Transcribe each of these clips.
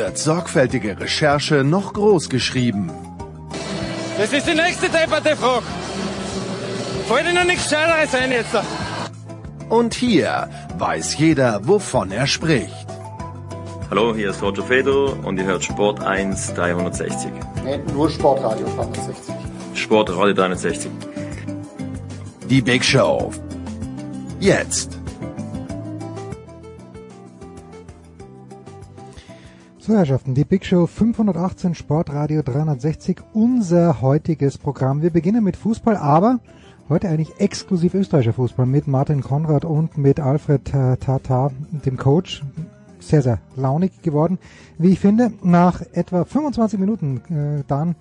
wird sorgfältige Recherche noch groß geschrieben. Das ist die nächste depperte Frage. Fällt Ihnen nichts Scheineres ein jetzt? Und hier weiß jeder, wovon er spricht. Hallo, hier ist Roger Fedor und ihr hört Sport 1 360. Nee, nur Sportradio 360. Sportradio 360. Die Big Show. Jetzt. So, Herrschaften, die Big Show 518 Sportradio 360, unser heutiges Programm. Wir beginnen mit Fußball, aber heute eigentlich exklusiv österreichischer Fußball mit Martin Konrad und mit Alfred Tata, dem Coach. Sehr, sehr launig geworden, wie ich finde. Nach etwa 25 Minuten äh, dann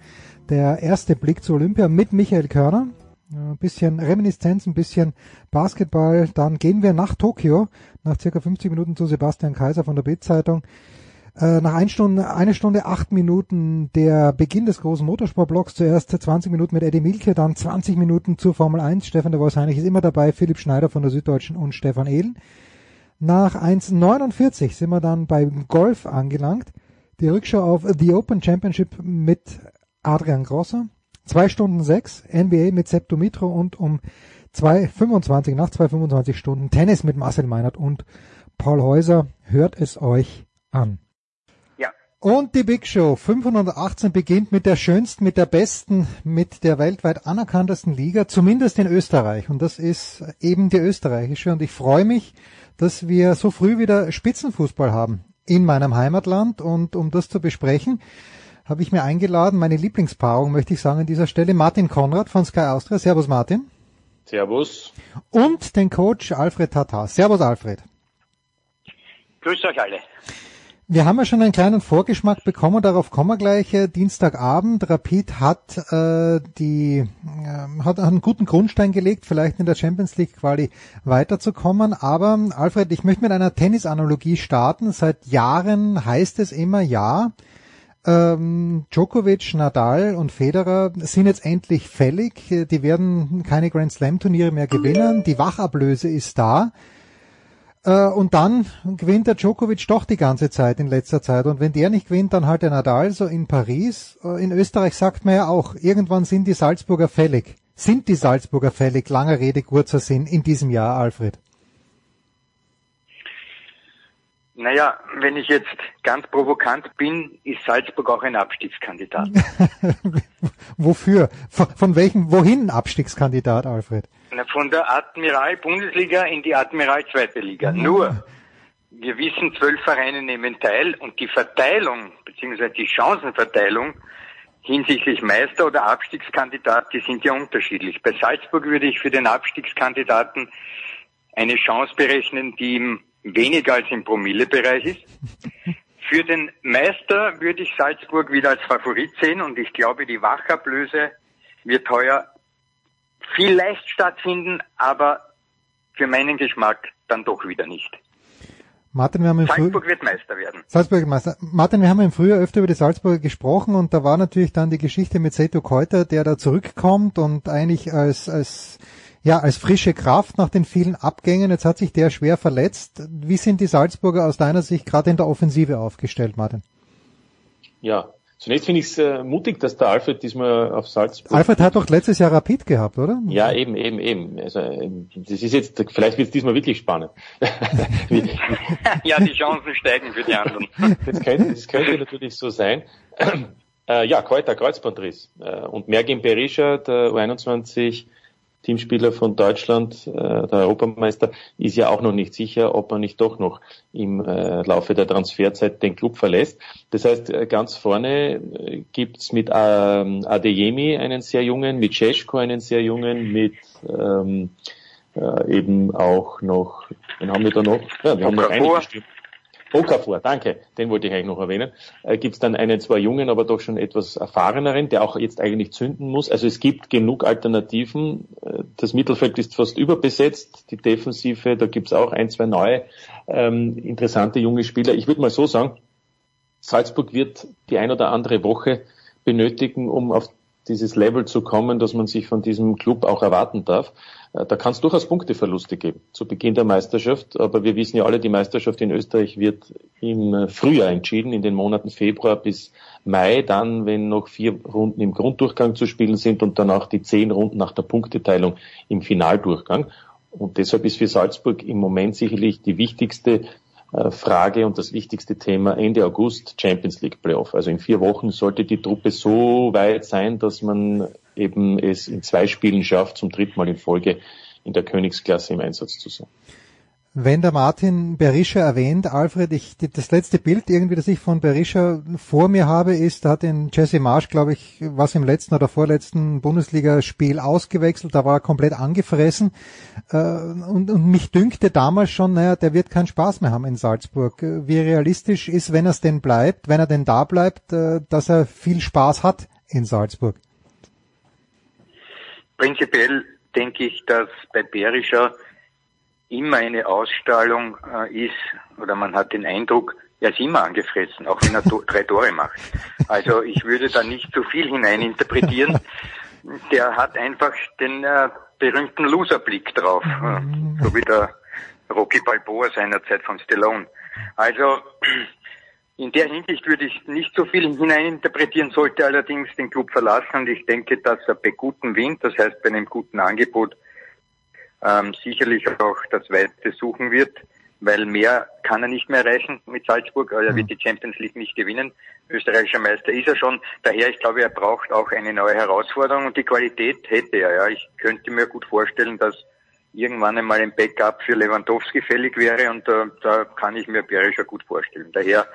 der erste Blick zu Olympia mit Michael Körner. Ein bisschen Reminiszenz, ein bisschen Basketball. Dann gehen wir nach Tokio, nach circa 50 Minuten zu Sebastian Kaiser von der Bild-Zeitung. Äh, nach eine Stunde, eine Stunde, acht Minuten der Beginn des großen Motorsportblocks. Zuerst 20 Minuten mit Eddie Milke, dann 20 Minuten zur Formel 1. Stefan de Heinrich ist immer dabei, Philipp Schneider von der Süddeutschen und Stefan Ehlen. Nach 1,49 sind wir dann beim Golf angelangt. Die Rückschau auf The Open Championship mit Adrian Grosser. Zwei Stunden sechs, NBA mit Sepp Dumitro und um 2,25, nach 2,25 Stunden Tennis mit Marcel Meinert und Paul Häuser. Hört es euch an. Und die Big Show 518 beginnt mit der schönsten, mit der besten, mit der weltweit anerkanntesten Liga, zumindest in Österreich. Und das ist eben die österreichische. Und ich freue mich, dass wir so früh wieder Spitzenfußball haben in meinem Heimatland. Und um das zu besprechen, habe ich mir eingeladen, meine Lieblingspaarung, möchte ich sagen an dieser Stelle, Martin Konrad von Sky Austria. Servus Martin. Servus. Und den Coach Alfred Tatar. Servus Alfred. Grüß euch alle. Wir haben ja schon einen kleinen Vorgeschmack bekommen, darauf kommen wir gleich. Äh, Dienstagabend, Rapid hat äh, die äh, hat einen guten Grundstein gelegt, vielleicht in der Champions League Quali weiterzukommen. Aber Alfred, ich möchte mit einer Tennisanalogie starten. Seit Jahren heißt es immer ja. Ähm, Djokovic, Nadal und Federer sind jetzt endlich fällig. Die werden keine Grand Slam Turniere mehr gewinnen. Die Wachablöse ist da. Äh, und dann gewinnt der Djokovic doch die ganze Zeit in letzter Zeit. Und wenn der nicht gewinnt, dann halt der Nadal so in Paris. Äh, in Österreich sagt man ja auch, irgendwann sind die Salzburger fällig. Sind die Salzburger fällig? Langer Rede, kurzer Sinn in diesem Jahr, Alfred. Naja, wenn ich jetzt ganz provokant bin, ist Salzburg auch ein Abstiegskandidat. Wofür? Von, von welchem, wohin Abstiegskandidat, Alfred? Von der Admiral Bundesliga in die Admiral Zweite Liga. Mhm. Nur, wir wissen, zwölf Vereine nehmen teil und die Verteilung, beziehungsweise die Chancenverteilung hinsichtlich Meister oder Abstiegskandidat, die sind ja unterschiedlich. Bei Salzburg würde ich für den Abstiegskandidaten eine Chance berechnen, die ihm weniger als im Promillebereich ist. Für den Meister würde ich Salzburg wieder als Favorit sehen und ich glaube, die Wachablöse wird heuer vielleicht stattfinden, aber für meinen Geschmack dann doch wieder nicht. Martin, wir haben im Salzburg wird Meister werden. Salzburg Meister. Martin, wir haben im Frühjahr öfter über die Salzburger gesprochen und da war natürlich dann die Geschichte mit Seto Keuter, der da zurückkommt und eigentlich als, als ja, als frische Kraft nach den vielen Abgängen. Jetzt hat sich der schwer verletzt. Wie sind die Salzburger aus deiner Sicht gerade in der Offensive aufgestellt, Martin? Ja, zunächst finde ich es äh, mutig, dass der Alfred diesmal auf Salzburg. Alfred hat doch letztes Jahr Rapid gehabt, oder? Ja, eben, eben, eben. Also das ist jetzt, vielleicht wird es diesmal wirklich spannend. ja, die Chancen steigen für die anderen. Das könnte, das könnte natürlich so sein. Äh, ja, Kräuter, Kreuzbandriss. Äh, und Mergin Berisha, der U21 Teamspieler von Deutschland, äh, der Europameister, ist ja auch noch nicht sicher, ob er nicht doch noch im äh, Laufe der Transferzeit den Club verlässt. Das heißt, äh, ganz vorne äh, gibt's mit ähm, Adeyemi einen sehr jungen, mit Cesko einen sehr jungen, mit ähm, äh, eben auch noch, wen haben wir da noch? Ja, wir haben noch einige Stimmen. Okafor, danke, den wollte ich eigentlich noch erwähnen. Äh, gibt es dann einen zwar jungen, aber doch schon etwas erfahreneren, der auch jetzt eigentlich zünden muss. Also es gibt genug Alternativen. Äh, das Mittelfeld ist fast überbesetzt, die Defensive, da gibt es auch ein, zwei neue ähm, interessante junge Spieler. Ich würde mal so sagen, Salzburg wird die ein oder andere Woche benötigen, um auf dieses Level zu kommen, dass man sich von diesem Club auch erwarten darf. Äh, da kann es durchaus Punkteverluste geben zu Beginn der Meisterschaft, aber wir wissen ja alle, die Meisterschaft in Österreich wird im Frühjahr entschieden, in den Monaten Februar bis Mai, dann, wenn noch vier Runden im Grunddurchgang zu spielen sind und danach die zehn Runden nach der Punkteteilung im Finaldurchgang. Und deshalb ist für Salzburg im Moment sicherlich die wichtigste äh, Frage und das wichtigste Thema Ende August Champions League Playoff. Also in vier Wochen sollte die Truppe so weit sein, dass man eben es in zwei Spielen schafft, zum dritten Mal in Folge in der Königsklasse im Einsatz zu sein. Wenn der Martin Berisha erwähnt, Alfred, ich, das letzte Bild irgendwie, das ich von Berisha vor mir habe, ist, da hat den Jesse Marsch, glaube ich, was im letzten oder vorletzten Bundesligaspiel ausgewechselt, da war er komplett angefressen. Äh, und, und mich dünkte damals schon, naja, der wird keinen Spaß mehr haben in Salzburg. Wie realistisch ist, wenn er es denn bleibt, wenn er denn da bleibt, äh, dass er viel Spaß hat in Salzburg? Prinzipiell denke ich, dass bei Berischer immer eine Ausstrahlung äh, ist, oder man hat den Eindruck, er ist immer angefressen, auch wenn er drei Tore macht. Also ich würde da nicht zu viel hineininterpretieren. Der hat einfach den äh, berühmten Loserblick drauf, äh, so wie der Rocky Balboa seinerzeit von Stallone. Also in der Hinsicht würde ich nicht so viel hineininterpretieren, sollte allerdings den Club verlassen und ich denke, dass er bei gutem Wind, das heißt bei einem guten Angebot, ähm, sicherlich auch das Weite suchen wird, weil mehr kann er nicht mehr erreichen mit Salzburg. Er wird mhm. die Champions League nicht gewinnen. Österreichischer Meister ist er schon. Daher, ich glaube, er braucht auch eine neue Herausforderung und die Qualität hätte er. Ja, ich könnte mir gut vorstellen, dass irgendwann einmal ein Backup für Lewandowski fällig wäre und äh, da kann ich mir Berischer gut vorstellen. Daher,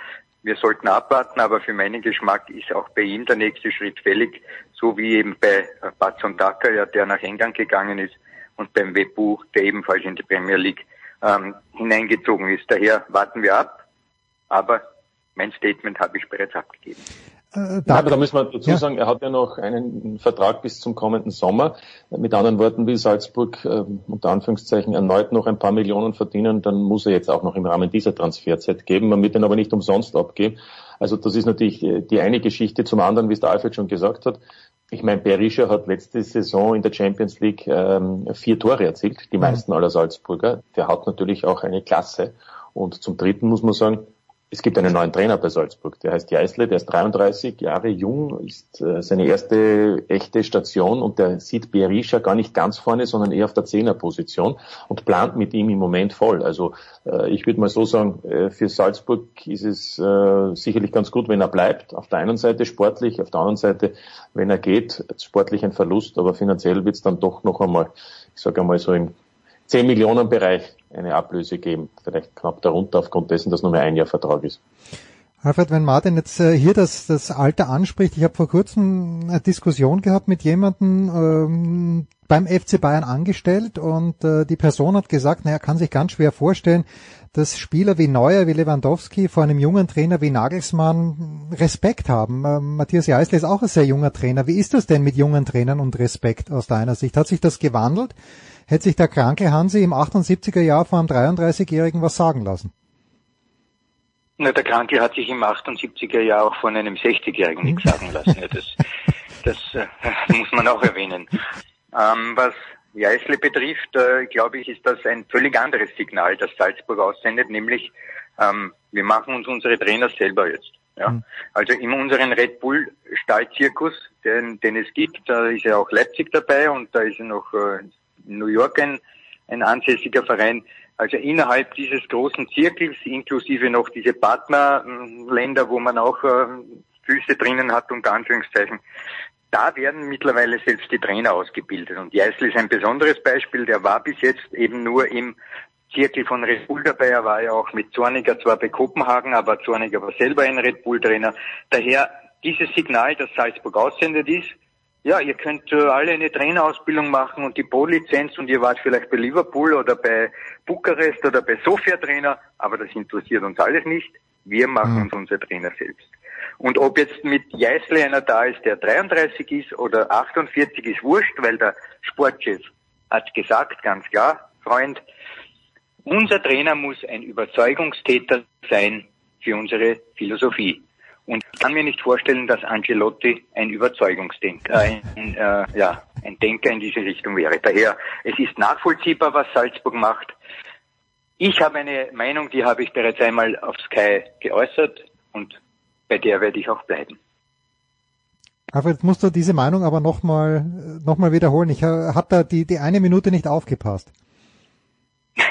wir sollten abwarten, aber für meinen Geschmack ist auch bei ihm der nächste Schritt fällig, so wie eben bei Batson Daka, ja, der nach England gegangen ist und beim Webbuch, der ebenfalls in die Premier League ähm, hineingezogen ist. Daher warten wir ab, aber mein Statement habe ich bereits abgegeben. Äh, da, aber da müssen wir dazu ja. sagen, er hat ja noch einen Vertrag bis zum kommenden Sommer. Mit anderen Worten, will Salzburg äh, unter Anführungszeichen erneut noch ein paar Millionen verdienen, dann muss er jetzt auch noch im Rahmen dieser Transferzeit geben. Man wird ihn aber nicht umsonst abgeben. Also das ist natürlich äh, die eine Geschichte. Zum anderen, wie es der Alfred schon gesagt hat, ich meine, Berisha hat letzte Saison in der Champions League ähm, vier Tore erzielt, die meisten aller Salzburger. Der hat natürlich auch eine Klasse. Und zum Dritten muss man sagen, es gibt einen neuen Trainer bei Salzburg, der heißt Jeißle, der ist 33 Jahre jung, ist äh, seine erste echte Station und der sieht Berisha gar nicht ganz vorne, sondern eher auf der Zehnerposition und plant mit ihm im Moment voll. Also äh, ich würde mal so sagen, äh, für Salzburg ist es sicherlich ganz gut, wenn er bleibt. Auf der einen Seite sportlich, auf der anderen Seite, wenn er geht, sportlich ein Verlust, aber finanziell wird es dann doch noch einmal, ich sage einmal so im 10 Millionen Bereich eine Ablöse geben, vielleicht knapp darunter aufgrund dessen, dass nur mehr ein Jahr Vertrag ist. Alfred, wenn Martin jetzt äh, hier das, das Alter anspricht, ich habe vor kurzem eine Diskussion gehabt mit jemandem ähm, beim FC Bayern angestellt und äh, die Person hat gesagt, naja, kann sich ganz schwer vorstellen, dass Spieler wie Neuer, wie Lewandowski vor einem jungen Trainer wie Nagelsmann Respekt haben. Äh, Matthias Jeißle ist auch ein sehr junger Trainer. Wie ist das denn mit jungen Trainern und Respekt aus deiner Sicht? Hat sich das gewandelt? hätte sich der kranke Hansi im 78er Jahr vor einem 33-Jährigen was sagen lassen? Na, der Kranke hat sich im 78er Jahr auch von einem 60-Jährigen nichts sagen lassen. Das das äh, muss man auch erwähnen. Ähm, was Jeißle betrifft, äh, glaube ich, ist das ein völlig anderes Signal, das Salzburg aussendet, nämlich ähm, wir machen uns unsere Trainer selber jetzt. Ja? Mhm. Also in unserem Red Bull Stahlzirkus, den, den es gibt, da ist ja auch Leipzig dabei und da ist ja noch äh, New York ein, ein ansässiger Verein. Also innerhalb dieses großen Zirkels, inklusive noch diese Partnerländer, wo man auch äh, Füße drinnen hat, unter Anführungszeichen, da werden mittlerweile selbst die Trainer ausgebildet. Und Jeißl ist ein besonderes Beispiel, der war bis jetzt eben nur im Zirkel von Red Bull dabei. Er war ja auch mit Zorniger zwar bei Kopenhagen, aber Zorniger war selber ein Red Bull Trainer. Daher dieses Signal, das Salzburg aussendet ist, ja, ihr könnt äh, alle eine Trainerausbildung machen und die Pro-Lizenz und ihr wart vielleicht bei Liverpool oder bei Bukarest oder bei Sofia Trainer, aber das interessiert uns alles nicht. Wir machen Mhm. uns unsere Trainer selbst. Und ob jetzt mit Jeißle einer da ist, der 33 ist oder 48, ist wurscht, weil der Sportchef hat gesagt, ganz klar, Freund, unser Trainer muss ein Überzeugungstäter sein für unsere Philosophie. Und ich kann mir nicht vorstellen, dass Ancelotti ein Überzeugungsdenker, äh, ein, äh, ja, ein Denker in diese Richtung wäre. Daher, es ist nachvollziehbar, was Salzburg macht. Ich habe eine Meinung, die habe ich bereits einmal auf Sky geäußert und bei der werde ich auch bleiben. Alfred, musst du diese Meinung aber nochmal noch mal wiederholen. Ich äh, habe da die, die eine Minute nicht aufgepasst.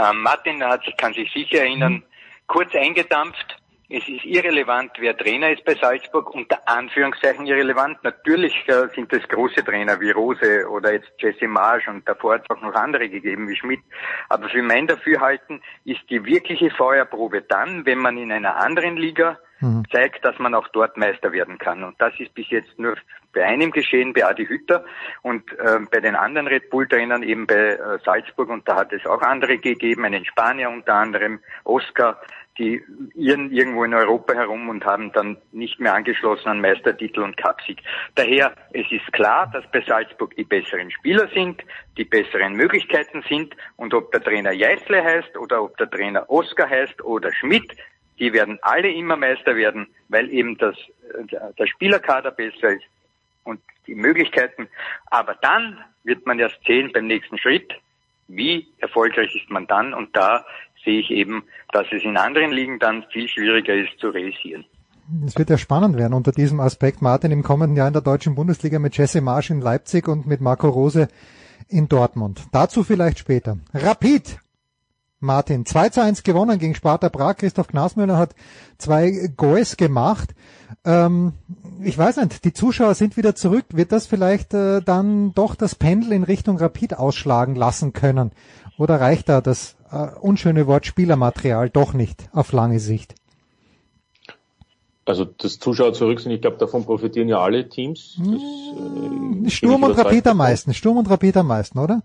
Ähm, Martin hat, kann sich sicher erinnern, kurz eingedampft. Es ist irrelevant, wer Trainer ist bei Salzburg, unter Anführungszeichen irrelevant. Natürlich äh, sind es große Trainer wie Rose oder jetzt Jesse Marsch und davor hat es auch noch andere gegeben wie Schmidt. Aber für mein Dafürhalten ist die wirkliche Feuerprobe dann, wenn man in einer anderen Liga Mhm. zeigt, dass man auch dort Meister werden kann. Und das ist bis jetzt nur bei einem geschehen, bei Adi Hütter und äh, bei den anderen Red Bull-Trainern eben bei äh, Salzburg. Und da hat es auch andere gegeben, einen Spanier unter anderem, Oscar, die irren irgendwo in Europa herum und haben dann nicht mehr angeschlossen an Meistertitel und Cupsieg. Daher, es ist klar, dass bei Salzburg die besseren Spieler sind, die besseren Möglichkeiten sind und ob der Trainer Jeißle heißt oder ob der Trainer Oscar heißt oder Schmidt, die werden alle immer Meister werden, weil eben das, äh, der Spielerkader besser ist und die Möglichkeiten. Aber dann wird man erst sehen beim nächsten Schritt, wie erfolgreich ist man dann. Und da sehe ich eben, dass es in anderen Ligen dann viel schwieriger ist zu realisieren. Es wird ja spannend werden unter diesem Aspekt, Martin, im kommenden Jahr in der deutschen Bundesliga mit Jesse Marsch in Leipzig und mit Marco Rose in Dortmund. Dazu vielleicht später. Rapid! Martin, 2 zu 1 gewonnen gegen Sparta Prag. Christoph Knasmüller hat zwei Goals gemacht. Ähm, ich weiß nicht, die Zuschauer sind wieder zurück. Wird das vielleicht äh, dann doch das Pendel in Richtung Rapid ausschlagen lassen können? Oder reicht da das äh, unschöne Wort Spielermaterial doch nicht auf lange Sicht? Also das Zuschauer zurück sind, ich glaube, davon profitieren ja alle Teams. Das, äh, Sturm und Rapid am meisten, Sturm und Rapid am meisten, oder?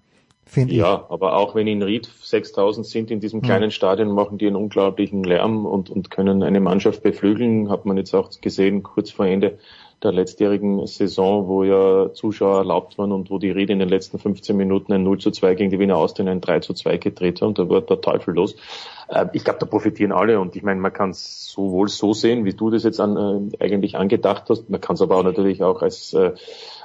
Finde ich. Ja, aber auch wenn in Ried 6000 sind in diesem kleinen Stadion, machen die einen unglaublichen Lärm und, und können eine Mannschaft beflügeln. Hat man jetzt auch gesehen, kurz vor Ende der letztjährigen Saison, wo ja Zuschauer erlaubt waren und wo die Ried in den letzten 15 Minuten ein 0 zu 2 gegen die Wiener Austria ein 3 zu 2 gedreht haben. Da war der Teufel los. Ich glaube, da profitieren alle und ich meine, man kann es sowohl so sehen, wie du das jetzt an, äh, eigentlich angedacht hast. Man kann es aber auch natürlich auch als äh,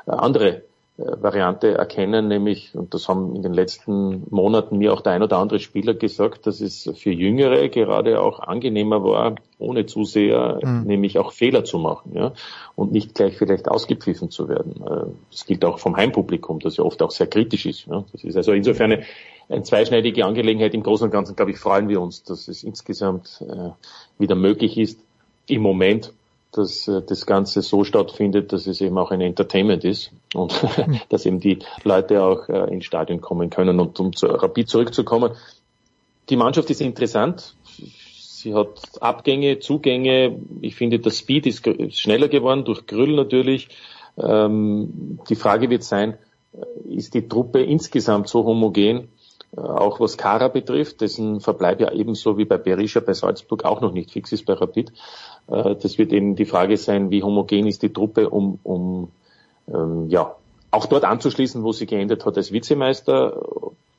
andere Variante erkennen, nämlich, und das haben in den letzten Monaten mir auch der ein oder andere Spieler gesagt, dass es für Jüngere gerade auch angenehmer war, ohne Zuseher, mhm. nämlich auch Fehler zu machen, ja, und nicht gleich vielleicht ausgepfiffen zu werden. Das gilt auch vom Heimpublikum, das ja oft auch sehr kritisch ist. Ja. Das ist also insofern eine, eine zweischneidige Angelegenheit. Im Großen und Ganzen, glaube ich, freuen wir uns, dass es insgesamt äh, wieder möglich ist, im Moment dass äh, das Ganze so stattfindet, dass es eben auch ein Entertainment ist und dass eben die Leute auch äh, ins Stadion kommen können. Und um zu Rapid zurückzukommen, die Mannschaft ist interessant. Sie hat Abgänge, Zugänge. Ich finde, der Speed ist schneller geworden durch Grüll natürlich. Ähm, die Frage wird sein, ist die Truppe insgesamt so homogen, auch was Kara betrifft, dessen Verbleib ja ebenso wie bei Berisha bei Salzburg auch noch nicht fix ist bei Rapid. Das wird eben die Frage sein, wie homogen ist die Truppe, um, um ähm, ja, auch dort anzuschließen, wo sie geendet hat als Vizemeister.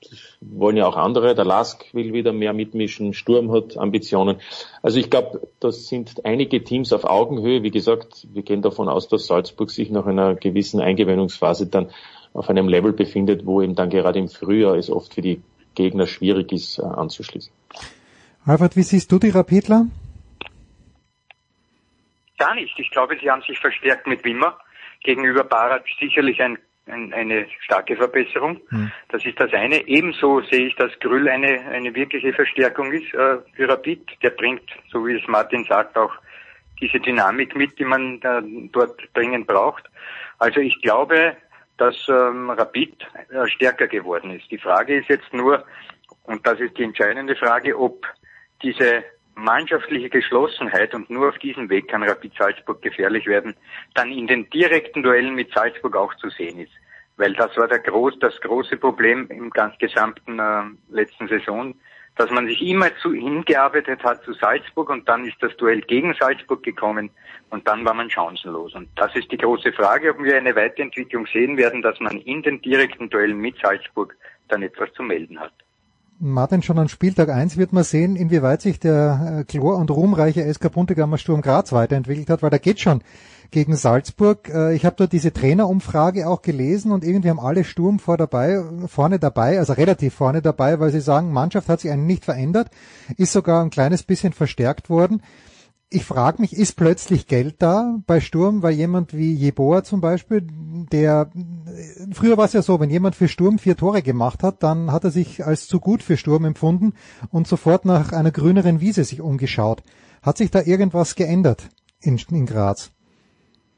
Das wollen ja auch andere. Der Lask will wieder mehr mitmischen. Sturm hat Ambitionen. Also ich glaube, das sind einige Teams auf Augenhöhe. Wie gesagt, wir gehen davon aus, dass Salzburg sich nach einer gewissen Eingewöhnungsphase dann auf einem Level befindet, wo eben dann gerade im Frühjahr es oft für die Gegner schwierig ist, äh, anzuschließen. Albert, wie siehst du die Rapidler? Gar nicht. Ich glaube, sie haben sich verstärkt mit Wimmer. Gegenüber Barat sicherlich ein, ein, eine starke Verbesserung. Hm. Das ist das eine. Ebenso sehe ich, dass Grüll eine, eine wirkliche Verstärkung ist äh, für Rapid. Der bringt, so wie es Martin sagt, auch diese Dynamik mit, die man äh, dort dringend braucht. Also ich glaube, dass ähm, Rapid äh, stärker geworden ist. Die Frage ist jetzt nur, und das ist die entscheidende Frage, ob diese mannschaftliche Geschlossenheit und nur auf diesem Weg kann Rapid Salzburg gefährlich werden, dann in den direkten Duellen mit Salzburg auch zu sehen ist. Weil das war der groß, das große Problem im ganz gesamten äh, letzten Saison, dass man sich immer zu, hingearbeitet hat zu Salzburg und dann ist das Duell gegen Salzburg gekommen und dann war man chancenlos. Und das ist die große Frage, ob wir eine Weiterentwicklung sehen werden, dass man in den direkten Duellen mit Salzburg dann etwas zu melden hat. Martin, schon an Spieltag 1 wird man sehen, inwieweit sich der äh, chlor- und ruhmreiche SK Buntegammer Sturm Graz weiterentwickelt hat, weil da geht schon gegen Salzburg. Äh, ich habe dort diese Trainerumfrage auch gelesen und irgendwie haben alle Sturm vor dabei, vorne dabei, also relativ vorne dabei, weil sie sagen, Mannschaft hat sich eigentlich nicht verändert, ist sogar ein kleines bisschen verstärkt worden ich frage mich, ist plötzlich Geld da bei Sturm, weil jemand wie Jeboa zum Beispiel, der früher war es ja so, wenn jemand für Sturm vier Tore gemacht hat, dann hat er sich als zu gut für Sturm empfunden und sofort nach einer grüneren Wiese sich umgeschaut. Hat sich da irgendwas geändert in, in Graz?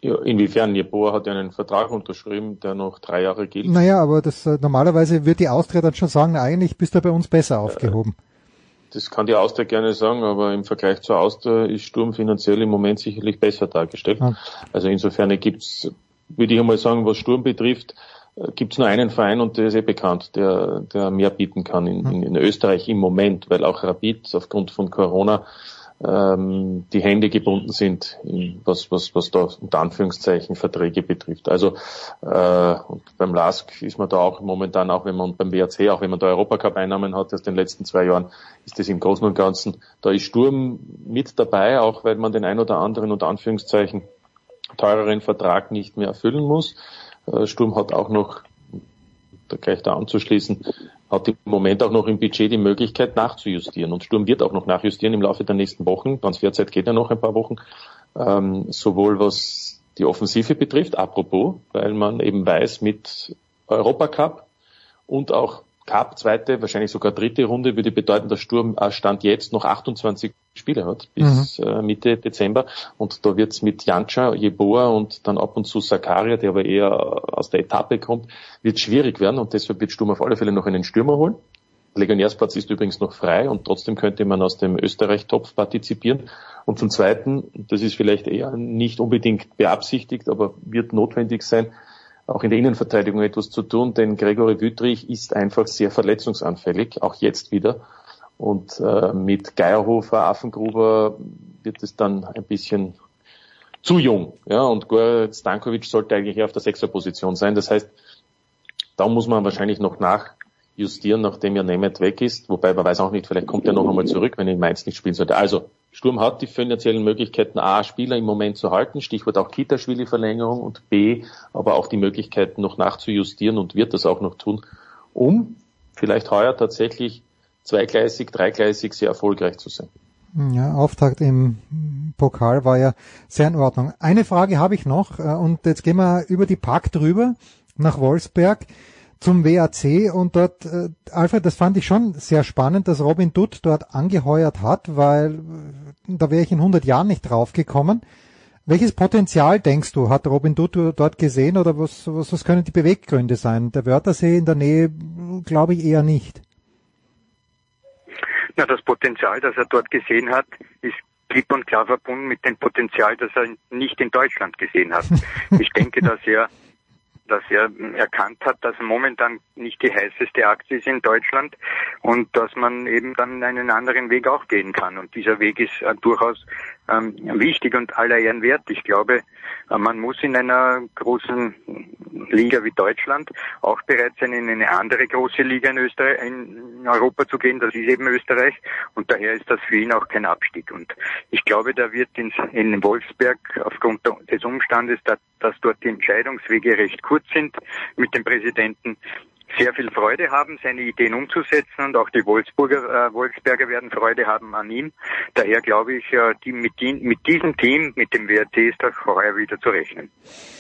Ja, inwiefern? Jeboa hat ja einen Vertrag unterschrieben, der noch drei Jahre gilt. Naja, aber das äh, normalerweise wird die Austria dann schon sagen, na, eigentlich bist du bei uns besser aufgehoben. Äh, das kann die Austria gerne sagen, aber im Vergleich zur Austria ist Sturm finanziell im Moment sicherlich besser dargestellt. Ja. Also insofern gibt's, würde ich einmal sagen, was Sturm betrifft, äh, gibt's nur einen Verein und der ist eh bekannt, der, der mehr bieten kann in, in, in Österreich im Moment, weil auch Rapid aufgrund von Corona ähm, die Hände gebunden sind, was, was, was da unter Anführungszeichen Verträge betrifft. Also äh, und beim LASK ist man da auch momentan, auch wenn man beim WRC, auch wenn man da Europacup-Einnahmen hat aus den letzten zwei Jahren, ist das im Großen und Ganzen, da ist Sturm mit dabei, auch weil man den ein oder anderen unter Anführungszeichen teureren Vertrag nicht mehr erfüllen muss. Äh, Sturm hat auch noch da gleich da anzuschließen, hat im Moment auch noch im Budget die Möglichkeit nachzujustieren. Und Sturm wird auch noch nachjustieren im Laufe der nächsten Wochen. Transferzeit geht ja noch ein paar Wochen. Ähm, sowohl was die Offensive betrifft, apropos, weil man eben weiß, mit Europacup und auch Cup, zweite, wahrscheinlich sogar dritte Runde, würde bedeuten, dass Sturm äh, Stand jetzt noch 28 Spiele hat bis mhm. Äh, Mitte Dezember. Und da wird's mit Jancha, Jeboa und dann ab und zu Sakaria, der aber eher aus der Etappe kommt, wird schwierig werden und deshalb wird Sturm auf alle Fälle noch einen Stürmer holen. Legionärsplatz ist übrigens noch frei und trotzdem könnte man aus dem Österreich-Topf partizipieren. Und zum Zweiten, das ist vielleicht eher nicht unbedingt beabsichtigt, aber wird notwendig sein, auch in der Innenverteidigung etwas zu tun, denn Gregory Wüttrich ist einfach sehr verletzungsanfällig, auch jetzt wieder. Und äh, mit Geierhofer, Affengruber wird es dann ein bisschen zu jung. Ja, und Stankovic sollte eigentlich eher auf der Sechserposition sein. Das heißt, da muss man wahrscheinlich noch nachjustieren, nachdem ja Nemeth weg ist. Wobei man weiß auch nicht, vielleicht kommt er noch einmal zurück, wenn er in Mainz nicht spielen sollte. Also Sturm hat die finanziellen Möglichkeiten, A, Spieler im Moment zu halten, Stichwort auch Kitaschwili-Verlängerung und B, aber auch die Möglichkeiten noch nachzujustieren und wird das auch noch tun, um vielleicht heuer tatsächlich zweigleisig, dreigleisig sehr erfolgreich zu sein. Ja, Auftakt im Pokal war ja sehr in Ordnung. Eine Frage habe ich noch äh, und jetzt gehen wir über die Park drüber nach Wolfsberg zum WAC und dort, äh, Alfred, das fand ich schon sehr spannend, dass Robin Dutt dort angeheuert hat, weil äh, da wäre ich in 100 Jahren nicht draufgekommen. Welches Potenzial denkst du, hat Robin Dutt dort gesehen oder was, was, was können die Beweggründe sein? Der Wörthersee in der Nähe glaube ich eher nicht. Na, das Potenzial, das er dort gesehen hat, ist klipp und klar verbunden mit dem Potenzial, das er nicht in Deutschland gesehen hat. ich denke, dass er dass er erkannt hat, dass momentan nicht die heißeste Aktie ist in Deutschland und dass man eben dann einen anderen Weg auch gehen kann. Und dieser Weg ist äh, durchaus ähm, wichtig und aller Ehren wert. Ich glaube, äh, man muss in einer großen Liga wie Deutschland auch bereit sein, in eine andere große Liga in Österreich, in Europa zu gehen. Das ist eben Österreich und daher ist das für ihn auch kein Abstieg. Und ich glaube, da wird in, in Wolfsberg aufgrund des Umstandes, dass, dass dort die Entscheidungswege recht kurz sind mit dem Präsidenten, sehr viel Freude haben, seine Ideen umzusetzen und auch die Wolfsburger, äh, Wolfsberger werden Freude haben an ihm. Daher glaube ich, äh, die, mit, die, mit diesem Team, mit dem WRT ist das heuer wieder zu rechnen.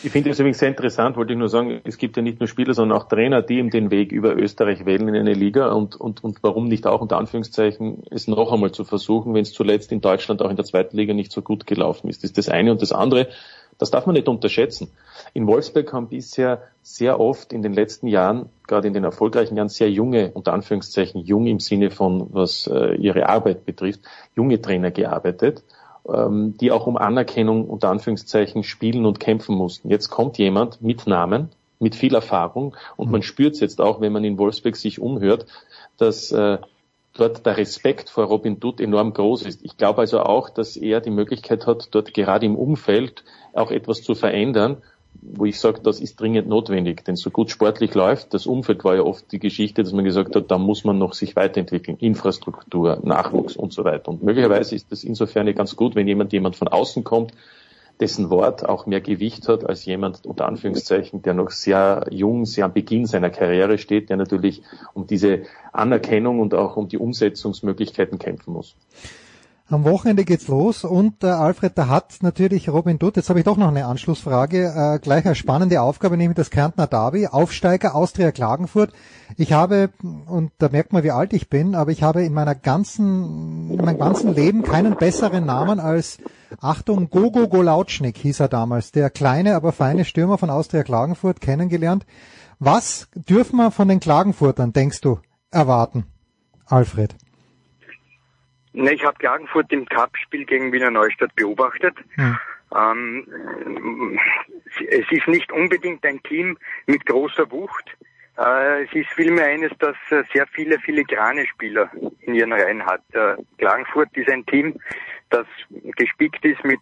Ich finde es übrigens sehr interessant, wollte ich nur sagen, es gibt ja nicht nur Spieler, sondern auch Trainer, die eben den Weg über Österreich wählen in eine Liga und, und, und warum nicht auch unter Anführungszeichen es noch einmal zu versuchen, wenn es zuletzt in Deutschland auch in der zweiten Liga nicht so gut gelaufen ist. Das ist das eine und das andere Das darf man nicht unterschätzen. In Wolfsburg haben bisher sehr oft in den letzten Jahren, gerade in den erfolgreichen Jahren, sehr junge, unter Anführungszeichen jung im Sinne von, was äh, ihre Arbeit betrifft, junge Trainer gearbeitet, ähm, die auch um Anerkennung, unter Anführungszeichen, spielen und kämpfen mussten. Jetzt kommt jemand mit Namen, mit viel Erfahrung und man spürt es jetzt auch, wenn man in Wolfsburg sich umhört, dass äh, dort der Respekt vor Robin Dutt enorm groß ist. Ich glaube also auch, dass er die Möglichkeit hat, dort gerade im Umfeld auch etwas zu verändern, wo ich sage, das ist dringend notwendig. Denn so gut sportlich läuft, das Umfeld war ja oft die Geschichte, dass man gesagt hat, da muss man noch sich weiterentwickeln, Infrastruktur, Nachwuchs und so weiter. Und möglicherweise ist das insofern ganz gut, wenn jemand, jemand von außen kommt, dessen Wort auch mehr Gewicht hat als jemand unter Anführungszeichen, der noch sehr jung, sehr am Beginn seiner Karriere steht, der natürlich um diese Anerkennung und auch um die Umsetzungsmöglichkeiten kämpfen muss. Am Wochenende geht's los und äh, Alfred, da hat natürlich Robin Dutt, jetzt habe ich doch noch eine Anschlussfrage, äh, gleich eine spannende Aufgabe, nämlich das Kärntner Derby, Aufsteiger Austria Klagenfurt. Ich habe, und da merkt man, wie alt ich bin, aber ich habe in meiner ganzen, in meinem ganzen Leben keinen besseren Namen als, Achtung, Gogo Golautschnik hieß er damals, der kleine, aber feine Stürmer von Austria Klagenfurt kennengelernt. Was dürfen wir von den Klagenfurtern, denkst du, erwarten, Alfred? Ne, ich habe Klagenfurt im Cup-Spiel gegen Wiener Neustadt beobachtet. Ja. Ähm, es ist nicht unbedingt ein Team mit großer Wucht. Äh, es ist vielmehr eines, das äh, sehr viele filigrane Spieler in ihren Reihen hat. Äh, Klagenfurt ist ein Team, das gespickt ist mit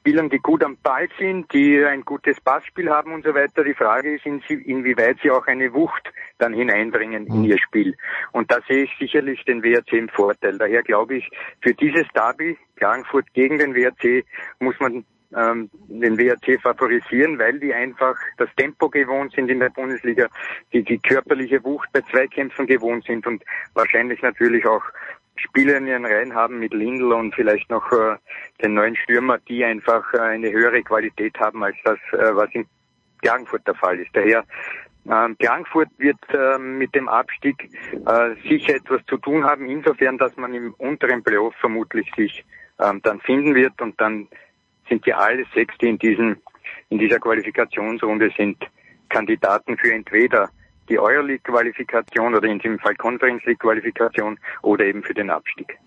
Spielern, die gut am Ball sind, die ein gutes Passspiel haben und so weiter. Die Frage ist, inwieweit sie auch eine Wucht dann hineinbringen in ihr Spiel. Und da sehe ich sicherlich den WRC im Vorteil. Daher glaube ich, für dieses Derby, Klagenfurt gegen den WRC, muss man ähm, den WRC favorisieren, weil die einfach das Tempo gewohnt sind in der Bundesliga, die die körperliche Wucht bei Zweikämpfen gewohnt sind und wahrscheinlich natürlich auch Spieler in ihren Reihen haben mit Lindl und vielleicht noch äh, den neuen Stürmer, die einfach äh, eine höhere Qualität haben als das, äh, was in Klagenfurt der Fall ist. Daher ähm, Klagenfurt wird ähm, mit dem Abstieg äh, sicher etwas zu tun haben, insofern, dass man im unteren Playoff vermutlich sich ähm, dann finden wird und dann sind ja alle sechs, die in diesem in dieser Qualifikationsrunde sind, Kandidaten für entweder die Euroleague-Qualifikation oder in diesem Fall Conference League-Qualifikation oder eben für den Abstieg.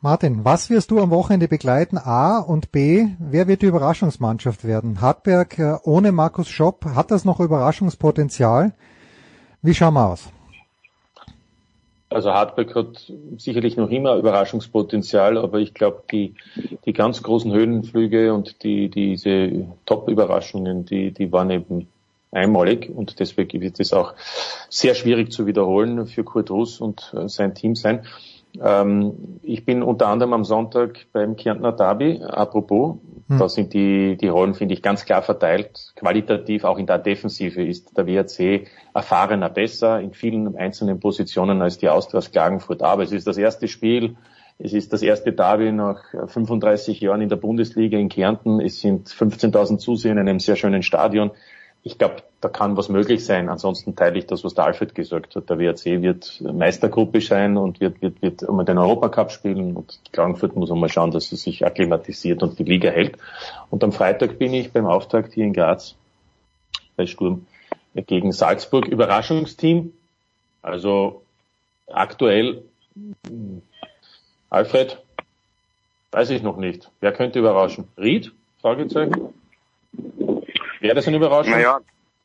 Martin, was wirst du am Wochenende begleiten? A und B, wer wird die Überraschungsmannschaft werden? Hartberg äh, ohne Markus Schopp, hat das noch Überraschungspotenzial? Wie schauen wir aus? Also Hartberg hat sicherlich noch immer Überraschungspotenzial, aber ich glaube, die, die ganz großen Höhenflüge und die, diese Top-Überraschungen, die, die waren eben einmalig und deswegen wird es auch sehr schwierig zu wiederholen für Kurt Russ und äh, sein Team sein. Ähm, ich bin unter anderem am Sonntag beim Kärntner Derby, apropos, hm. da sind die, die Rollen, finde ich, ganz klar verteilt. Qualitativ auch in der Defensive ist der WRC erfahrener besser in vielen einzelnen Positionen als die Austria Klagenfurt. Aber es ist das erste Spiel, es ist das erste Derby nach 35 Jahren in der Bundesliga in Kärnten. Es sind 15.000 Zuseher in einem sehr schönen Stadion ich glaube, da kann was möglich sein. Ansonsten teile ich das, was der Alfred gesagt hat. Der WRC wird Meistergruppe sein und wird, wird, wird einmal den Europacup spielen und Klagenfurt muss einmal schauen, dass sie sich akklimatisiert und die Liga hält. Und am Freitag bin ich beim Auftakt hier in Graz bei Sturm gegen Salzburg. Überraschungsteam. Also aktuell Alfred, weiß ich noch nicht. Wer könnte überraschen? Ried? Fragezeichen. Wäre das eine Überraschung? Naja.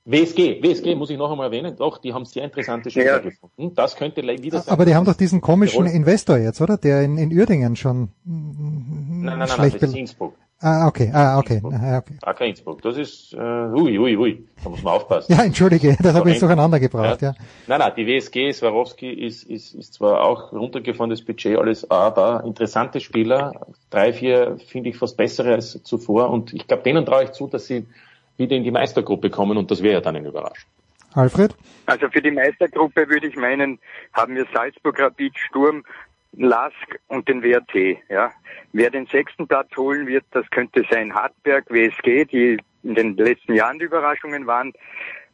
WSG, WSG muss ich noch einmal erwähnen. Doch, die haben sehr interessante Spieler ja. gefunden. Das könnte wieder sein. Aber die haben doch diesen komischen Investor jetzt, oder? Der in, in Uerdingen schon nein, nein, nein, schlecht nein, das ist Innsbruck. Ah, okay, ah, okay. Ah, okay. Kein Innsbruck. Das ist, äh, ui, ui, ui. Da muss man aufpassen. ja, entschuldige, das habe ich durcheinander gebracht, ja. ja. Nein, nein, die WSG, Swarovski ist, ist, ist zwar auch runtergefahrenes Budget, alles, aber interessante Spieler. Drei, vier finde ich fast bessere als zuvor und ich glaube, denen traue ich zu, dass sie wieder in die Meistergruppe kommen und das wäre ja dann eine Überraschung. Alfred? Also für die Meistergruppe würde ich meinen, haben wir Salzburg, Rapid, Sturm, Lask und den WRT. Ja. Wer den sechsten Platz holen wird, das könnte sein Hartberg, WSG, die in den letzten Jahren die Überraschungen waren.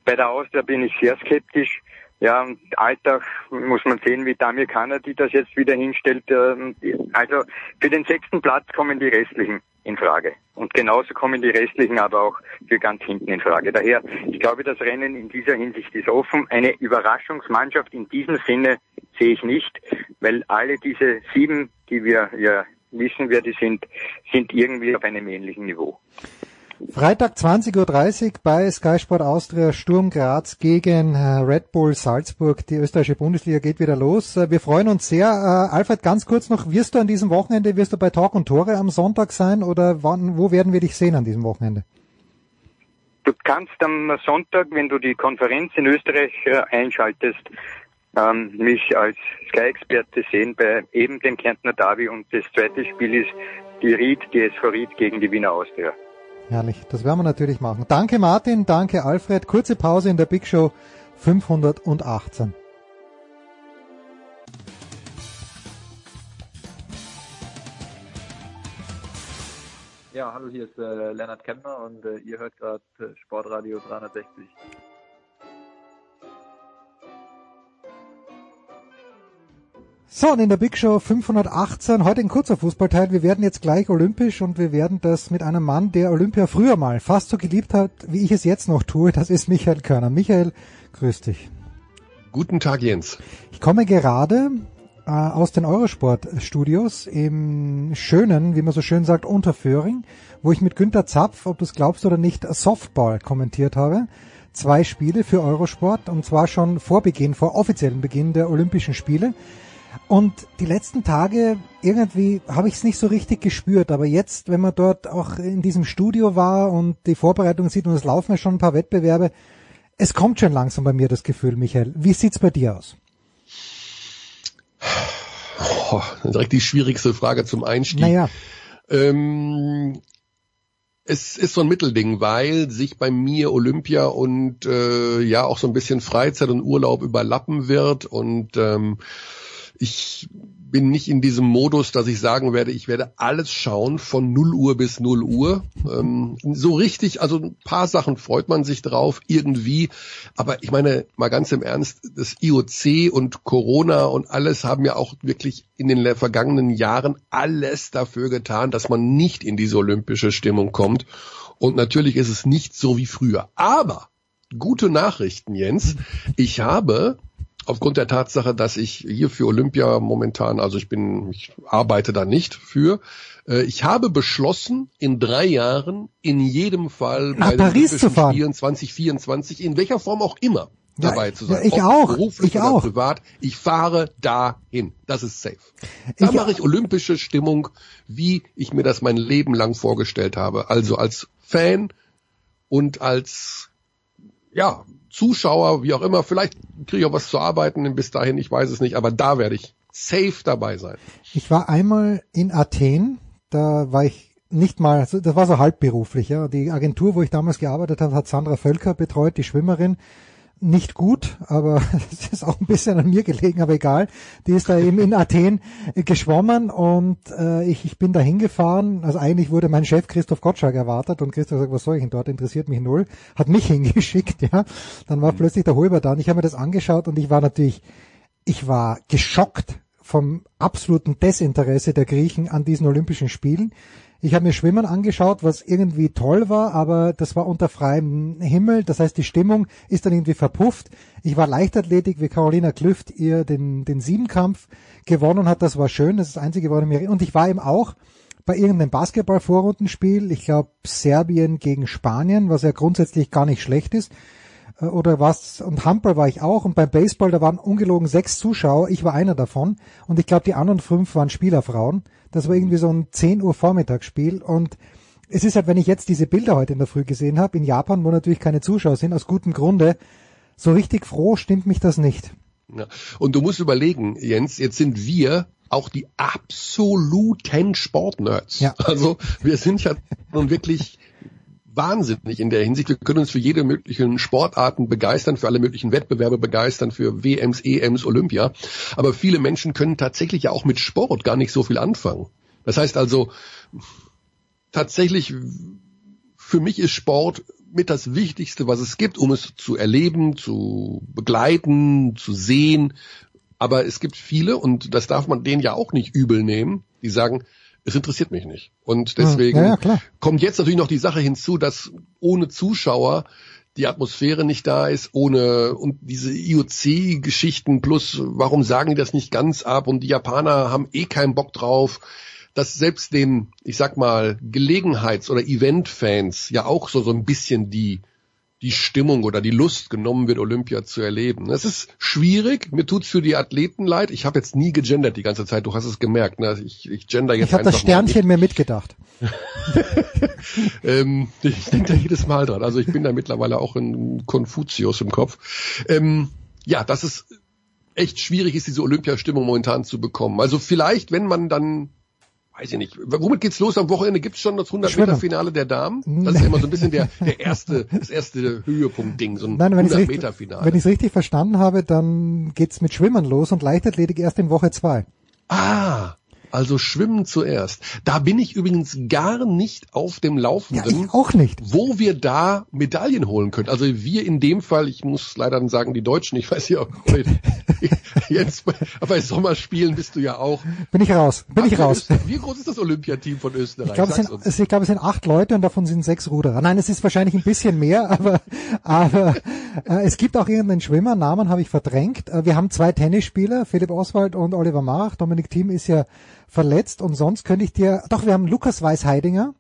Bei der Austria bin ich sehr skeptisch. Ja, und Alltag muss man sehen, wie Damir Kanadi das jetzt wieder hinstellt. Ähm, also für den sechsten Platz kommen die restlichen in Frage. Und genauso kommen die restlichen aber auch für ganz hinten in Frage. Daher, ich glaube, das Rennen in dieser Hinsicht ist offen. Eine Überraschungsmannschaft in diesem Sinne sehe ich nicht, weil alle diese sieben, die wir ja wissen, wer die sind, sind irgendwie auf einem ähnlichen Niveau. Freitag 20.30 Uhr bei Sky Sport Austria Sturm Graz gegen äh, Red Bull Salzburg. Die österreichische Bundesliga geht wieder los. Äh, wir freuen uns sehr. Äh, Alfred, ganz kurz noch, wirst du an diesem Wochenende, wirst du bei Talk und Tore am Sonntag sein oder wann, wo werden wir dich sehen an diesem Wochenende? Du kannst am Sonntag, wenn du die Konferenz in Österreich einschaltest, ähm, mich als Sky-Experte sehen bei eben dem Kärntner Derby und das zweite Spiel ist die Ried, die SV Ried gegen die Wiener Austria. Herrlich, das werden wir natürlich machen. Danke Martin, danke Alfred. Kurze Pause in der Big Show 518. Ja, hallo, hier ist äh, Lennart Kemmner und äh, ihr hört gerade äh, Sportradio 360. So, und in der Big Show 518, heute ein kurzer Fußballteil. Wir werden jetzt gleich olympisch und wir werden das mit einem Mann, der Olympia früher mal fast so geliebt hat, wie ich es jetzt noch tue. Das ist Michael Körner. Michael, grüß dich. Guten Tag, Jens. Ich komme gerade äh, aus den Eurosport-Studios im schönen, wie man so schön sagt, Unterföhring, wo ich mit Günter Zapf, ob du es glaubst oder nicht, Softball kommentiert habe. Zwei Spiele für Eurosport und zwar schon vor Beginn, vor offiziellem Beginn der Olympischen Spiele. Und die letzten Tage irgendwie habe ich es nicht so richtig gespürt, aber jetzt, wenn man dort auch in diesem Studio war und die Vorbereitung sieht und es laufen ja schon ein paar Wettbewerbe, es kommt schon langsam bei mir das Gefühl, Michael. Wie sieht's bei dir aus? Oh, direkt die schwierigste Frage zum Einstieg. Naja. Ähm, es ist so ein Mittelding, weil sich bei mir Olympia und äh, ja auch so ein bisschen Freizeit und Urlaub überlappen wird und ähm, ich bin nicht in diesem Modus, dass ich sagen werde, ich werde alles schauen von 0 Uhr bis 0 Uhr. Ähm, so richtig, also ein paar Sachen freut man sich drauf irgendwie. Aber ich meine, mal ganz im Ernst, das IOC und Corona und alles haben ja auch wirklich in den vergangenen Jahren alles dafür getan, dass man nicht in diese olympische Stimmung kommt. Und natürlich ist es nicht so wie früher. Aber gute Nachrichten, Jens. Ich habe aufgrund der Tatsache, dass ich hier für Olympia momentan, also ich bin, ich arbeite da nicht für, äh, ich habe beschlossen, in drei Jahren in jedem Fall Nach bei Paris den zu fahren. Spielen 2024, in welcher Form auch immer, ja, dabei zu sein. Ich auch. Beruflich ich oder auch. privat. Ich fahre dahin. Das ist safe. Da Ich- mache ich olympische Stimmung, wie ich mir das mein Leben lang vorgestellt habe. Also als Fan und als ja, Zuschauer, wie auch immer, vielleicht kriege ich auch was zu arbeiten bis dahin, ich weiß es nicht, aber da werde ich safe dabei sein. Ich war einmal in Athen, da war ich nicht mal, also das war so halbberuflich, ja. Die Agentur, wo ich damals gearbeitet habe, hat Sandra Völker betreut, die Schwimmerin. Nicht gut, aber es ist auch ein bisschen an mir gelegen, aber egal. Die ist da eben in Athen geschwommen und äh, ich, ich bin da hingefahren. Also eigentlich wurde mein Chef Christoph Gottschalk erwartet und Christoph sagt, was soll ich denn dort? Interessiert mich null. Hat mich hingeschickt, ja. Dann war plötzlich der Holber da und ich habe mir das angeschaut und ich war natürlich, ich war geschockt vom absoluten Desinteresse der Griechen an diesen Olympischen Spielen. Ich habe mir Schwimmen angeschaut, was irgendwie toll war, aber das war unter freiem Himmel. Das heißt, die Stimmung ist dann irgendwie verpufft. Ich war Leichtathletik, wie Carolina Klüft ihr den, den Siebenkampf gewonnen hat. Das war schön. Das ist das einzige, was mir, und ich war eben auch bei irgendeinem Basketball-Vorrundenspiel. Ich glaube Serbien gegen Spanien, was ja grundsätzlich gar nicht schlecht ist oder was und Handball war ich auch und beim Baseball da waren ungelogen sechs Zuschauer, ich war einer davon und ich glaube die anderen fünf waren Spielerfrauen. Das war irgendwie so ein 10 Uhr Vormittagsspiel und es ist halt, wenn ich jetzt diese Bilder heute in der Früh gesehen habe, in Japan, wo natürlich keine Zuschauer sind, aus gutem Grunde, so richtig froh stimmt mich das nicht. Ja. Und du musst überlegen, Jens, jetzt sind wir auch die absoluten Sportnerds. Ja. Also wir sind ja nun wirklich wahnsinnig in der Hinsicht. Wir können uns für jede möglichen Sportarten begeistern, für alle möglichen Wettbewerbe begeistern, für WMs, EMs, Olympia. Aber viele Menschen können tatsächlich ja auch mit Sport gar nicht so viel anfangen. Das heißt also, tatsächlich, für mich ist Sport mit das Wichtigste, was es gibt, um es zu erleben, zu begleiten, zu sehen. Aber es gibt viele, und das darf man denen ja auch nicht übel nehmen, die sagen, Es interessiert mich nicht. Und deswegen ja, ja, kommt jetzt natürlich noch die Sache hinzu, dass ohne Zuschauer die Atmosphäre nicht da ist, ohne und diese IOC-Geschichten plus, warum sagen die das nicht ganz ab und die Japaner haben eh keinen Bock drauf, dass selbst den, ich sag mal, Gelegenheits- oder Event-Fans ja auch so, so ein bisschen die die Stimmung oder die Lust genommen wird, Olympia zu erleben. Es ist schwierig, mir tut's für die Athleten leid. Ich habe jetzt nie gegendert die ganze Zeit, du hast es gemerkt. Ne? Ich, ich gender jetzt Ich habe das Sternchen mir mitgedacht. ähm, ich denke da jedes Mal dran. Also ich bin da mittlerweile auch ein Konfuzius im Kopf. Ähm, ja, dass es echt schwierig ist, diese Olympiastimmung momentan zu bekommen. Also vielleicht, wenn man dann weiß ich nicht. Womit geht's los? Am Wochenende gibt's schon das 100 Meter Finale der Damen. Das ist immer so ein bisschen der, der erste, das erste Höhepunkt-Ding, so ein Nein, wenn 100 Meter Finale. Wenn ich es richtig verstanden habe, dann geht's mit Schwimmen los und Leichtathletik erst in Woche zwei. Ah, also Schwimmen zuerst. Da bin ich übrigens gar nicht auf dem Laufenden. Ja, ich auch nicht. Wo wir da Medaillen holen können. Also wir in dem Fall, ich muss leider sagen, die Deutschen, ich weiß ja, jetzt bei Sommerspielen bist du ja auch. Bin ich raus, bin ich raus. Wie groß ist das Olympiateam von Österreich? Ich glaube, es, sind, ich glaube, es sind acht Leute und davon sind sechs Ruderer. Nein, es ist wahrscheinlich ein bisschen mehr, aber, aber äh, es gibt auch irgendeinen Schwimmer, Namen habe ich verdrängt. Äh, wir haben zwei Tennisspieler, Philipp Oswald und Oliver Marach. Dominik Thiem ist ja verletzt und sonst könnte ich dir, doch, wir haben Lukas Weisheidinger,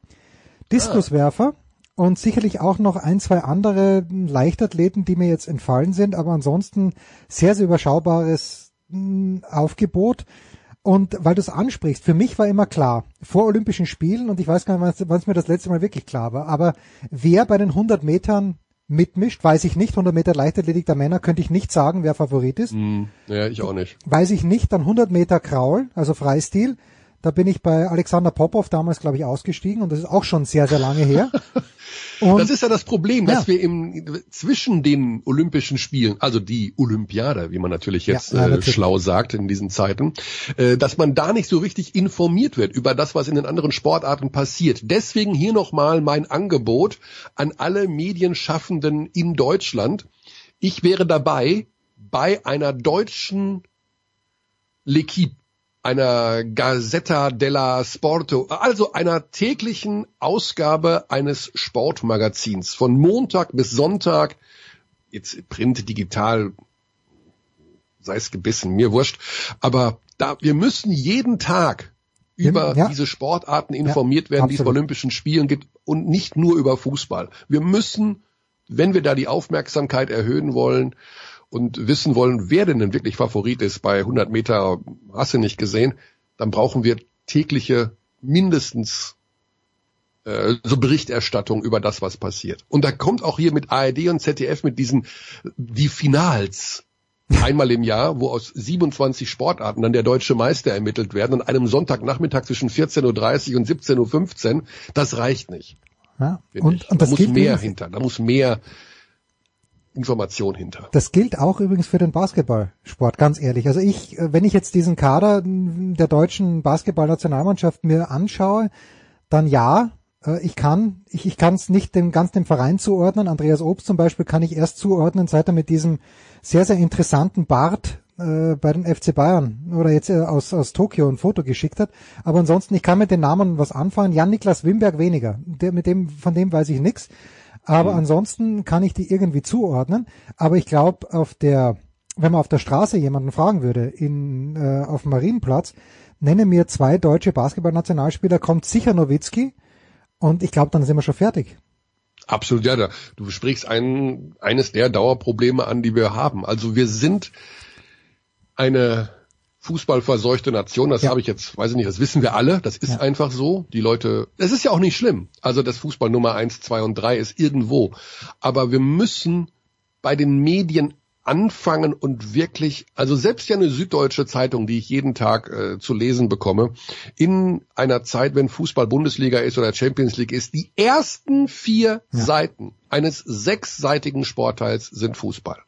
Diskuswerfer ah. und sicherlich auch noch ein, zwei andere Leichtathleten, die mir jetzt entfallen sind, aber ansonsten sehr, sehr überschaubares mh, Aufgebot. Und weil du es ansprichst, für mich war immer klar, vor Olympischen Spielen, und ich weiß gar nicht, wann es mir das letzte Mal wirklich klar war, aber wer bei den 100 Metern mitmischt, weiß ich nicht. 100 Meter Leichtathletik der Männer könnte ich nicht sagen, wer Favorit ist. Mm, ja, ich auch nicht. Weiß ich nicht. Dann 100 Meter Kraul, also Freistil. Da bin ich bei Alexander Popov damals, glaube ich, ausgestiegen und das ist auch schon sehr, sehr lange her. Und das ist ja das Problem, dass ja. wir im, zwischen den Olympischen Spielen, also die Olympiade, wie man natürlich jetzt ja. Äh, schlau sagt in diesen Zeiten, äh, dass man da nicht so richtig informiert wird über das, was in den anderen Sportarten passiert. Deswegen hier nochmal mein Angebot an alle Medienschaffenden in Deutschland. Ich wäre dabei bei einer deutschen L'Equipe einer Gazzetta della Sporto, also einer täglichen Ausgabe eines Sportmagazins von Montag bis Sonntag, jetzt Print, digital, sei es gebissen, mir wurscht, aber da, wir müssen jeden Tag über ja. diese Sportarten informiert ja, werden, die es bei Olympischen Spielen gibt und nicht nur über Fußball. Wir müssen, wenn wir da die Aufmerksamkeit erhöhen wollen, und wissen wollen, wer denn denn wirklich Favorit ist bei 100 Meter, hast du nicht gesehen, dann brauchen wir tägliche mindestens äh, so Berichterstattung über das, was passiert. Und da kommt auch hier mit ARD und ZDF mit diesen die Finals einmal im Jahr, wo aus 27 Sportarten dann der deutsche Meister ermittelt werden, an einem Sonntagnachmittag zwischen 14.30 Uhr und 17.15 Uhr, das reicht nicht. Ja, und, und da muss mehr hinter, da muss mehr Information hinter. Das gilt auch übrigens für den Basketballsport, ganz ehrlich. Also ich, äh, wenn ich jetzt diesen Kader der deutschen Basketballnationalmannschaft mir anschaue, dann ja, äh, ich kann, ich, ich kann es nicht dem ganz dem Verein zuordnen. Andreas Obst zum Beispiel kann ich erst zuordnen, seit er mit diesem sehr, sehr interessanten Bart äh, bei den FC Bayern oder jetzt äh, aus, aus Tokio ein Foto geschickt hat. Aber ansonsten, ich kann mit den Namen was anfangen. Jan-Niklas Wimberg weniger. Der, mit dem, von dem weiß ich nichts. Aber mhm. ansonsten kann ich die irgendwie zuordnen. Aber ich glaube, auf der, wenn man auf der Straße jemanden fragen würde, in, äh, auf dem Marienplatz, nenne mir zwei deutsche Basketballnationalspieler, kommt sicher Nowitzki. Und ich glaube, dann sind wir schon fertig. Absolut, ja. Du sprichst ein, eines der Dauerprobleme an, die wir haben. Also wir sind eine fußballverseuchte Nation, das ja. habe ich jetzt, weiß ich nicht, das wissen wir alle, das ist ja. einfach so. Die Leute, es ist ja auch nicht schlimm. Also das Fußball Nummer eins, zwei und drei ist irgendwo. Aber wir müssen bei den Medien anfangen und wirklich, also selbst ja eine süddeutsche Zeitung, die ich jeden Tag äh, zu lesen bekomme, in einer Zeit, wenn Fußball Bundesliga ist oder Champions League ist, die ersten vier ja. Seiten eines sechsseitigen Sportteils sind Fußball.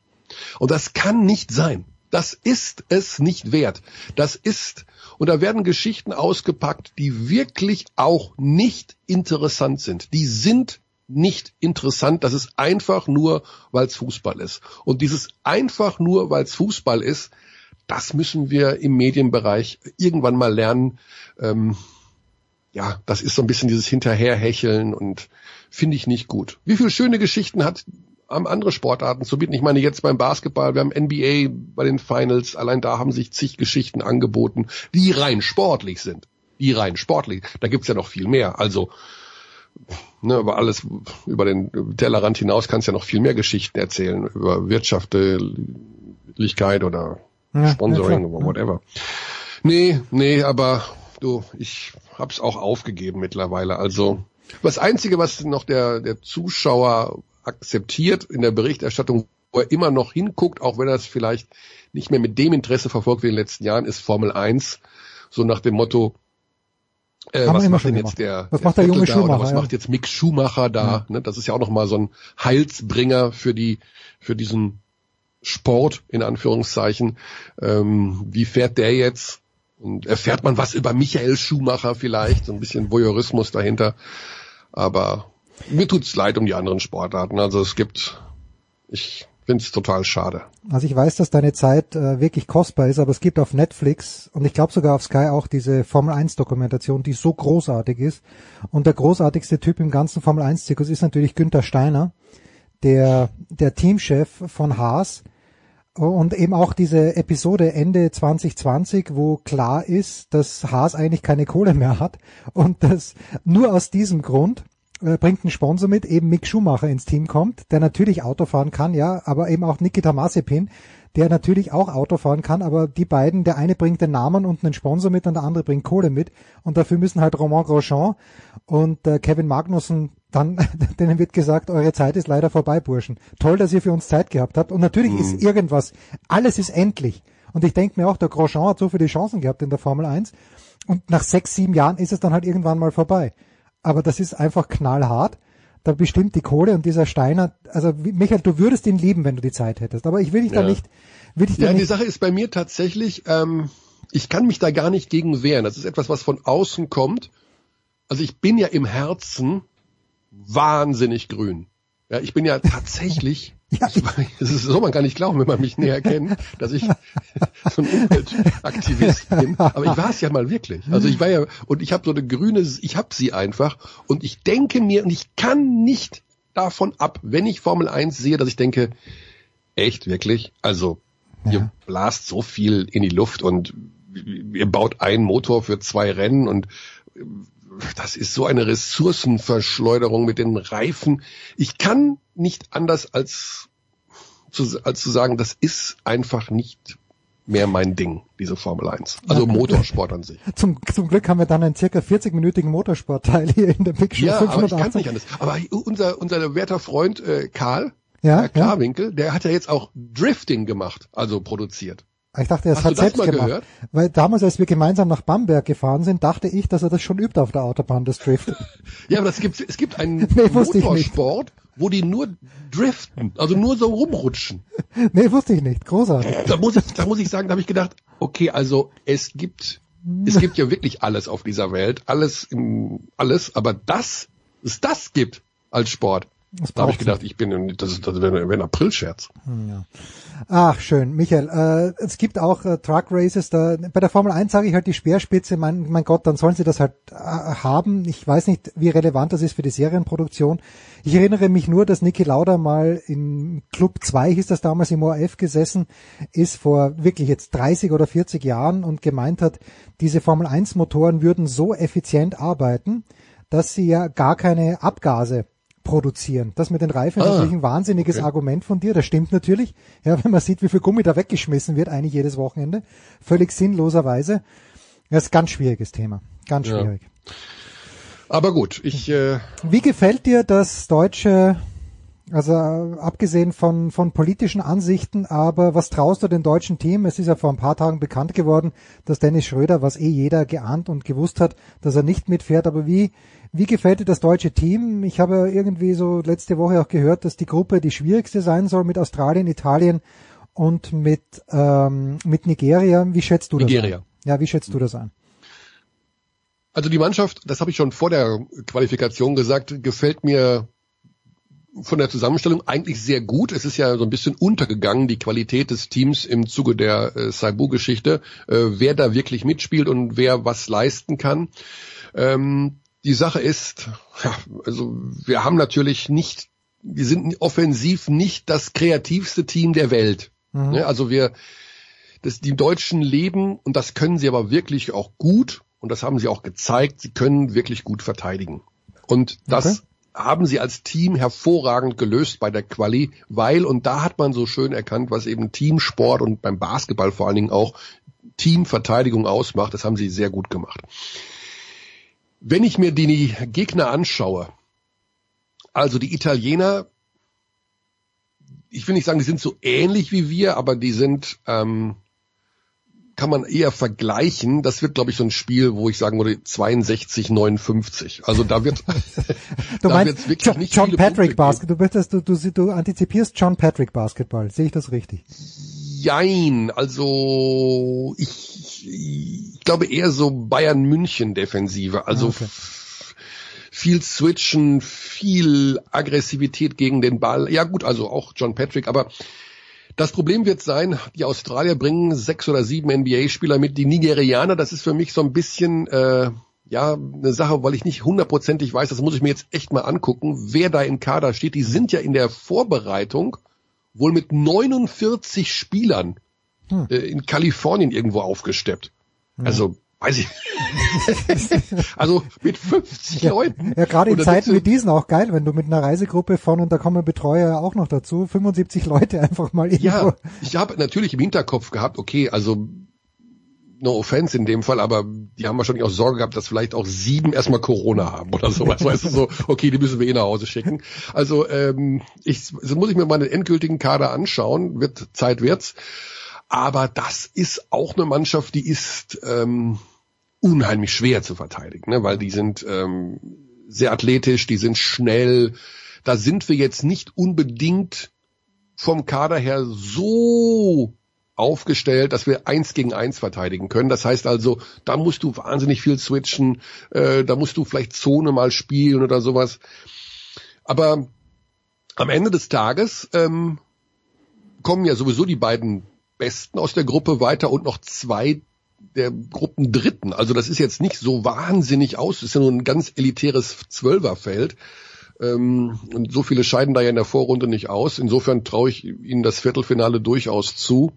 Und das kann nicht sein. Das ist es nicht wert. Das ist, und da werden Geschichten ausgepackt, die wirklich auch nicht interessant sind. Die sind nicht interessant. Das ist einfach nur, weil es Fußball ist. Und dieses einfach nur, weil es Fußball ist, das müssen wir im Medienbereich irgendwann mal lernen. Ähm, ja, das ist so ein bisschen dieses Hinterherhecheln und finde ich nicht gut. Wie viele schöne Geschichten hat haben andere Sportarten zu bieten. Ich meine jetzt beim Basketball, wir haben NBA bei den Finals, allein da haben sich zig Geschichten angeboten, die rein sportlich sind. Die rein sportlich. Da gibt's ja noch viel mehr. Also ne, über alles, über den Tellerrand hinaus kannst ja noch viel mehr Geschichten erzählen, über Wirtschaftlichkeit oder ja, Sponsoring ja, oder whatever. Nee, nee, aber du, ich hab's auch aufgegeben mittlerweile. Also das Einzige, was noch der, der Zuschauer akzeptiert in der Berichterstattung, wo er immer noch hinguckt, auch wenn er es vielleicht nicht mehr mit dem Interesse verfolgt wie in den letzten Jahren, ist Formel 1. So nach dem Motto, äh, was macht denn jetzt der, was der macht der junge Schumacher? was ja. macht jetzt Mick Schumacher da? Ja. Ne, das ist ja auch nochmal so ein Heilsbringer für die, für diesen Sport, in Anführungszeichen. Ähm, wie fährt der jetzt? Und erfährt man was über Michael Schumacher vielleicht? So ein bisschen Voyeurismus dahinter. Aber mir tut's leid um die anderen Sportarten. Also es gibt, ich finde es total schade. Also ich weiß, dass deine Zeit äh, wirklich kostbar ist, aber es gibt auf Netflix und ich glaube sogar auf Sky auch diese Formel 1 Dokumentation, die so großartig ist. Und der großartigste Typ im ganzen Formel 1 Zirkus ist natürlich Günther Steiner, der, der Teamchef von Haas. Und eben auch diese Episode Ende 2020, wo klar ist, dass Haas eigentlich keine Kohle mehr hat und dass nur aus diesem Grund bringt einen Sponsor mit, eben Mick Schumacher ins Team kommt, der natürlich Auto fahren kann, ja, aber eben auch Nikita Mazepin, der natürlich auch Auto fahren kann, aber die beiden, der eine bringt den Namen und einen Sponsor mit und der andere bringt Kohle mit und dafür müssen halt Romain Grosjean und äh, Kevin Magnussen dann, denen wird gesagt, eure Zeit ist leider vorbei, Burschen. Toll, dass ihr für uns Zeit gehabt habt und natürlich mhm. ist irgendwas, alles ist endlich. Und ich denke mir auch, der Grosjean hat so viele Chancen gehabt in der Formel 1 und nach sechs, sieben Jahren ist es dann halt irgendwann mal vorbei aber das ist einfach knallhart. Da bestimmt die Kohle und dieser Steiner, also Michael, du würdest ihn lieben, wenn du die Zeit hättest, aber ich will dich ja. da nicht, will dich da ja, nicht. die Sache ist bei mir tatsächlich, ähm, ich kann mich da gar nicht gegen wehren. Das ist etwas, was von außen kommt. Also ich bin ja im Herzen wahnsinnig grün. Ja, ich bin ja tatsächlich, ja, ich, das ist, soll man gar nicht glauben, wenn man mich näher kennt, dass ich so ein Umweltaktivist bin. Aber ich war es ja mal wirklich. Also ich war ja, und ich habe so eine grüne, ich habe sie einfach. Und ich denke mir, und ich kann nicht davon ab, wenn ich Formel 1 sehe, dass ich denke, echt, wirklich? Also, ja. ihr blast so viel in die Luft und ihr baut einen Motor für zwei Rennen und das ist so eine Ressourcenverschleuderung mit den Reifen. Ich kann nicht anders als zu, als zu sagen, das ist einfach nicht mehr mein Ding, diese Formel 1. Also Motorsport an sich. Zum, zum Glück haben wir dann einen circa 40-minütigen Motorsportteil hier in der Big Show ja, 580. aber ich kann nicht anders. Aber unser, unser werter Freund äh, Karl, ja, Herr Klarwinkel, ja. der hat ja jetzt auch Drifting gemacht, also produziert. Ich dachte, er hat das selbst gemacht. Gehört? Weil damals, als wir gemeinsam nach Bamberg gefahren sind, dachte ich, dass er das schon übt auf der Autobahn, das Drift. ja, aber das gibt, es gibt einen nee, Motorsport, wo die nur driften, also nur so rumrutschen. Nee, wusste ich nicht. Großartig. Da muss ich, da muss ich sagen, da habe ich gedacht, okay, also es gibt, es gibt ja wirklich alles auf dieser Welt, alles alles, aber das, es das gibt als Sport, das da habe ich gedacht, ich bin, das, das wäre ein April-Scherz. Ja. Ach, schön. Michael, äh, es gibt auch äh, Truck Races, da, bei der Formel 1 sage ich halt die Speerspitze, mein, mein Gott, dann sollen sie das halt äh, haben. Ich weiß nicht, wie relevant das ist für die Serienproduktion. Ich erinnere mich nur, dass Niki Lauda mal in Club 2, hieß das damals im ORF gesessen, ist vor wirklich jetzt 30 oder 40 Jahren und gemeint hat, diese Formel 1 Motoren würden so effizient arbeiten, dass sie ja gar keine Abgase produzieren. Das mit den Reifen ist ah, natürlich ein wahnsinniges okay. Argument von dir. Das stimmt natürlich. Ja, wenn man sieht, wie viel Gummi da weggeschmissen wird, eigentlich jedes Wochenende. Völlig sinnloserweise. Das ist ein ganz schwieriges Thema. Ganz schwierig. Ja. Aber gut, ich. Äh wie gefällt dir das deutsche also abgesehen von, von politischen Ansichten, aber was traust du dem deutschen Team? Es ist ja vor ein paar Tagen bekannt geworden, dass Dennis Schröder, was eh jeder geahnt und gewusst hat, dass er nicht mitfährt. Aber wie, wie gefällt dir das deutsche Team? Ich habe irgendwie so letzte Woche auch gehört, dass die Gruppe die schwierigste sein soll mit Australien, Italien und mit, ähm, mit Nigeria. Wie schätzt du das Nigeria. An? Ja, wie schätzt du das an? Also die Mannschaft, das habe ich schon vor der Qualifikation gesagt, gefällt mir von der Zusammenstellung eigentlich sehr gut. Es ist ja so ein bisschen untergegangen, die Qualität des Teams im Zuge der äh, Saibu-Geschichte, äh, wer da wirklich mitspielt und wer was leisten kann. Ähm, die Sache ist, ja, also wir haben natürlich nicht, wir sind offensiv nicht das kreativste Team der Welt. Mhm. Ne? Also wir, das, die Deutschen leben, und das können sie aber wirklich auch gut, und das haben sie auch gezeigt, sie können wirklich gut verteidigen. Und das okay. haben sie als Team hervorragend gelöst bei der Quali, weil, und da hat man so schön erkannt, was eben Teamsport und beim Basketball vor allen Dingen auch Teamverteidigung ausmacht, das haben sie sehr gut gemacht. Wenn ich mir die Gegner anschaue, also die Italiener, ich will nicht sagen, die sind so ähnlich wie wir, aber die sind, ähm, kann man eher vergleichen. Das wird, glaube ich, so ein Spiel, wo ich sagen würde 62, 59. Also da wird, du da meinst wirklich John, nicht John Patrick Basketball. Du, möchtest, du, du, du antizipierst John Patrick Basketball. Sehe ich das richtig? Jein. Also ich glaube eher so Bayern München Defensive. Also okay. viel Switchen, viel Aggressivität gegen den Ball. Ja gut, also auch John Patrick, aber das Problem wird sein, die Australier bringen sechs oder sieben NBA-Spieler mit. Die Nigerianer, das ist für mich so ein bisschen äh, ja eine Sache, weil ich nicht hundertprozentig weiß, das muss ich mir jetzt echt mal angucken, wer da im Kader steht. Die sind ja in der Vorbereitung wohl mit 49 Spielern hm. äh, in Kalifornien irgendwo aufgesteppt. Hm. Also weiß ich. also mit 50 ja, Leuten. Ja, gerade in Zeiten wie diesen auch geil, wenn du mit einer Reisegruppe von und da kommen Betreuer auch noch dazu, 75 Leute einfach mal irgendwo. Ja, ich habe natürlich im Hinterkopf gehabt, okay, also no offense in dem Fall, aber die haben wahrscheinlich auch Sorge gehabt, dass vielleicht auch sieben erstmal Corona haben oder sowas. weißt du, so, okay, die müssen wir eh nach Hause schicken. Also ähm, ich, so muss ich mir mal den endgültigen Kader anschauen, wird Zeit wird's. Aber das ist auch eine Mannschaft, die ist ähm, unheimlich schwer zu verteidigen, ne? weil die sind ähm, sehr athletisch, die sind schnell. Da sind wir jetzt nicht unbedingt vom Kader her so aufgestellt, dass wir eins gegen eins verteidigen können. Das heißt also, da musst du wahnsinnig viel switchen, äh, da musst du vielleicht Zone mal spielen oder sowas. Aber am Ende des Tages ähm, kommen ja sowieso die beiden Besten aus der Gruppe weiter und noch zwei der Gruppen Dritten. Also das ist jetzt nicht so wahnsinnig aus. Das ist ja nur ein ganz elitäres Zwölferfeld. Ähm, und so viele scheiden da ja in der Vorrunde nicht aus. Insofern traue ich ihnen das Viertelfinale durchaus zu.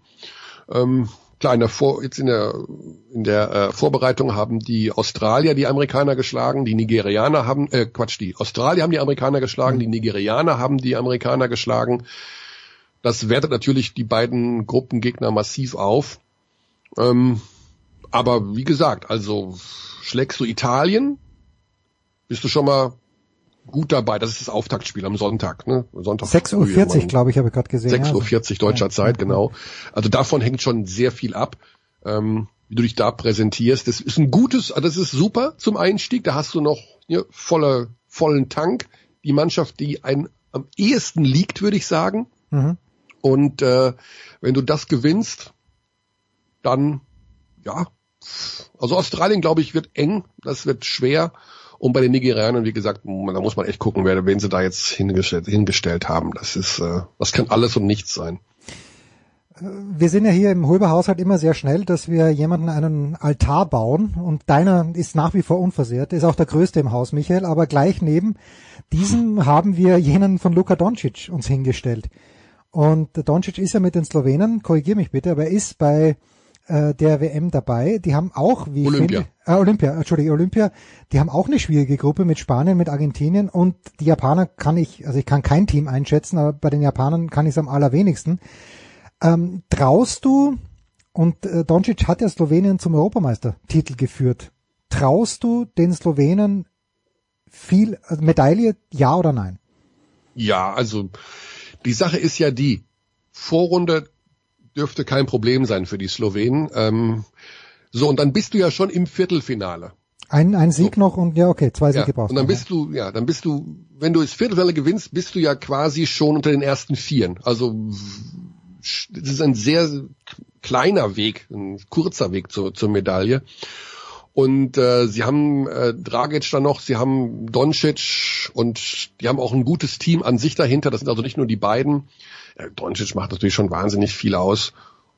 Ähm, klar, in der, Vor jetzt in der, in der äh, Vorbereitung haben die Australier die Amerikaner geschlagen, die Nigerianer haben, äh, Quatsch, die Australier haben die Amerikaner geschlagen, die Nigerianer haben die Amerikaner geschlagen. Das wertet natürlich die beiden Gruppengegner massiv auf. Ähm, aber wie gesagt, also schlägst du Italien, bist du schon mal gut dabei. Das ist das Auftaktspiel am Sonntag. Ne? Sonntag 6.40 Uhr, glaube ich, habe ich gerade gesehen. 6.40 Uhr deutscher ja. Zeit, genau. Also davon hängt schon sehr viel ab, ähm, wie du dich da präsentierst. Das ist ein gutes, das ist super zum Einstieg. Da hast du noch ja, voller, vollen Tank. Die Mannschaft, die ein, am ehesten liegt, würde ich sagen. Mhm. Und äh, wenn du das gewinnst, dann ja, also Australien, glaube ich, wird eng, das wird schwer. Und bei den Nigerianern, wie gesagt, da muss man echt gucken, wer, wen sie da jetzt hingestellt, hingestellt haben. Das ist, äh, das kann alles und nichts sein. Wir sind ja hier im Hulber-Haushalt immer sehr schnell, dass wir jemanden einen Altar bauen und deiner ist nach wie vor unversehrt, ist auch der größte im Haus, Michael, aber gleich neben diesem haben wir jenen von Luka Doncic uns hingestellt. Und Doncic ist ja mit den Slowenen, korrigier mich bitte, aber er ist bei äh, der WM dabei. Die haben auch, wie Olympia. Finde, äh, Olympia, Entschuldige, Olympia, die haben auch eine schwierige Gruppe mit Spanien, mit Argentinien und die Japaner kann ich, also ich kann kein Team einschätzen, aber bei den Japanern kann ich es am allerwenigsten. Ähm, traust du, und äh, Doncic hat ja Slowenien zum Europameistertitel geführt, traust du den Slowenen viel also Medaille, ja oder nein? Ja, also die Sache ist ja die, Vorrunde dürfte kein Problem sein für die Slowenen. Ähm, so, und dann bist du ja schon im Viertelfinale. Ein, ein Sieg so. noch und ja, okay, zwei Siege ja, brauchst Und dann bist du, ja, dann bist du, wenn du das Viertelfinale gewinnst, bist du ja quasi schon unter den ersten Vieren. Also das ist ein sehr kleiner Weg, ein kurzer Weg zur, zur Medaille. Und äh, sie haben äh, Dragic dann noch, sie haben Doncic und die haben auch ein gutes Team an sich dahinter. Das sind also nicht nur die beiden. Äh, Doncic macht natürlich schon wahnsinnig viel aus.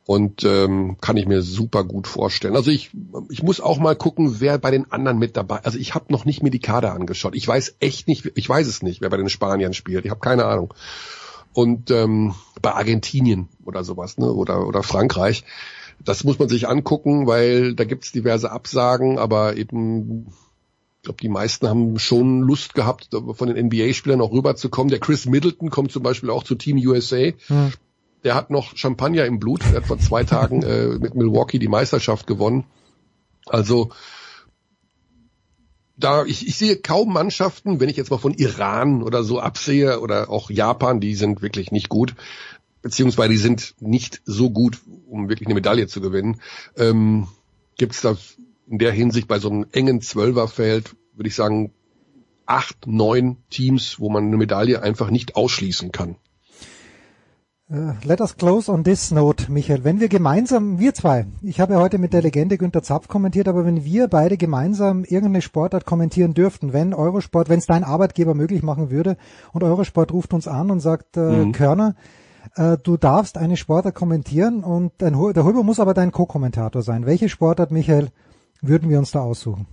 Und ähm, kann ich mir super gut vorstellen. Also ich, ich muss auch mal gucken, wer bei den anderen mit dabei. Also ich habe noch nicht mir die Kader angeschaut. Ich weiß echt nicht, ich weiß es nicht, wer bei den Spaniern spielt. Ich habe keine Ahnung. Und ähm, bei Argentinien oder sowas, ne? Oder oder Frankreich. Das muss man sich angucken, weil da gibt's diverse Absagen, aber eben ich glaube, die meisten haben schon Lust gehabt, von den NBA-Spielern auch rüberzukommen. Der Chris Middleton kommt zum Beispiel auch zu Team USA. Hm der hat noch Champagner im Blut. Er hat vor zwei Tagen äh, mit Milwaukee die Meisterschaft gewonnen. Also da ich, ich sehe kaum Mannschaften, wenn ich jetzt mal von Iran oder so absehe oder auch Japan, die sind wirklich nicht gut, beziehungsweise die sind nicht so gut, um wirklich eine Medaille zu gewinnen. Ähm, Gibt es da in der Hinsicht bei so einem engen Zwölferfeld, würde ich sagen, acht, neun Teams, wo man eine Medaille einfach nicht ausschließen kann. Uh, let us close on this note, Michael. Wenn wir gemeinsam, wir zwei, ich habe ja heute mit der Legende Günter Zapf kommentiert, aber wenn wir beide gemeinsam irgendeine Sportart kommentieren dürften, wenn Eurosport, wenn es dein Arbeitgeber möglich machen würde und Eurosport ruft uns an und sagt, äh, mhm. Körner, äh, du darfst eine Sportart kommentieren und dein, der Huber muss aber dein Co-Kommentator sein. Welche Sportart, Michael, würden wir uns da aussuchen?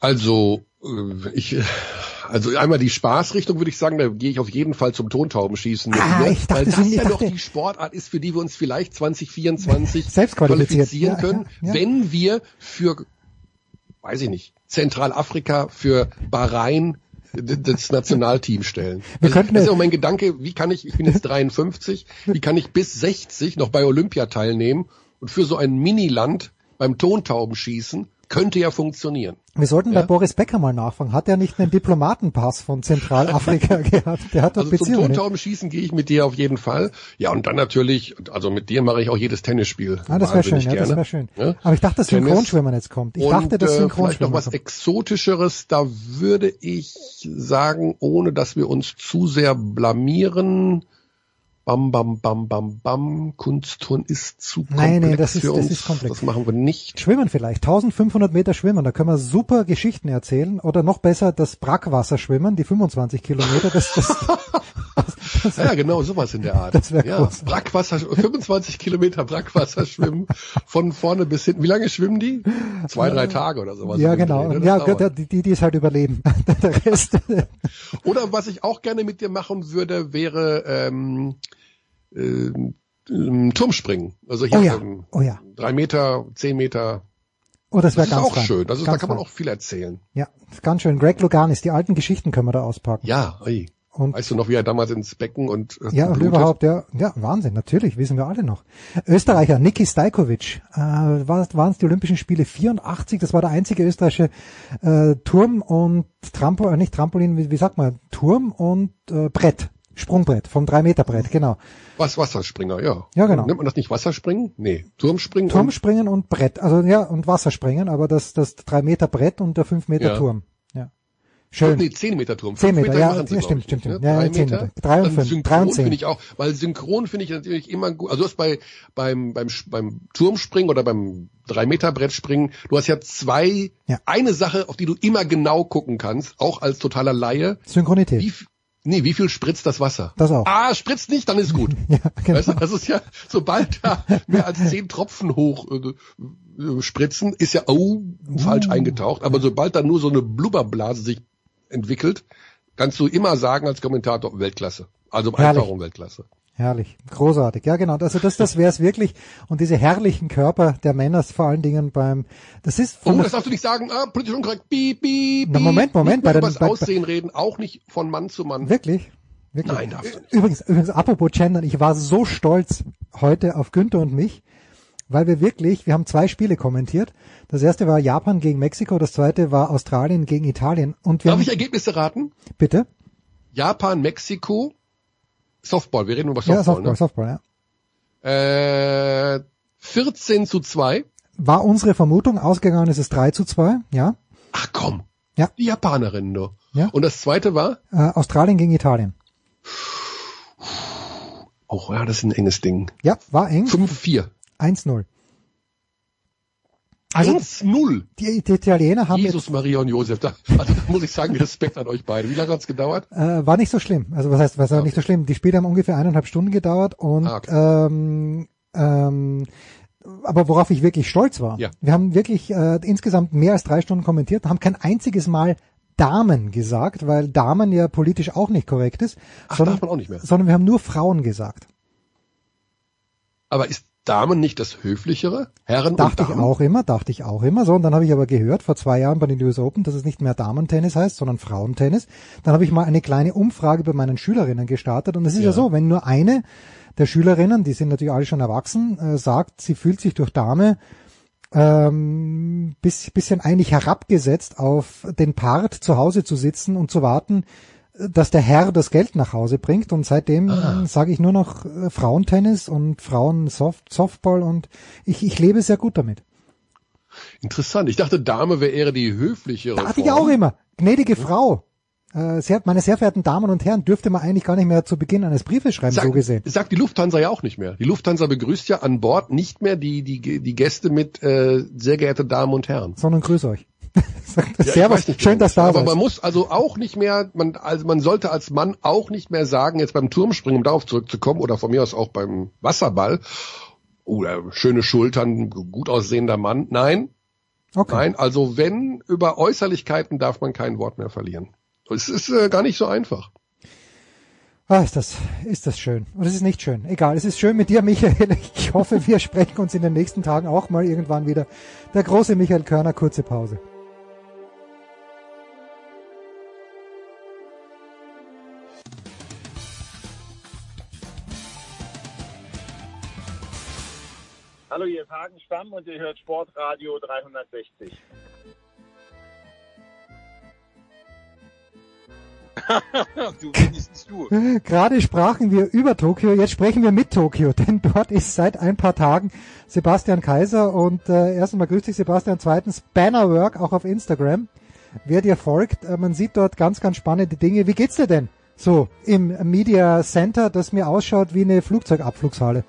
Also, äh, ich, also einmal die Spaßrichtung würde ich sagen, da gehe ich auf jeden Fall zum Tontaubenschießen. Ah, ich dachte, weil das ich ja dachte, doch die Sportart ist, für die wir uns vielleicht 2024 Selbst qualifizieren ja, können, ja, ja. wenn wir für, weiß ich nicht, Zentralafrika, für Bahrain das Nationalteam stellen. Wir Also, das ist auch mein Gedanke, wie kann ich, ich bin jetzt 53, wie kann ich bis 60 noch bei Olympia teilnehmen und für so ein Miniland beim Tontaubenschießen könnte ja funktionieren. Wir sollten Ja. bei Boris Becker mal nachfragen. Hat er nicht einen Diplomatenpass von Zentralafrika gehabt? Der hat doch Also zum Beziehungen. Tontaubenschießen gehe ich mit dir auf jeden Fall. Ja, und dann natürlich, also mit dir mache ich auch jedes Tennisspiel. Ah, das wäre schön, ja, das wäre schön. Ja? Aber ich dachte, das Tennis. Synchronschwimmen jetzt kommt. Ich und, dachte, das äh, vielleicht noch Synchronschwimmen was kommt. Exotischeres, da würde ich sagen, ohne dass wir uns zu sehr blamieren, bam, bam, bam, bam, bam, Kunstturn ist zu komplex Nein, nee, das ist- für das uns. ist komplex. Das machen wir nicht. Schwimmen vielleicht, 1500 Meter schwimmen, da können wir super Geschichten erzählen oder noch besser das Brackwasser schwimmen, die 25 Kilometer, das, das, Ja, genau, sowas in der Art. Das wär ja, groß. Brackwasser, 25 Kilometer Brackwasser schwimmen, von vorne bis hinten. Wie lange schwimmen die? Zwei, drei Tage oder sowas. ja genau, Dreh, ne? Das ja, dauert. die, die, die es halt überleben. Der Rest, Oder was ich auch gerne mit dir machen würde, wäre ähm, ähm, Turmspringen. Also hier Oh ja, ähm, oh ja. drei Meter, zehn Meter. oh, das wäre ist ganz auch fein. schön. Das ist, da Ganz kann man auch viel erzählen. Ja, ist ganz schön. Greg Luganis, die alten Geschichten können wir da auspacken. Ja, ey. Und Weißt du noch, wie er damals ins Becken und äh, Ja, und überhaupt, ja, ja, Wahnsinn, natürlich, wissen wir alle noch. Österreicher, Niki Stajkovic, äh, war, waren es die Olympischen Spiele 84, das war der einzige österreichische äh, Turm und Trampo, äh, nicht Trampolin, wie, wie sagt man, Turm und äh, Brett, Sprungbrett, vom 3-Meter-Brett, genau. Was, Wasserspringer, ja. Ja, genau. Nennt man das nicht Wasserspringen? Nee, Turmspringen. und- Turmspringen und Brett, also ja, und Wasserspringen, aber das, das 3-Meter-Brett und der 5-Meter Ja. Turm. Ja. Schön. Nee, 10 Meter Turm. 10 Fünf Meter, ja, machen sie, ja, stimmt, stimmt, stimmt. ne? Ja, Drei ja, 10 Meter. Meter. Drei und Dann fünf. Synchron und zehn. finde ich auch, weil synchron finde ich natürlich immer gut. Also du hast bei beim beim beim Turmspringen oder beim 3 Meter Brettspringen, du hast ja zwei Ja. eine Sache, auf die du immer genau gucken kannst, auch als totaler Laie. Synchronität. Wie Nee, wie viel spritzt das Wasser? Das auch. Ah, spritzt nicht, dann ist gut. Ja, genau. Weißt du, das ist ja, sobald da mehr als zehn Tropfen hoch äh, äh, spritzen, ist ja, oh, falsch eingetaucht. Aber sobald da nur so eine Blubberblase sich entwickelt, kannst du immer sagen als Kommentator, Weltklasse. Also Herrlich. einfach um Weltklasse. Herrlich, großartig. Ja, genau. Also das, das wäre es wirklich. Und diese herrlichen Körper der Männer vor allen Dingen beim. Das ist Oh, das darfst du nicht sagen, ah, politisch unkorrekt, piep, piep, Na, Moment. Moment, bei übers bei- Aussehen reden, auch nicht von Mann zu Mann. wirklich. Wirklich. Nein, darfst du nicht. Übrigens, übrigens, apropos Gendern, ich war so stolz heute auf Günther und mich, weil wir wirklich, wir haben zwei Spiele kommentiert. Das erste war Japan gegen Mexiko, das zweite war Australien gegen Italien. Und wir Darf haben, ich Ergebnisse raten? bitte? Japan, Mexiko, Softball, wir reden über ja, Softball, Softball, Softball, ja. ne? Äh, 14 zu 2. War unsere Vermutung, ausgegangen ist es 3 zu 2, ja. Ach komm. Ja. Die Japanerinnen nur. Ja. Und das zweite war? Äh, Australien gegen Italien. Oh ja, das ist ein enges Ding. Ja, war eng. 5-4. 1-0. Also Ins Null. Die, die Italiener haben Jesus, jetzt, Maria und Josef. Da, also da muss ich sagen, Respekt an euch beide. Wie lange hat's gedauert? äh, war nicht so schlimm. Also was heißt, was war Okay. nicht so schlimm? Die Spiele haben ungefähr eineinhalb Stunden gedauert und Ah, okay. ähm, ähm, aber worauf ich wirklich stolz war, Ja. wir haben wirklich äh, insgesamt mehr als drei Stunden kommentiert, haben kein einziges Mal Damen gesagt, weil Damen ja politisch auch nicht korrekt ist, Ach, sondern, auch nicht sondern wir haben nur Frauen gesagt. Aber ist Damen nicht das Höflichere? Herren Dachte und ich Damen? auch immer, dachte ich auch immer so. Und dann habe ich aber gehört, vor zwei Jahren bei den US Open, dass es nicht mehr Damentennis heißt, sondern Frauentennis. Dann habe ich mal eine kleine Umfrage bei meinen Schülerinnen gestartet. Und es ist ja. Ja. so, wenn nur eine der Schülerinnen, die sind natürlich alle schon erwachsen, äh, sagt, sie fühlt sich durch Dame ähm, bis, bisschen eigentlich herabgesetzt auf den Part, zu Hause zu sitzen und zu warten, dass der Herr das Geld nach Hause bringt. Und seitdem Ah. sage ich nur noch äh, Frauentennis und Frauen-Soft Softball und ich, ich lebe sehr gut damit. Interessant. Ich dachte, Dame wäre eher die höflichere. Dachte ich Form. auch immer. Gnädige Frau. Äh, sehr, meine sehr verehrten Damen und Herren, dürfte man eigentlich gar nicht mehr zu Beginn eines Briefes schreiben, Sag, so gesehen. sagt die Lufthansa ja auch nicht mehr. Die Lufthansa begrüßt ja an Bord nicht mehr die, die, die Gäste mit äh, sehr geehrte Damen und Herren. Sondern grüß euch. Ja, Servus, schön, dass du da Aber man muss also auch nicht mehr, man, also man sollte als Mann auch nicht mehr sagen, jetzt beim Turmspringen, um darauf zurückzukommen, oder von mir aus auch beim Wasserball, oder schöne Schultern, gut aussehender Mann. Nein, Okay. nein, also wenn, über Äußerlichkeiten darf man kein Wort mehr verlieren. Es ist äh, gar nicht so einfach. Ah, ist das, ist das schön. Und es ist nicht schön. Egal, es ist schön mit dir, Michael. Ich hoffe, wir sprechen uns in den nächsten Tagen auch mal irgendwann wieder. Der große Michael Körner, kurze Pause. Hallo, hier ist Hagen Stamm und ihr hört Sportradio 360. du wenigstens du. Gerade sprachen wir über Tokio, jetzt sprechen wir mit Tokio, denn dort ist seit ein paar Tagen Sebastian Kaiser und äh, erst einmal grüß dich Sebastian, zweitens Bannerwork auch auf Instagram. Wer dir folgt, äh, man sieht dort ganz, ganz spannende Dinge. Wie geht's dir denn so im Media Center, das mir ausschaut wie eine Flugzeugabflugshalle?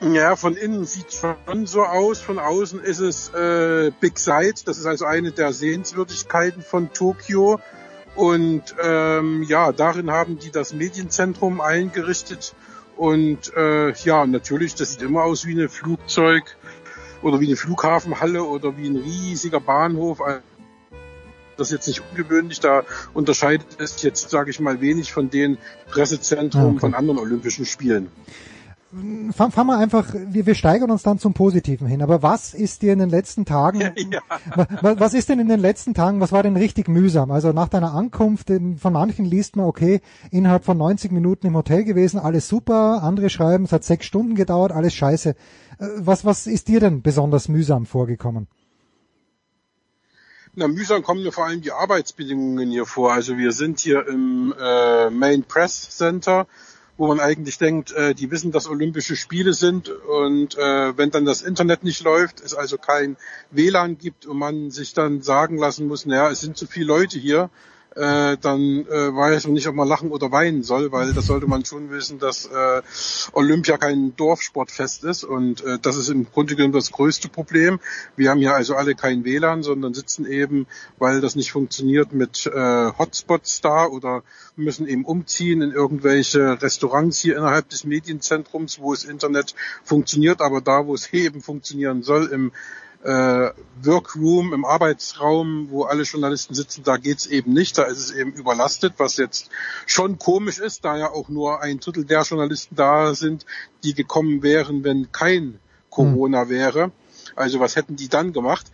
Ja, von innen sieht schon so aus. Von außen ist es äh, Big Sight. Das ist also eine der Sehenswürdigkeiten von Tokio. Und ähm, ja, darin haben die das Medienzentrum eingerichtet. Und äh, ja, natürlich, das sieht immer aus wie eine Flugzeug oder wie eine Flughafenhalle oder wie ein riesiger Bahnhof. Das ist jetzt nicht ungewöhnlich. Da unterscheidet es jetzt, sage ich mal, wenig von den Pressezentren Okay. von anderen Olympischen Spielen. Fangen fang wir einfach, wir, wir steigern uns dann zum Positiven hin. Aber was ist dir in den letzten Tagen, Ja. wa- was ist denn in den letzten Tagen, was war denn richtig mühsam? Also nach deiner Ankunft, ähm, von manchen liest man, okay, innerhalb von 90 Minuten im Hotel gewesen, alles super. Andere schreiben, es hat sechs Stunden gedauert, alles scheiße. Äh, Was, was ist dir denn besonders mühsam vorgekommen? Na, mühsam kommen mir vor allem die Arbeitsbedingungen hier vor. Also wir sind hier im äh, Main Press Center, wo man eigentlich denkt, äh, die wissen, dass Olympische Spiele sind und äh, wenn dann das Internet nicht läuft, es also kein WLAN gibt und man sich dann sagen lassen muss, naja, es sind zu viele Leute hier, äh, dann äh, weiß man nicht, ob man lachen oder weinen soll, weil das sollte man schon wissen, dass äh, Olympia kein Dorfsportfest ist und äh, das ist im Grunde genommen das größte Problem. Wir haben hier also alle kein WLAN, sondern sitzen eben, weil das nicht funktioniert, mit äh, Hotspots da oder müssen eben umziehen in irgendwelche Restaurants hier innerhalb des Medienzentrums, wo das Internet funktioniert, aber da, wo es eben funktionieren soll, im äh, Workroom, im Arbeitsraum, wo alle Journalisten sitzen, da geht's eben nicht. Da ist es eben überlastet, was jetzt schon komisch ist, da ja auch nur ein Drittel der Journalisten da sind, die gekommen wären, wenn kein Corona wäre. Also was hätten die dann gemacht?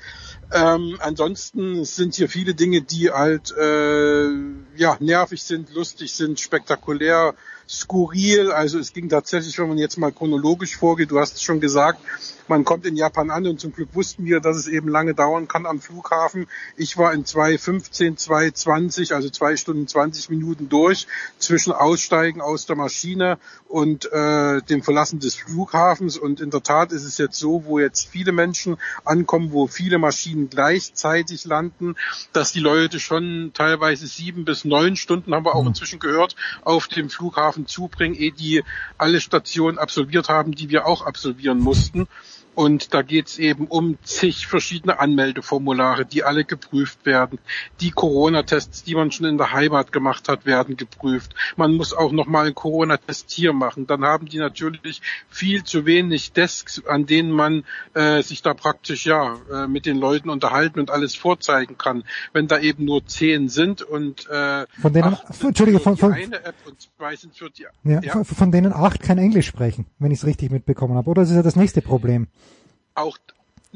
Ähm, ansonsten sind hier viele Dinge, die halt äh, ja nervig sind, lustig sind, spektakulär, skurril. Also es ging tatsächlich, wenn man jetzt mal chronologisch vorgeht, du hast es schon gesagt, man kommt in Japan an und zum Glück wussten wir, dass es eben lange dauern kann am Flughafen. Ich war in 2.15, 2.20, also zwei Stunden 20 Minuten durch zwischen Aussteigen aus der Maschine und äh, dem Verlassen des Flughafens. Und in der Tat ist es jetzt so, wo jetzt viele Menschen ankommen, wo viele Maschinen gleichzeitig landen, dass die Leute schon teilweise sieben bis neun Stunden, haben wir auch inzwischen gehört, auf dem Flughafen zubringen, ehe die alle Stationen absolviert haben, die wir auch absolvieren mussten. Und da geht's eben um zig verschiedene Anmeldeformulare, die alle geprüft werden. Die Corona-Tests, die man schon in der Heimat gemacht hat, werden geprüft. Man muss auch nochmal einen Corona-Test hier machen. Dann haben die natürlich viel zu wenig Desks, an denen man äh, sich da praktisch ja äh, mit den Leuten unterhalten und alles vorzeigen kann. Wenn da eben nur zehn sind und äh, von denen, acht Entschuldige, von, von, eine App und zwei sind für die ja, ja. Von, von denen acht kein Englisch sprechen, wenn ich es richtig mitbekommen habe. Oder das ist ja das nächste Problem auch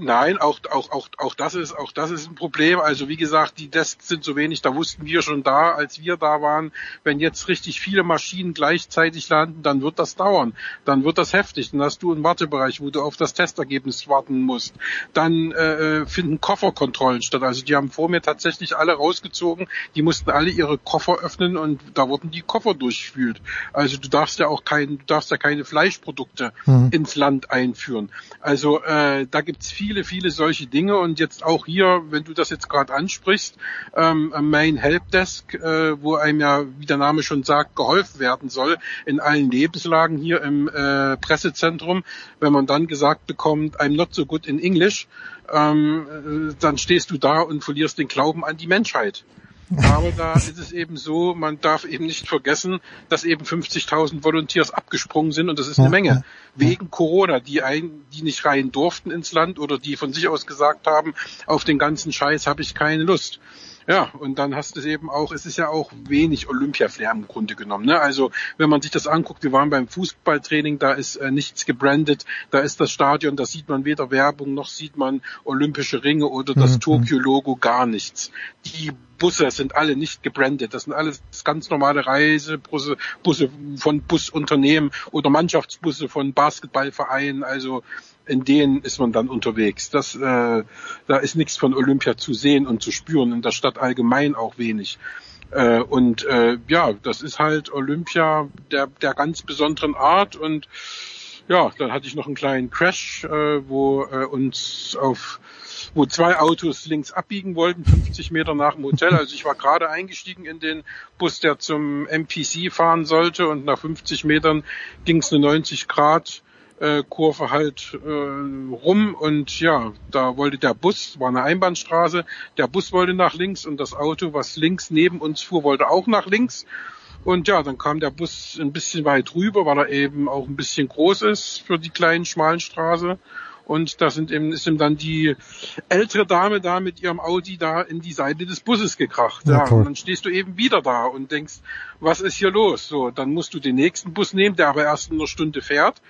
Nein, auch, auch, auch, auch das ist, auch das ist ein Problem. Also wie gesagt, die Desks sind so wenig, da wussten wir schon da, als wir da waren, wenn jetzt richtig viele Maschinen gleichzeitig landen, dann wird das dauern. Dann wird das heftig. Dann hast du einen Wartebereich, wo du auf das Testergebnis warten musst. Dann äh, finden Kofferkontrollen statt. Also die haben vor mir tatsächlich alle rausgezogen. Die mussten alle ihre Koffer öffnen und da wurden die Koffer durchspült. Also du darfst ja auch kein, du darfst ja keine Fleischprodukte mhm. ins Land einführen. Also äh, da gibt's viele viele, viele solche Dinge und jetzt auch hier, wenn du das jetzt gerade ansprichst, ähm, Main Helpdesk, äh, wo einem ja, wie der Name schon sagt, geholfen werden soll in allen Lebenslagen hier im äh, Pressezentrum, wenn man dann gesagt bekommt, I'm not so good in English, ähm, äh, dann stehst du da und verlierst den Glauben an die Menschheit. Aber da ist es eben so, man darf eben nicht vergessen, dass eben 50.000 Volunteers abgesprungen sind und das ist eine Menge. Wegen Corona, die ein, die nicht rein durften ins Land oder die von sich aus gesagt haben, auf den ganzen Scheiß habe ich keine Lust. Ja, und dann hast du es eben auch, es ist ja auch wenig Olympia-Flair im Grunde genommen. Ne? Also wenn man sich das anguckt, wir waren beim Fußballtraining, da ist äh, nichts gebrandet, da ist das Stadion, da sieht man weder Werbung noch sieht man olympische Ringe oder das mhm. Tokio-Logo, gar nichts. Die Busse sind alle nicht gebrandet. Das sind alles ganz normale Reisebusse Busse von Busunternehmen oder Mannschaftsbusse von Basketballvereinen. Also in denen ist man dann unterwegs. Das, äh, da ist nichts von Olympia zu sehen und zu spüren, in der Stadt allgemein auch wenig. Äh, und äh, ja, das ist halt Olympia der, der ganz besonderen Art und ja, dann hatte ich noch einen kleinen Crash, äh, wo äh, uns auf wo zwei Autos links abbiegen wollten, 50 Meter nach dem Hotel. Also ich war gerade eingestiegen in den Bus, der zum MPC fahren sollte und nach 50 Metern ging es eine 90 Grad äh, Kurve halt äh, rum und ja, da wollte der Bus, war eine Einbahnstraße, der Bus wollte nach links und das Auto, was links neben uns fuhr, wollte auch nach links. Und ja, dann kam der Bus ein bisschen weit rüber, weil er eben auch ein bisschen groß ist für die kleinen, schmalen Straße. Und da sind eben, ist ihm dann die ältere Dame da mit ihrem Audi da in die Seite des Busses gekracht. Ja, ja und dann stehst du eben wieder da und denkst, was ist hier los? So, dann musst du den nächsten Bus nehmen, der aber erst in einer Stunde fährt.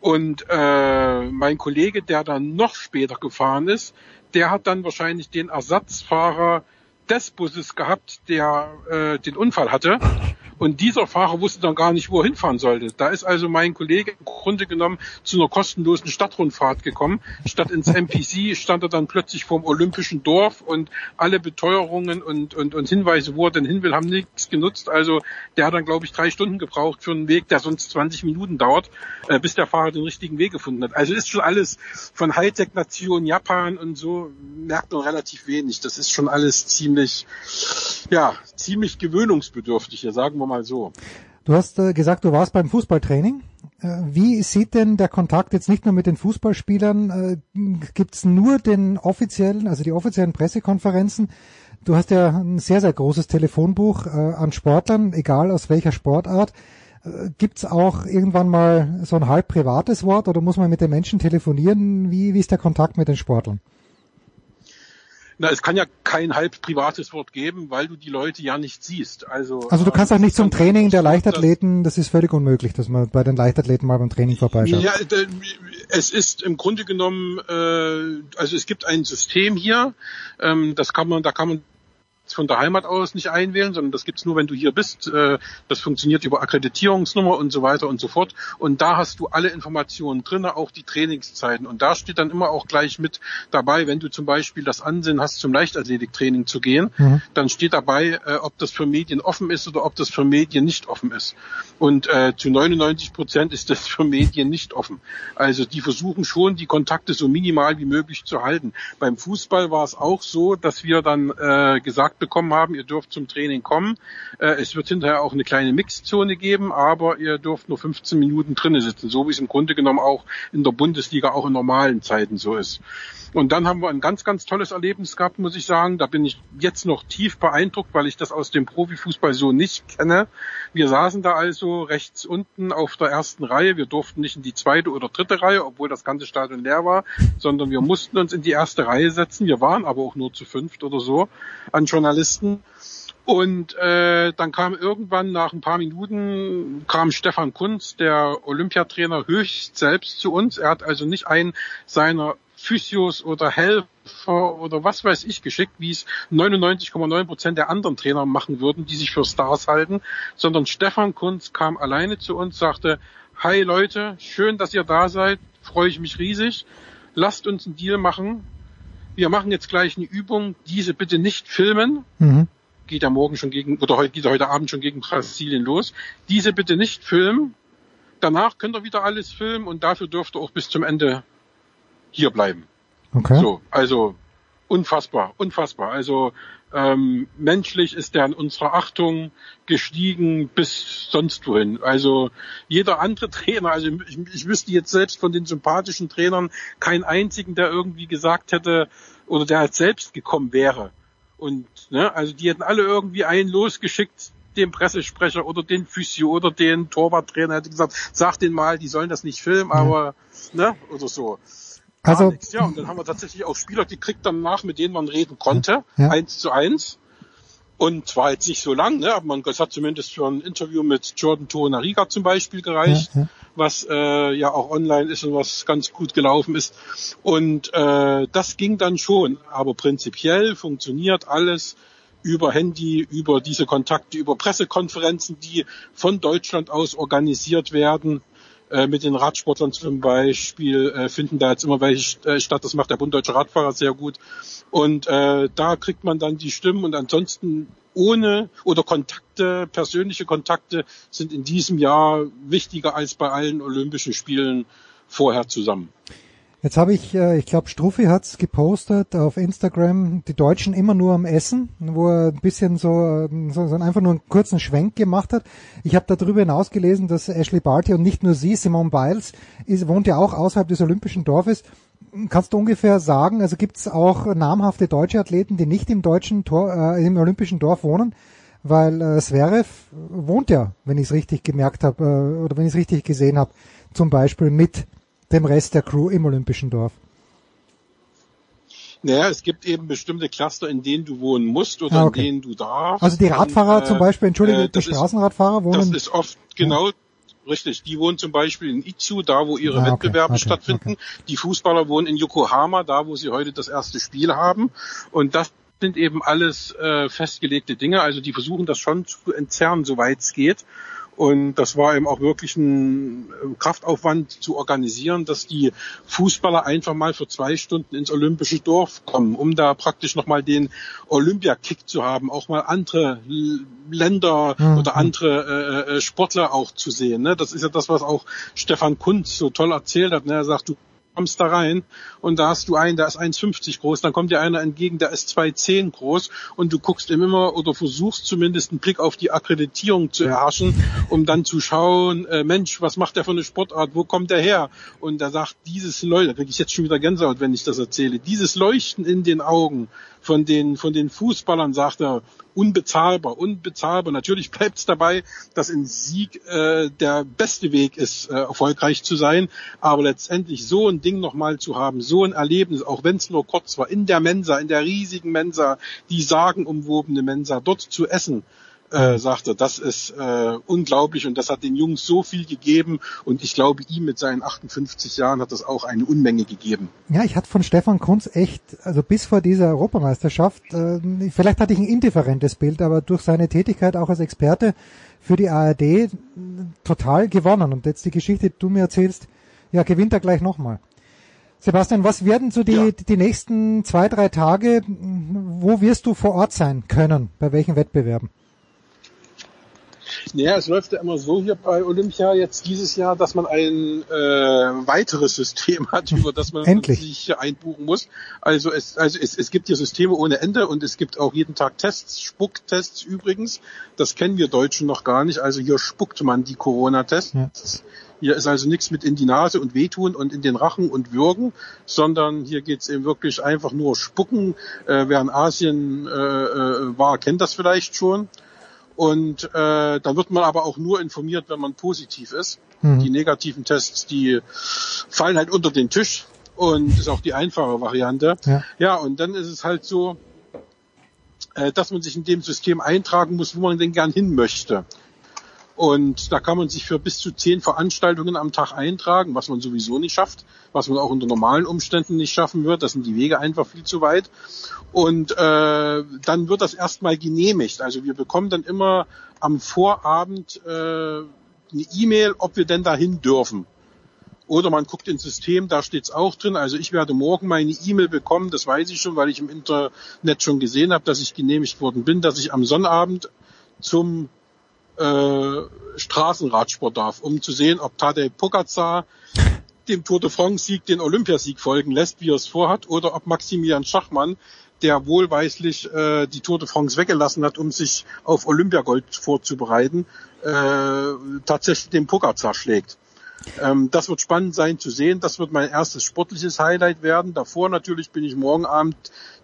Und äh, mein Kollege, der dann noch später gefahren ist, der hat dann wahrscheinlich den Ersatzfahrer des Busses gehabt, der äh, den Unfall hatte. Und dieser Fahrer wusste dann gar nicht, wo er hinfahren sollte. Da ist also mein Kollege im Grunde genommen zu einer kostenlosen Stadtrundfahrt gekommen. Statt ins MPC stand er dann plötzlich vorm Olympischen Dorf und alle Beteuerungen und, und, und Hinweise, wo er denn hin will, haben nichts genutzt. Also der hat dann, glaube ich, drei Stunden gebraucht für einen Weg, der sonst 20 Minuten dauert, äh, bis der Fahrer den richtigen Weg gefunden hat. Also ist schon alles von Hightech-Nation Japan und so merkt man relativ wenig. Das ist schon alles ziemlich, ja, ziemlich gewöhnungsbedürftig, ja, sagen wir mal so. Du hast äh, gesagt, du warst beim Fußballtraining. Äh, wie sieht denn der Kontakt jetzt nicht nur mit den Fußballspielern? Äh, Gibt's nur den offiziellen, also die offiziellen Pressekonferenzen? Du hast ja ein sehr, sehr großes Telefonbuch äh, an Sportlern, egal aus welcher Sportart. Äh, Gibt's auch irgendwann mal so ein halb privates Wort oder muss man mit den Menschen telefonieren? Wie, wie ist der Kontakt mit den Sportlern? Na, es kann ja kein halb privates Wort geben, weil du die Leute ja nicht siehst. Also, also du kannst auch nicht zum Training der Leichtathleten, das ist völlig unmöglich, dass man bei den Leichtathleten mal beim Training vorbeischaut. Ja, es ist im Grunde genommen, äh, also es gibt ein System hier, ähm, das kann man, da kann man von der Heimat aus nicht einwählen, sondern das gibt's nur, wenn du hier bist. Äh, das funktioniert über Akkreditierungsnummer und so weiter und so fort. Und da hast du alle Informationen drin, auch die Trainingszeiten. Und da steht dann immer auch gleich mit dabei, wenn du zum Beispiel das Ansehen hast, zum Leichtathletiktraining zu gehen, mhm. dann steht dabei, äh, ob das für Medien offen ist oder ob das für Medien nicht offen ist. Und äh, zu 99 Prozent ist das für Medien nicht offen. Also die versuchen schon, die Kontakte so minimal wie möglich zu halten. Beim Fußball war es auch so, dass wir dann äh, gesagt bekommen haben, ihr dürft zum Training kommen. Äh, es wird hinterher auch eine kleine Mixzone geben, aber ihr dürft nur 15 Minuten drinnen sitzen, so wie es im Grunde genommen auch in der Bundesliga auch in normalen Zeiten so ist. Und dann haben wir ein ganz, ganz tolles Erlebnis gehabt, muss ich sagen. Da bin ich jetzt noch tief beeindruckt, weil ich das aus dem Profifußball so nicht kenne. Wir saßen da also rechts unten auf der ersten Reihe. Wir durften nicht in die zweite oder dritte Reihe, obwohl das ganze Stadion leer war, sondern wir mussten uns in die erste Reihe setzen. Wir waren aber auch nur zu fünft oder so an Journalisten. Und äh, dann kam irgendwann nach ein paar Minuten kam Stefan Kunz, der Olympiatrainer, höchst selbst zu uns. Er hat also nicht einen seiner Physios oder Helfer oder was weiß ich geschickt, wie es 99,9 Prozent der anderen Trainer machen würden, die sich für Stars halten, sondern Stefan Kunz kam alleine zu uns, sagte, hi Leute, schön, dass ihr da seid, freue ich mich riesig, lasst uns einen Deal machen. Wir machen jetzt gleich eine Übung, diese bitte nicht filmen. Mhm. Geht ja morgen schon gegen, oder heute, geht ja heute Abend schon gegen Brasilien los. Diese bitte nicht filmen. Danach könnt ihr wieder alles filmen und dafür dürft ihr auch bis zum Ende hier bleiben. Okay. So, also unfassbar, unfassbar. Also ähm, menschlich ist er in unserer Achtung gestiegen bis sonst wohin. Also jeder andere Trainer, also ich, ich wüsste jetzt selbst von den sympathischen Trainern keinen einzigen, der irgendwie gesagt hätte oder der halt selbst gekommen wäre. Und ne, also die hätten alle irgendwie einen losgeschickt, den Pressesprecher oder den Physio oder den Torwarttrainer hätte gesagt, sag den mal, die sollen das nicht filmen, aber ne, oder so. Also, nichts. Ja, und dann haben wir tatsächlich auch Spieler gekriegt danach, mit denen man reden konnte, ja. eins zu eins. Und zwar jetzt nicht so lang, ne, aber man, das hat zumindest für ein Interview mit Jordan Torunariga zum Beispiel gereicht, ja, ja. was äh, ja auch online ist und was ganz gut gelaufen ist. Und äh, das ging dann schon, aber prinzipiell funktioniert alles über Handy, über diese Kontakte, über Pressekonferenzen, die von Deutschland aus organisiert werden. Äh, mit den Radsportlern zum Beispiel äh, finden da jetzt immer welche äh, statt. Das macht der Bund Deutscher Radfahrer sehr gut. Und äh, da kriegt man dann die Stimmen und ansonsten ohne oder Kontakte, persönliche Kontakte sind in diesem Jahr wichtiger als bei allen Olympischen Spielen vorher zusammen. Jetzt habe ich, äh, ich glaube, Struffi hat's gepostet auf Instagram, die Deutschen immer nur am Essen, wo er ein bisschen so, so, so einfach nur einen kurzen Schwenk gemacht hat. Ich habe darüber hinaus gelesen, dass Ashley Barty und nicht nur sie, Simone Biles, ist, wohnt ja auch außerhalb des Olympischen Dorfes. Kannst du ungefähr sagen, also gibt's auch namhafte deutsche Athleten, die nicht im deutschen Tor, äh, im Olympischen Dorf wohnen? Weil äh, Zverev wohnt ja, wenn ich es richtig gemerkt habe, äh, oder wenn ich es richtig gesehen habe, zum Beispiel mit dem Rest der Crew im Olympischen Dorf? Naja, es gibt eben bestimmte Cluster, in denen du wohnen musst oder ah, okay. in denen du darfst. Also die Radfahrer und, äh, zum Beispiel, entschuldige, äh, die Straßenradfahrer wohnen. Das ist oft, genau, richtig. Die wohnen zum Beispiel in Itzu, da wo ihre ah, Wettbewerbe okay, stattfinden. Okay. Die Fußballer wohnen in Yokohama, da wo sie heute das erste Spiel haben. Und das sind eben alles äh, festgelegte Dinge. Also die versuchen das schon zu entzerren, soweit es geht. Und das war eben auch wirklich ein äh, Kraftaufwand zu organisieren, dass die Fußballer einfach mal für zwei Stunden ins Olympische Dorf kommen, um da praktisch nochmal den Olympiakick zu haben, auch mal andere Länder mhm. oder andere äh, äh, Sportler auch zu sehen. Ne? Das ist ja das, was auch Stefan Kunz so toll erzählt hat. Ne? Er sagt, du kommst da rein und da hast du einen, der ist 1,50 groß, dann kommt dir einer entgegen, der ist 2,10 groß und du guckst ihm immer oder versuchst zumindest einen Blick auf die Akkreditierung zu erhaschen, um dann zu schauen, äh, Mensch, was macht der für eine Sportart, wo kommt der her? Und er sagt, dieses Leuchten, da kriege ich jetzt schon wieder Gänsehaut, wenn ich das erzähle, dieses Leuchten in den Augen von den, von den Fußballern, sagt er, unbezahlbar, unbezahlbar. Natürlich bleibt es dabei, dass ein Sieg äh, der beste Weg ist, äh, erfolgreich zu sein. Aber letztendlich so ein Ding nochmal zu haben, so ein Erlebnis, auch wenn es nur kurz war, in der Mensa, in der riesigen Mensa, die sagenumwobene Mensa, dort zu essen, äh, sagte, das ist äh, unglaublich und das hat den Jungs so viel gegeben und ich glaube, ihm mit seinen 58 Jahren hat das auch eine Unmenge gegeben. Ja, ich hatte von Stefan Kunz echt, also bis vor dieser Europameisterschaft, äh, vielleicht hatte ich ein indifferentes Bild, aber durch seine Tätigkeit auch als Experte für die ARD äh, total gewonnen und jetzt die Geschichte, die du mir erzählst, ja, gewinnt er gleich nochmal. Sebastian, was werden so die, ja. die nächsten zwei, drei Tage, wo wirst du vor Ort sein können? Bei welchen Wettbewerben? Naja, es läuft ja immer so hier bei Olympia jetzt dieses Jahr, dass man ein äh, weiteres System hat, über das man Endlich. sich einbuchen muss. Also es, also es, es gibt hier Systeme ohne Ende und es gibt auch jeden Tag Tests, Spucktests übrigens. Das kennen wir Deutschen noch gar nicht. Also hier spuckt man die Corona-Tests. Ja. Hier ist also nichts mit in die Nase und wehtun und in den Rachen und würgen, sondern hier geht's eben wirklich einfach nur spucken. Äh, wer in Asien äh, äh, war, kennt das vielleicht schon. Und äh, dann wird man aber auch nur informiert, wenn man positiv ist. Mhm. Die negativen Tests, die fallen halt unter den Tisch und ist auch die einfache Variante. Ja. ja, und dann ist es halt so, äh, dass man sich in dem System eintragen muss, wo man denn gern hin möchte. Und da kann man sich für bis zu zehn Veranstaltungen am Tag eintragen, was man sowieso nicht schafft, was man auch unter normalen Umständen nicht schaffen wird. Das sind die Wege einfach viel zu weit. Und äh, dann wird das erstmal genehmigt. Also wir bekommen dann immer am Vorabend äh, eine E-Mail, ob wir denn dahin dürfen. Oder man guckt ins System, da steht's auch drin. Also ich werde morgen meine E-Mail bekommen, das weiß ich schon, weil ich im Internet schon gesehen habe, dass ich genehmigt worden bin, dass ich am Sonnabend zum äh, Straßenradsport darf, um zu sehen, ob Tadej Pogacar dem Tour de France-Sieg den Olympiasieg folgen lässt, wie er es vorhat, oder ob Maximilian Schachmann, der wohlweislich äh, die Tour de France weggelassen hat, um sich auf Olympiagold vorzubereiten, äh, tatsächlich den Pogacar schlägt. Ähm, das wird spannend sein zu sehen. Das wird mein erstes sportliches Highlight werden. Davor natürlich bin ich morgen Abend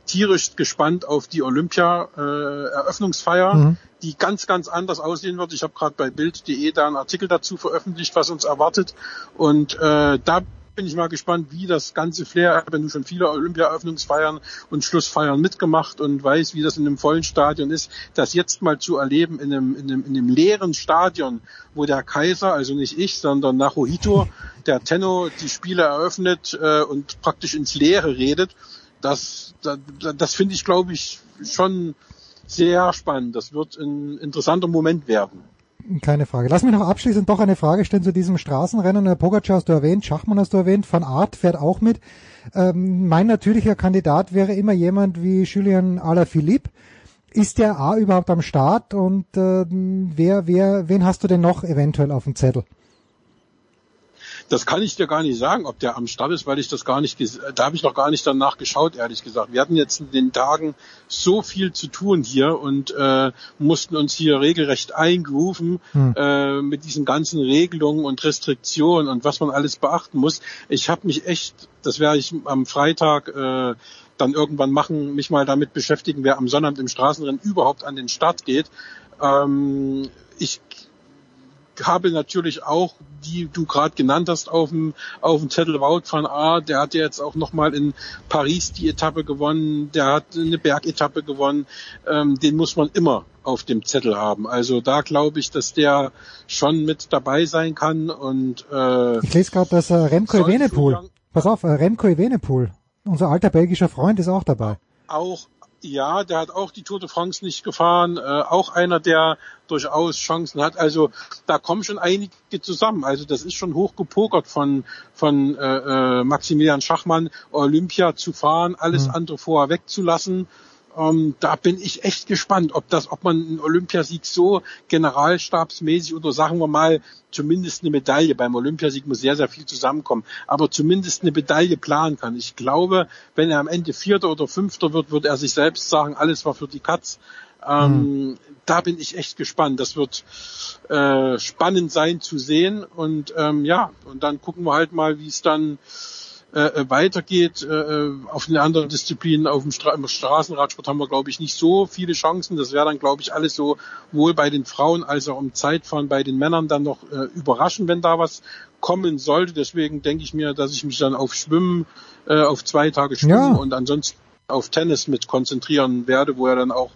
tierisch gespannt auf die Olympia-Eröffnungsfeier, Mhm. die ganz, ganz anders aussehen wird. Ich habe gerade bei Bild.de da einen Artikel dazu veröffentlicht, was uns erwartet. Und äh, da bin ich mal gespannt, wie das ganze Flair, ich habe ja nun schon viele Olympia-Eröffnungsfeiern und Schlussfeiern mitgemacht und weiß, wie das in einem vollen Stadion ist, das jetzt mal zu erleben in einem, in einem, in einem leeren Stadion, wo der Kaiser, also nicht ich, sondern Naruhito, der Tenno, die Spiele eröffnet äh, und praktisch ins Leere redet, das, das, das finde ich, glaube ich, schon sehr spannend. Das wird ein interessanter Moment werden. Keine Frage. Lass mich noch abschließend doch eine Frage stellen zu diesem Straßenrennen. Herr Pogacar hast du erwähnt, Schachmann hast du erwähnt, Van Art fährt auch mit. Ähm, mein natürlicher Kandidat wäre immer jemand wie Julien Alaphilippe. Ist der A überhaupt am Start und äh, wer, wer, wen hast du denn noch eventuell auf dem Zettel? Das kann ich dir gar nicht sagen, ob der am Start ist, weil ich das gar nicht, da habe ich noch gar nicht danach geschaut, ehrlich gesagt. Wir hatten jetzt in den Tagen so viel zu tun hier und äh, mussten uns hier regelrecht eingrooven Hm. äh, mit diesen ganzen Regelungen und Restriktionen und was man alles beachten muss. Ich habe mich echt, das werde ich am Freitag äh, dann irgendwann machen, mich mal damit beschäftigen, wer am Sonnabend im Straßenrennen überhaupt an den Start geht. Ähm, ich habe natürlich auch, die du gerade genannt hast, auf dem, auf dem Zettel Wout van A, der hat ja jetzt auch nochmal in Paris die Etappe gewonnen, der hat eine Bergetappe gewonnen, ähm, den muss man immer auf dem Zettel haben. Also da glaube ich, dass der schon mit dabei sein kann und äh, Ich lese gerade, dass äh, Remco Evenepoel, pass auf, äh, Remco Evenepoel, unser alter belgischer Freund ist auch dabei. auch ja, der hat auch die Tour de France nicht gefahren, äh, auch einer, der durchaus Chancen hat. Also da kommen schon einige zusammen. Also das ist schon hoch gepokert von von äh, äh, Maximilian Schachmann, Olympia zu fahren, alles andere vorher wegzulassen. Ähm, da bin ich echt gespannt, ob das, ob man einen Olympiasieg so generalstabsmäßig oder sagen wir mal zumindest eine Medaille. Beim Olympiasieg muss sehr, sehr viel zusammenkommen, aber zumindest eine Medaille planen kann. Ich glaube, wenn er am Ende Vierter oder Fünfter wird, wird er sich selbst sagen, alles war für die Katz. Ähm, Da bin ich echt gespannt. Das wird äh, spannend sein zu sehen und ähm, ja, und dann gucken wir halt mal, wie es dann äh, weitergeht. Äh, auf den anderen Disziplinen, auf dem Stra im Straßenradsport haben wir, glaube ich, nicht so viele Chancen. Das wäre dann, glaube ich, alles so wohl bei den Frauen als auch im Zeitfahren bei den Männern dann noch äh, überraschen, wenn da was kommen sollte. Deswegen denke ich mir, dass ich mich dann auf Schwimmen, äh, auf zwei Tage Schwimmen Ja. und ansonsten auf Tennis mit konzentrieren werde, wo er dann auch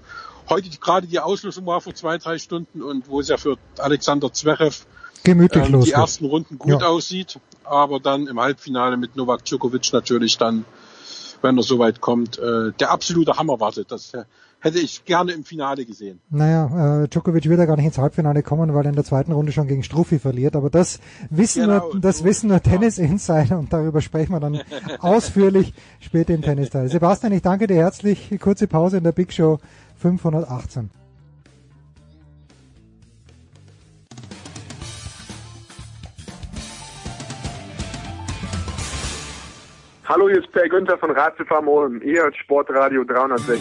heute gerade die Auslösung war vor zwei, drei Stunden und wo es ja für Alexander Zverev Gemütlich ähm, los. die ersten Runden gut Ja. aussieht, aber dann im Halbfinale mit Novak Djokovic natürlich dann, wenn er soweit kommt, äh, der absolute Hammer wartet. Das äh, hätte ich gerne im Finale gesehen. Naja, äh, Djokovic wird ja gar nicht ins Halbfinale kommen, weil er in der zweiten Runde schon gegen Struffi verliert. Aber das wissen Genau, nur, das so wissen nur Tennis-Insider und darüber sprechen wir dann ausführlich später im Tennisteil. Sebastian, ich danke dir herzlich. Kurze Pause in der Big Show 518. Hallo, hier ist Per Günther von Ratzefarm Ulm. Ihr hört Sportradio 360.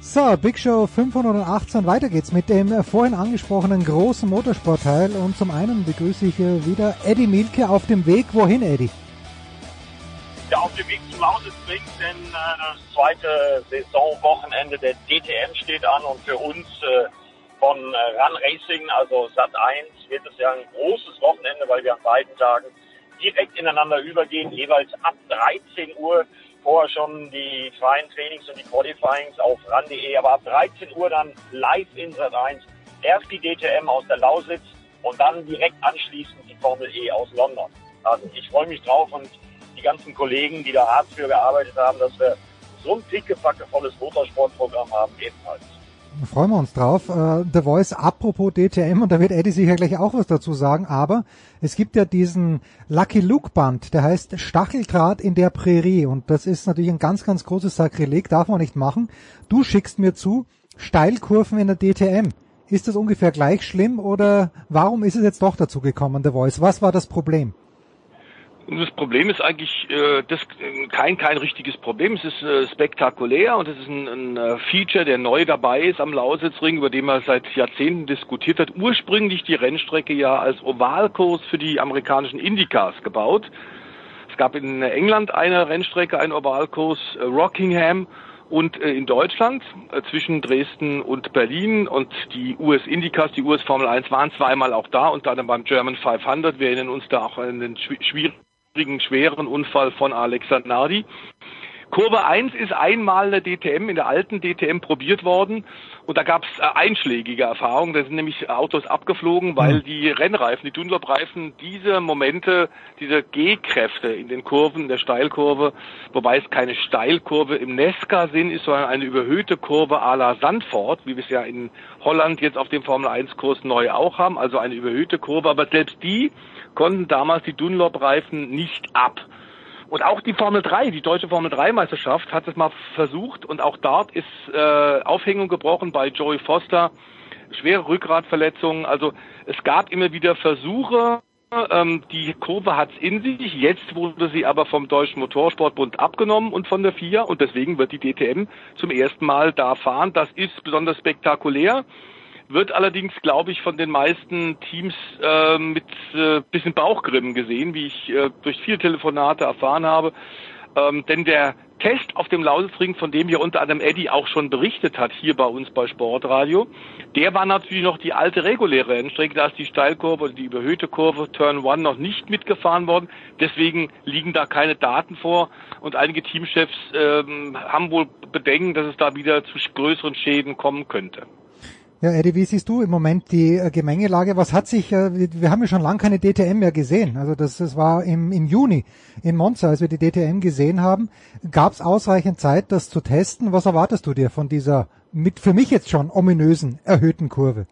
So, Big Show 518. Weiter geht's mit dem vorhin angesprochenen großen Motorsportteil. Und zum einen begrüße ich hier wieder Eddie Milke auf dem Weg. Wohin, Eddie? Ja, auf dem Weg zum Lausitzring, denn äh, das zweite Saisonwochenende der DTM steht an und für uns äh, von äh, Run Racing, also Sat 1, wird es ja ein großes Wochenende, weil wir an beiden Tagen direkt ineinander übergehen, jeweils ab 13 Uhr vorher schon die freien Trainings und die Qualifyings auf ran.de, aber ab 13 Uhr dann live in Sat 1 erst die DTM aus der Lausitz und dann direkt anschließend die Formel E aus London. Also ich freue mich drauf und die ganzen Kollegen, die da hart für gearbeitet haben, dass wir so ein pickepackevolles Motorsportprogramm haben, ebenfalls. Freuen wir uns drauf. Äh, The Voice, apropos DTM, und da wird Eddie sicher gleich auch was dazu sagen, aber es gibt ja diesen Lucky Luke Band, der heißt Stacheldraht in der Prärie und das ist natürlich ein ganz, ganz großes Sakrileg, darf man nicht machen. Du schickst mir zu Steilkurven in der DTM. Ist das ungefähr gleich schlimm oder warum ist es jetzt doch dazu gekommen, The Voice? Was war das Problem? Das Problem ist eigentlich äh, das, kein kein richtiges Problem. Es ist äh, spektakulär und es ist ein, ein äh, Feature, der neu dabei ist am Lausitzring, über den man seit Jahrzehnten diskutiert hat. Ursprünglich die Rennstrecke ja als Ovalkurs für die amerikanischen Indycars gebaut. Es gab in England eine Rennstrecke, einen Ovalkurs, äh, Rockingham und äh, in Deutschland äh, zwischen Dresden und Berlin und die US Indycars, die US Formel 1 waren zweimal auch da, unter anderem beim German 500. Wir erinnern uns da auch an den schwierigen schweren Unfall von Alexa Nardi. Kurve 1 ist einmal in der DTM, in der alten DTM probiert worden und da gab es äh, einschlägige Erfahrungen. Da sind nämlich Autos abgeflogen, weil mhm. die Rennreifen, die Dunlop-Reifen, diese Momente, diese G-Kräfte in den Kurven, der Steilkurve, wobei es keine Steilkurve im Nesca-Sinn ist, sondern eine überhöhte Kurve à la Sandford, wie wir es ja in Holland jetzt auf dem Formel-1-Kurs neu auch haben, also eine überhöhte Kurve, aber selbst die konnten damals die Dunlop-Reifen nicht ab. Und auch die Formel 3, die deutsche Formel 3 Meisterschaft hat es mal versucht und auch dort ist äh, Aufhängung gebrochen bei Joey Foster, schwere Rückgratverletzungen. Also es gab immer wieder Versuche, ähm, die Kurve hat's in sich. Jetzt wurde sie aber vom Deutschen Motorsportbund abgenommen und von der FIA und deswegen wird die DTM zum ersten Mal da fahren. Das ist besonders spektakulär wird allerdings, glaube ich, von den meisten Teams äh, mit äh, bisschen Bauchgrimmen gesehen, wie ich äh, durch viele Telefonate erfahren habe. Ähm, denn der Test auf dem Lausitzring, von dem ja unter anderem Eddie auch schon berichtet hat, hier bei uns bei Sportradio, der war natürlich noch die alte reguläre Rennstrecke, da ist die Steilkurve und die überhöhte Kurve Turn One noch nicht mitgefahren worden. Deswegen liegen da keine Daten vor und einige Teamchefs ähm, haben wohl Bedenken, dass es da wieder zu größeren Schäden kommen könnte. Ja, Eddie, wie siehst du im Moment die äh, Gemengelage? Was hat sich, äh, wir haben ja schon lange keine DTM mehr gesehen. Also das, das war im, im Juni in Monza, als wir die DTM gesehen haben. Gab es ausreichend Zeit, das zu testen? Was erwartest du dir von dieser, mit für mich jetzt schon ominösen, erhöhten Kurve?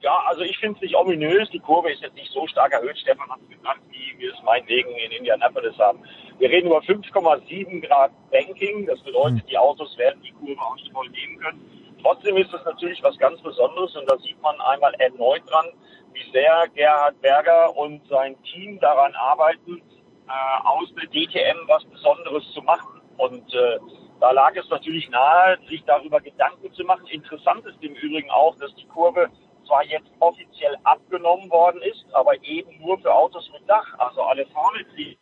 Ja, also ich finde es nicht ominös. Die Kurve ist jetzt nicht so stark erhöht. Stefan hat es gesagt, wie wir es meinetwegen in Indianapolis haben. Wir reden über 5,7 Grad Banking. Das bedeutet, hm. die Autos werden die Kurve auch nicht voll nehmen können. Trotzdem ist es natürlich was ganz Besonderes und da sieht man einmal erneut dran, wie sehr Gerhard Berger und sein Team daran arbeiten, äh, aus der DTM was Besonderes zu machen. Und äh, da lag es natürlich nahe, sich darüber Gedanken zu machen. Interessant ist im Übrigen auch, dass die Kurve zwar jetzt offiziell abgenommen worden ist, aber eben nur für Autos mit Dach. Also alle Formelziele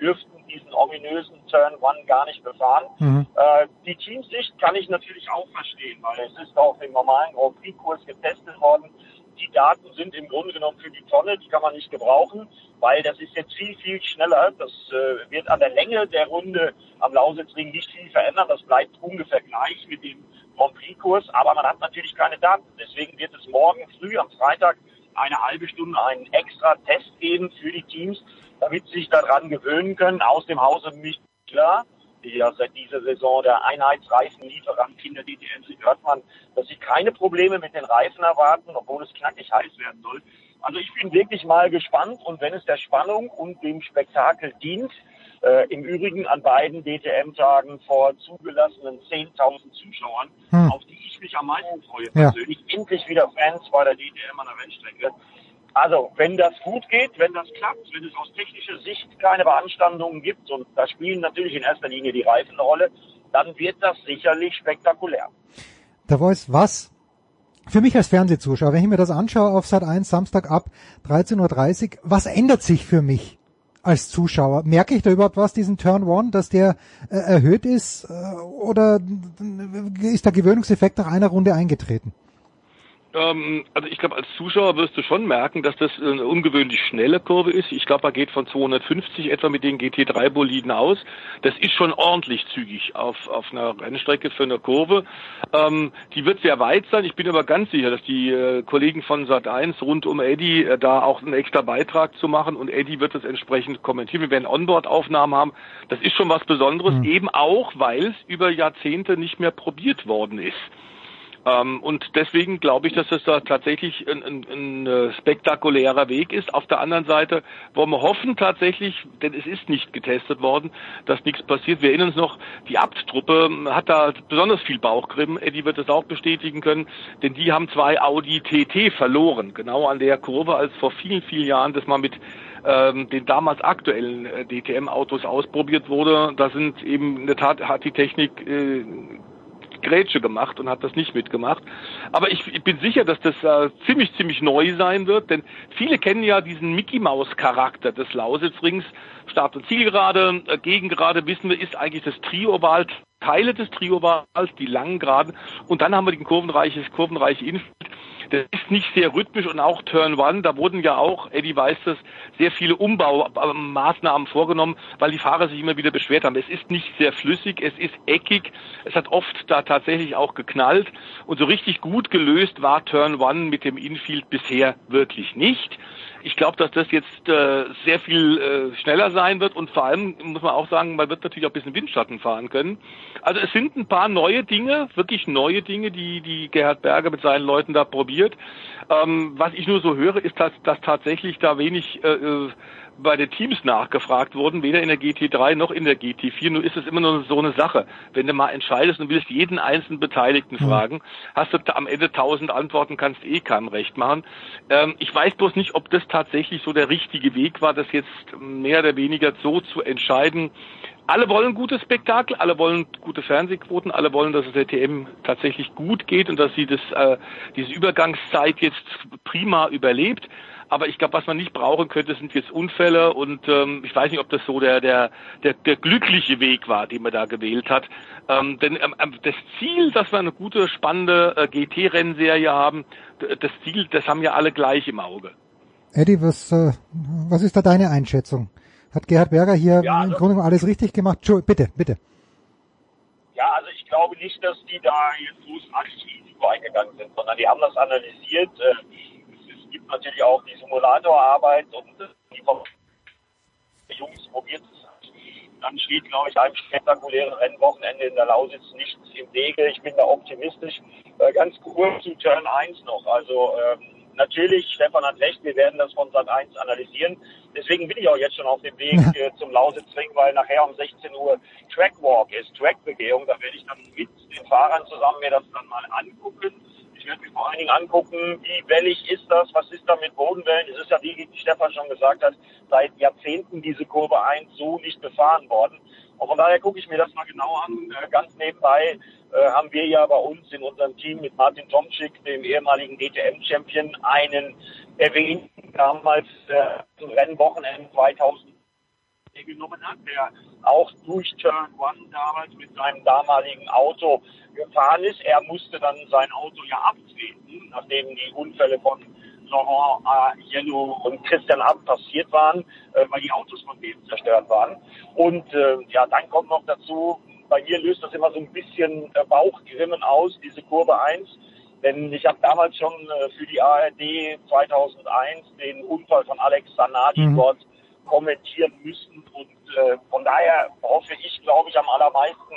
dürften diesen ominösen Turn One gar nicht befahren. Mhm. Äh, die Teamsicht kann ich natürlich auch verstehen, weil es ist auch im normalen Grand Prix-Kurs getestet worden. Die Daten sind im Grunde genommen für die Tonne, die kann man nicht gebrauchen, weil das ist jetzt viel, viel schneller. Das äh, wird an der Länge der Runde am Lausitzring nicht viel verändern. Das bleibt ungefähr gleich mit dem Grand Prix-Kurs, aber man hat natürlich keine Daten. Deswegen wird es morgen früh am Freitag eine halbe Stunde einen extra Test geben für die Teams, damit sie sich daran gewöhnen können. Aus dem Hause Michler, die ja seit dieser Saison der Einheitsreifenlieferant in der DTM sind, hört man, dass sie keine Probleme mit den Reifen erwarten, obwohl es knackig heiß werden soll. Also ich bin wirklich mal gespannt und wenn es der Spannung und dem Spektakel dient, Äh, Im Übrigen an beiden DTM-Tagen vor zugelassenen 10.000 Zuschauern, Hm. auf die ich mich am meisten freue Ja. persönlich. Endlich wieder Fans bei der DTM an der Rennstrecke. Also, wenn das gut geht, wenn das klappt, wenn es aus technischer Sicht keine Beanstandungen gibt, und da spielen natürlich in erster Linie die Reifen eine Rolle, dann wird das sicherlich spektakulär. Der Voice, was für mich als Fernsehzuschauer, wenn ich mir das anschaue auf Sat 1 Samstag ab 13.30 Uhr, was ändert sich für mich als Zuschauer? Merke ich da überhaupt was, diesen Turn One, dass der äh, erhöht ist äh, oder ist der Gewöhnungseffekt nach einer Runde eingetreten? Ähm, also ich glaube, als Zuschauer wirst du schon merken, dass das eine ungewöhnlich schnelle Kurve ist. Ich glaube, er geht von 250 etwa mit den GT3-Boliden aus. Das ist schon ordentlich zügig auf, auf einer Rennstrecke für eine Kurve. Ähm, die wird sehr weit sein. Ich bin aber ganz sicher, dass die äh, Kollegen von Sat1 rund um Eddie äh, da auch einen extra Beitrag zu machen und Eddie wird das entsprechend kommentieren. Wir werden Onboard-Aufnahmen haben. Das ist schon was Besonderes, eben auch, weil es über Jahrzehnte nicht mehr probiert worden ist. Ähm, und deswegen glaube ich, dass das da tatsächlich ein, ein, ein äh, spektakulärer Weg ist. Auf der anderen Seite wollen wir hoffen tatsächlich, denn es ist nicht getestet worden, dass nichts passiert. Wir erinnern uns noch, die Abt-Truppe hat da besonders viel Bauchgrimm. Eddie wird das auch bestätigen können, denn die haben zwei Audi TT verloren, genau an der Kurve, als vor vielen, vielen Jahren das mal mit ähm, den damals aktuellen äh, DTM-Autos ausprobiert wurde. Da sind eben in der Tat hat die Technik äh, Grätsche gemacht und hat das nicht mitgemacht. Aber ich, ich bin sicher, dass das äh, ziemlich, ziemlich neu sein wird, denn viele kennen ja diesen Mickey Maus Charakter des Lausitzrings. Start- und Zielgerade, äh, Gegengerade, wissen wir, ist eigentlich das Trioval, Teile des Triovals, die langen Geraden. Und dann haben wir den kurvenreiches, kurvenreiche Infield. Das ist nicht sehr rhythmisch und auch Turn One, da wurden ja auch, Eddie weiß das, sehr viele Umbaumaßnahmen vorgenommen, weil die Fahrer sich immer wieder beschwert haben. Es ist nicht sehr flüssig, es ist eckig, es hat oft da tatsächlich auch geknallt und so richtig gut gelöst war Turn One mit dem Infield bisher wirklich nicht. Ich glaube, dass das jetzt äh, sehr viel äh, schneller sein wird und vor allem muss man auch sagen, man wird natürlich auch ein bisschen Windschatten fahren können. Also es sind ein paar neue Dinge, wirklich neue Dinge, die die Gerhard Berger mit seinen Leuten da probiert. Ähm, was ich nur so höre, ist, dass, dass tatsächlich da wenig äh, äh, bei den Teams nachgefragt wurden, weder in der GT3 noch in der GT4. Nur ist es immer nur so eine Sache. Wenn du mal entscheidest und willst jeden einzelnen Beteiligten fragen, hast du am Ende tausend Antworten, kannst eh keinem recht machen. Ähm, ich weiß bloß nicht, ob das tatsächlich so der richtige Weg war, das jetzt mehr oder weniger so zu entscheiden. Alle wollen gutes Spektakel, alle wollen gute Fernsehquoten, alle wollen, dass es der TM tatsächlich gut geht und dass sie das, äh, diese Übergangszeit jetzt prima überlebt. Aber ich glaube, was man nicht brauchen könnte, sind jetzt Unfälle und ähm, ich weiß nicht, ob das so der, der, der, der glückliche Weg war, den man da gewählt hat. Ähm, denn ähm, das Ziel, dass wir eine gute, spannende äh, GT-Rennserie haben, das Ziel, das haben ja alle gleich im Auge. Eddie, was, äh, was ist da deine Einschätzung? Hat Gerhard Berger hier Ja, im also- Grunde genommen alles richtig gemacht? Entschuldigung, bitte, bitte. Ja, also ich glaube nicht, dass die da jetzt großartig Risiko eingegangen sind, sondern die haben das analysiert. Äh, natürlich auch die Simulatorarbeit und die Jungs probiert es. Dann steht, glaube ich, einem spektakulären Rennwochenende in der Lausitz nichts im Wege. Ich bin da optimistisch. Äh, Ganz kurz zu Turn 1 noch. Also ähm, natürlich, Stefan hat recht, wir werden das von Sat 1 analysieren. Deswegen bin ich auch jetzt schon auf dem Weg äh, zum Lausitzring, weil nachher um 16 Uhr Trackwalk ist, Trackbegehung. Da werde ich dann mit den Fahrern zusammen mir das dann mal angucken. Ich werde mir vor allen Dingen angucken, wie wellig ist das, was ist da mit Bodenwellen. Es ist ja, wie Stefan schon gesagt hat, seit Jahrzehnten diese Kurve 1 so nicht befahren worden. Und von daher gucke ich mir das mal genau an. Äh, Ganz nebenbei äh, haben wir ja bei uns in unserem Team mit Martin Tomczyk, dem ehemaligen DTM-Champion, einen erwähnt, damals äh, zum Rennwochenende 2000 genommen hat, der auch durch Turn One damals mit seinem damaligen Auto gefahren ist. Er musste dann sein Auto ja abtreten, nachdem die Unfälle von Laurent Aiello und Christian Abt passiert waren, äh, weil die Autos von denen zerstört waren. Und äh, ja, dann kommt noch dazu, bei mir löst das immer so ein bisschen äh, Bauchgrimmen aus, diese Kurve 1. Denn ich habe damals schon äh, für die ARD 2001 den Unfall von Alex Zanardi Mhm. dort kommentieren müssen. Und äh, von daher hoffe ich, glaube ich, am allermeisten,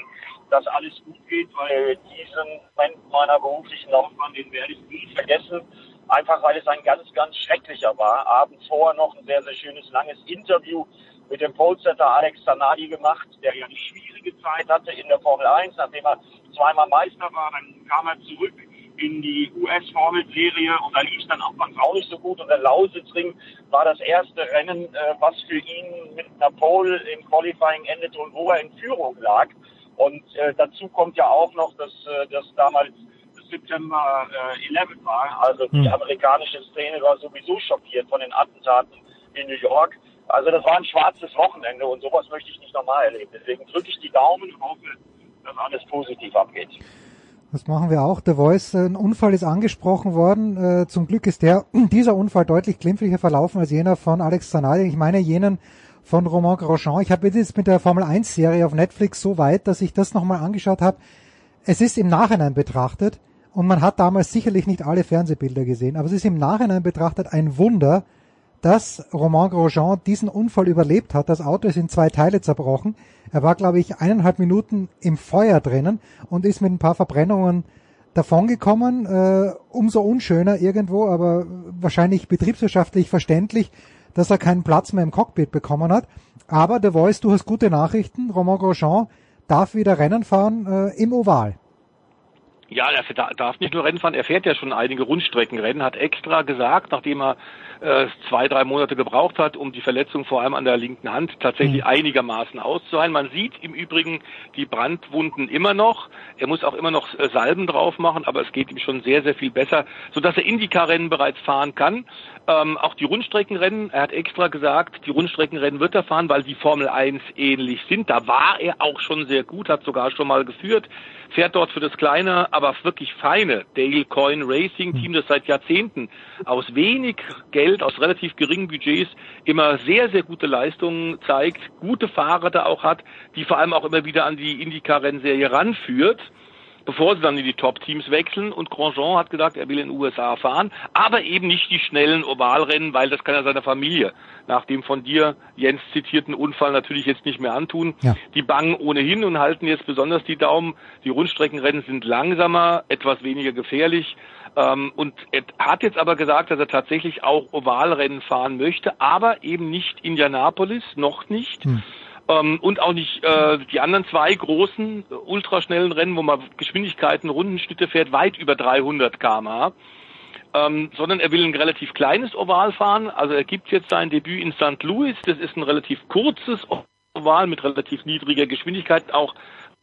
dass alles gut geht, weil diesen Moment meiner beruflichen Laufbahn, den werde ich nie vergessen. Einfach weil es ein ganz, ganz schrecklicher war. Abends vorher noch ein sehr, sehr schönes, langes Interview mit dem Polsetter Alex Zanardi gemacht, der ja eine schwierige Zeit hatte in der Formel 1, nachdem er zweimal Meister war. Dann kam er zurück in die US-Formel-Serie und da lief es dann anfangs auch nicht so gut. Und der Lausitzring war das erste Rennen, äh, was für ihn mit einer Pole im Qualifying endete und wo er in Führung lag. Und äh, dazu kommt ja auch noch, dass, äh, dass damals September äh, 11 war. Also die Hm. amerikanische Szene war sowieso schockiert von den Attentaten in New York. Also das war ein schwarzes Wochenende und sowas möchte ich nicht nochmal erleben. Deswegen drücke ich die Daumen und hoffe, dass alles positiv abgeht. Das machen wir auch. The Voice, äh, ein Unfall ist angesprochen worden. Äh, zum Glück ist der, dieser Unfall deutlich glimpflicher verlaufen als jener von Alex Zanardi. Ich meine jenen von Romain Grosjean. Ich habe jetzt mit der Formel 1 Serie auf Netflix so weit, dass ich das nochmal angeschaut habe. Es ist im Nachhinein betrachtet und man hat damals sicherlich nicht alle Fernsehbilder gesehen, aber es ist im Nachhinein betrachtet ein Wunder, dass Romain Grosjean diesen Unfall überlebt hat. Das Auto ist in zwei Teile zerbrochen. Er war, glaube ich, eineinhalb Minuten im Feuer drinnen und ist mit ein paar Verbrennungen davongekommen. Äh, umso unschöner irgendwo, aber wahrscheinlich betriebswirtschaftlich verständlich, dass er keinen Platz mehr im Cockpit bekommen hat. Aber The Voice, du hast gute Nachrichten. Romain Grosjean darf wieder Rennen fahren äh, im Oval. Ja, er da- darf nicht nur Rennen fahren, er fährt ja schon einige Rundstreckenrennen, hat extra gesagt, nachdem er äh, zwei, drei Monate gebraucht hat, um die Verletzung vor allem an der linken Hand tatsächlich einigermaßen auszuheilen. Man sieht im Übrigen die Brandwunden immer noch. Er muss auch immer noch äh, Salben drauf machen, aber es geht ihm schon sehr, sehr viel besser, sodass er Indycar-Rennen bereits fahren kann. Ähm, auch die Rundstreckenrennen, er hat extra gesagt, die Rundstreckenrennen wird er fahren, weil die Formel 1 ähnlich sind. Da war er auch schon sehr gut, hat sogar schon mal geführt, fährt dort für das kleine, aber wirklich feine Dale Coyne Racing Team, das seit Jahrzehnten aus wenig Geld, aus relativ geringen Budgets immer sehr, sehr gute Leistungen zeigt, gute Fahrer da auch hat, die vor allem auch immer wieder an die Indycar-Rennserie ranführt bevor sie dann in die Top-Teams wechseln. Und Grosjean hat gesagt, er will in den USA fahren, aber eben nicht die schnellen Ovalrennen, weil das kann er seiner Familie nach dem von dir, Jens, zitierten Unfall natürlich jetzt nicht mehr antun. Ja. Die bangen ohnehin und halten jetzt besonders die Daumen. Die Rundstreckenrennen sind langsamer, etwas weniger gefährlich. Ähm, und er hat jetzt aber gesagt, dass er tatsächlich auch Ovalrennen fahren möchte, aber eben nicht Indianapolis, noch nicht. Ähm, und auch nicht äh, die anderen zwei großen äh, ultraschnellen Rennen, wo man Geschwindigkeiten, Rundenschnitte fährt, weit über 300 km/h. Ähm, sondern er will ein relativ kleines Oval fahren. Also er gibt jetzt sein Debüt in St. Louis. Das ist ein relativ kurzes Oval mit relativ niedriger Geschwindigkeit, auch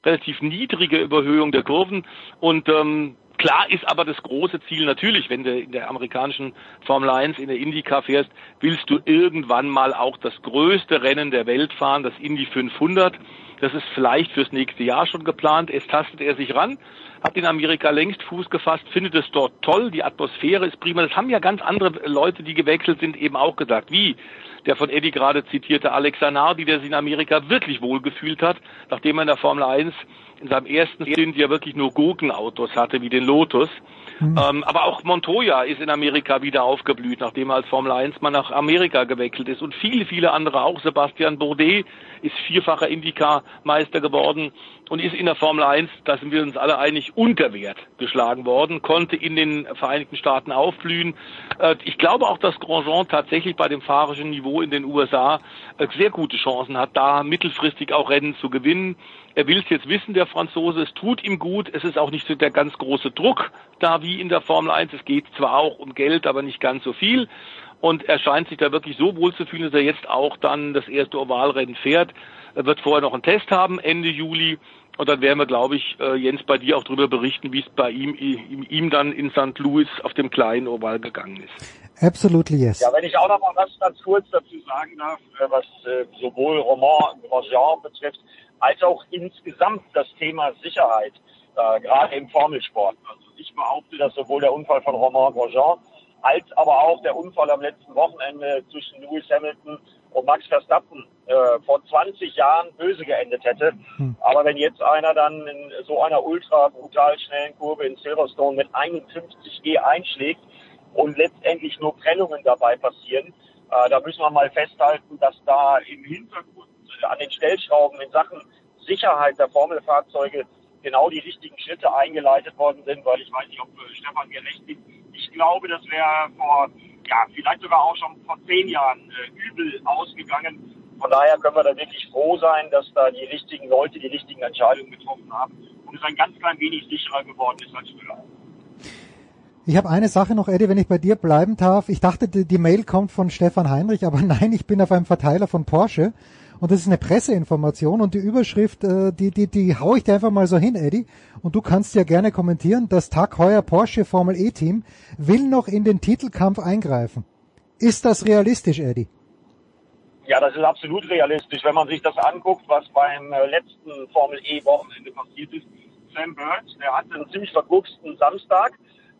relativ niedrige Überhöhung der Kurven. Und ähm, klar ist aber das große Ziel natürlich, wenn du in der amerikanischen Formel 1 in der IndyCar fährst, willst du irgendwann mal auch das größte Rennen der Welt fahren, das Indy 500. Das ist vielleicht fürs nächste Jahr schon geplant. Es tastet er sich ran, hat in Amerika längst Fuß gefasst, findet es dort toll, die Atmosphäre ist prima. Das haben ja ganz andere Leute, die gewechselt sind, eben auch gesagt, wie der von Eddie gerade zitierte Alex Zanardi, der sich in Amerika wirklich wohlgefühlt hat, nachdem er in der Formel 1 in seinem ersten Stint ja wirklich nur Gurkenautos hatte, wie den Lotus. Ähm, aber auch Montoya ist in Amerika wieder aufgeblüht, nachdem er als Formel 1 mal nach Amerika gewechselt ist. Und viele, viele andere auch. Sebastian Bourdais ist vierfacher Indycar-Meister geworden und ist in der Formel 1, da sind wir uns alle einig, unter Wert geschlagen worden, konnte in den Vereinigten Staaten aufblühen. Äh, ich glaube auch, dass Grosjean tatsächlich bei dem fahrischen Niveau in den USA äh, sehr gute Chancen hat, da mittelfristig auch Rennen zu gewinnen. Er will es jetzt wissen, der Franzose. Es tut ihm gut. Es ist auch nicht so der ganz große Druck da wie in der Formel 1. Es geht zwar auch um Geld, aber nicht ganz so viel. Und er scheint sich da wirklich so wohl zu fühlen, dass er jetzt auch dann das erste Ovalrennen fährt. Er wird vorher noch einen Test haben, Ende Juli. Und dann werden wir, glaube ich, äh, Jens, bei dir auch darüber berichten, wie es bei ihm, ihm, ihm dann in St. Louis auf dem kleinen Oval gegangen ist. Absolutely yes. Ja, wenn ich auch noch mal was ganz kurz dazu sagen darf, äh, was äh, sowohl Roman Grosjean betrifft, als auch insgesamt das Thema Sicherheit, äh, gerade im Formelsport. Also ich behaupte, dass sowohl der Unfall von Romain Grosjean als aber auch der Unfall am letzten Wochenende zwischen Lewis Hamilton und Max Verstappen äh, vor 20 Jahren böse geendet hätte. Aber wenn jetzt einer dann in so einer ultra brutal schnellen Kurve in Silverstone mit 51G einschlägt und letztendlich nur Prellungen dabei passieren, äh, da müssen wir mal festhalten, dass da im Hintergrund äh, an den Stellschrauben in Sachen Sicherheit der Formelfahrzeuge genau die richtigen Schritte eingeleitet worden sind, weil ich weiß nicht, ob äh, Stefan mir recht gibt. Ich glaube, das wäre vor, ja, vielleicht sogar auch schon vor zehn Jahren äh, übel ausgegangen, Von daher können wir da wirklich froh sein, dass da die richtigen Leute die richtigen Entscheidungen getroffen haben und es ein ganz klein wenig sicherer geworden ist als früher. Ich habe eine Sache noch, Eddie, wenn ich bei dir bleiben darf. Ich dachte, die, die Mail kommt von Stefan Heinrich, aber nein, ich bin auf einem Verteiler von Porsche und das ist eine Presseinformation und die Überschrift, äh, die, die, die hau ich dir einfach mal so hin, Eddie. Und du kannst ja gerne kommentieren. Das Tag heuer Porsche Formel E Team will noch in den Titelkampf eingreifen. Ist das realistisch, Eddie? Ja, das ist absolut realistisch, wenn man sich das anguckt, was beim äh, letzten Formel E Wochenende passiert ist. Sam Bird, der hatte einen ziemlich vergucksten Samstag,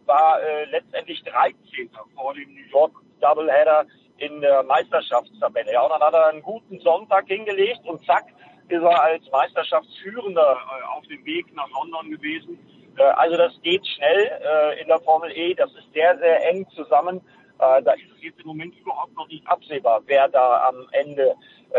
war äh, letztendlich 13. vor dem New York Doubleheader in der Meisterschaftstabelle. Ja, und dann hat er einen guten Sonntag hingelegt und zack, ist er als Meisterschaftsführender äh, auf dem Weg nach London gewesen. Äh, also das geht schnell äh, in der Formel E, das ist sehr, sehr eng zusammen. Da ist es jetzt im Moment überhaupt noch nicht absehbar, wer da am Ende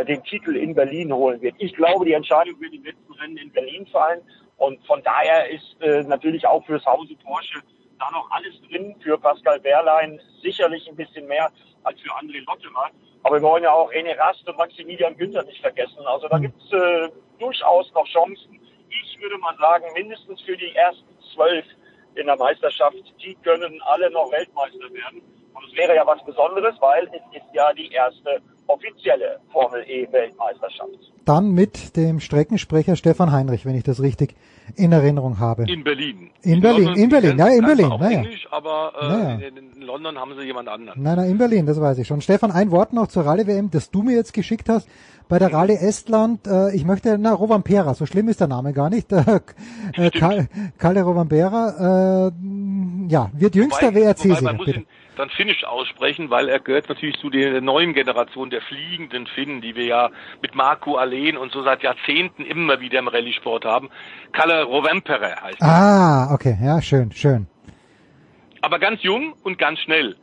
den Titel in Berlin holen wird. Ich glaube, die Entscheidung wird im letzten Rennen in Berlin fallen und von daher ist natürlich auch fürs Hause Porsche da noch alles drin für Pascal Wehrlein, sicherlich ein bisschen mehr als für André Lotterer. Aber wir wollen ja auch René Rast und Maximilian Günther nicht vergessen. Also da gibt es äh, durchaus noch Chancen. Ich würde mal sagen, mindestens für die ersten zwölf in der Meisterschaft, die können alle noch Weltmeister werden. Und es wäre ja was Besonderes, weil es ist ja die erste offizielle Formel E Weltmeisterschaft. Dann mit dem Streckensprecher Stefan Heinrich, wenn ich das richtig in Erinnerung habe. In Berlin. In, in Berlin, London, in Berlin, ja, in Berlin. Naja. Englisch, aber äh, naja. in, London haben sie jemand anderen. Nein, nein, in Berlin, das weiß ich schon. Stefan, ein Wort noch zur Rallye-WM, das du mir jetzt geschickt hast. Bei der Rallye Estland, äh, ich möchte, na, Rovampera, so schlimm ist der Name gar nicht. Äh, Kalle Rovampera, äh, ja, wird jüngster WRC-Sieger dann Finnisch aussprechen, weil er gehört natürlich zu der neuen Generation der fliegenden Finnen, die wir ja mit Marco Allen und so seit Jahrzehnten immer wieder im Rallye-Sport haben. Kalle Rovempere heißt er. Ah, okay, ja, schön, schön. Aber ganz jung und ganz schnell.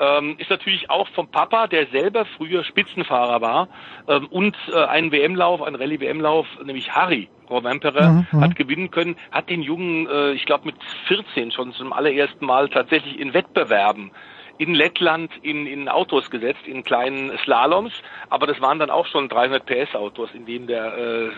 Ähm, ist natürlich auch vom Papa, der selber früher Spitzenfahrer war ähm, und äh, einen WM-Lauf, einen Rallye-WM-Lauf, nämlich Harry Rovempere, mhm, hat gewinnen können, hat den Jungen, äh, ich glaube mit 14 schon zum allerersten Mal tatsächlich in Wettbewerben in Lettland in, in Autos gesetzt, in kleinen Slaloms, aber das waren dann auch schon 300 PS Autos, in denen der äh,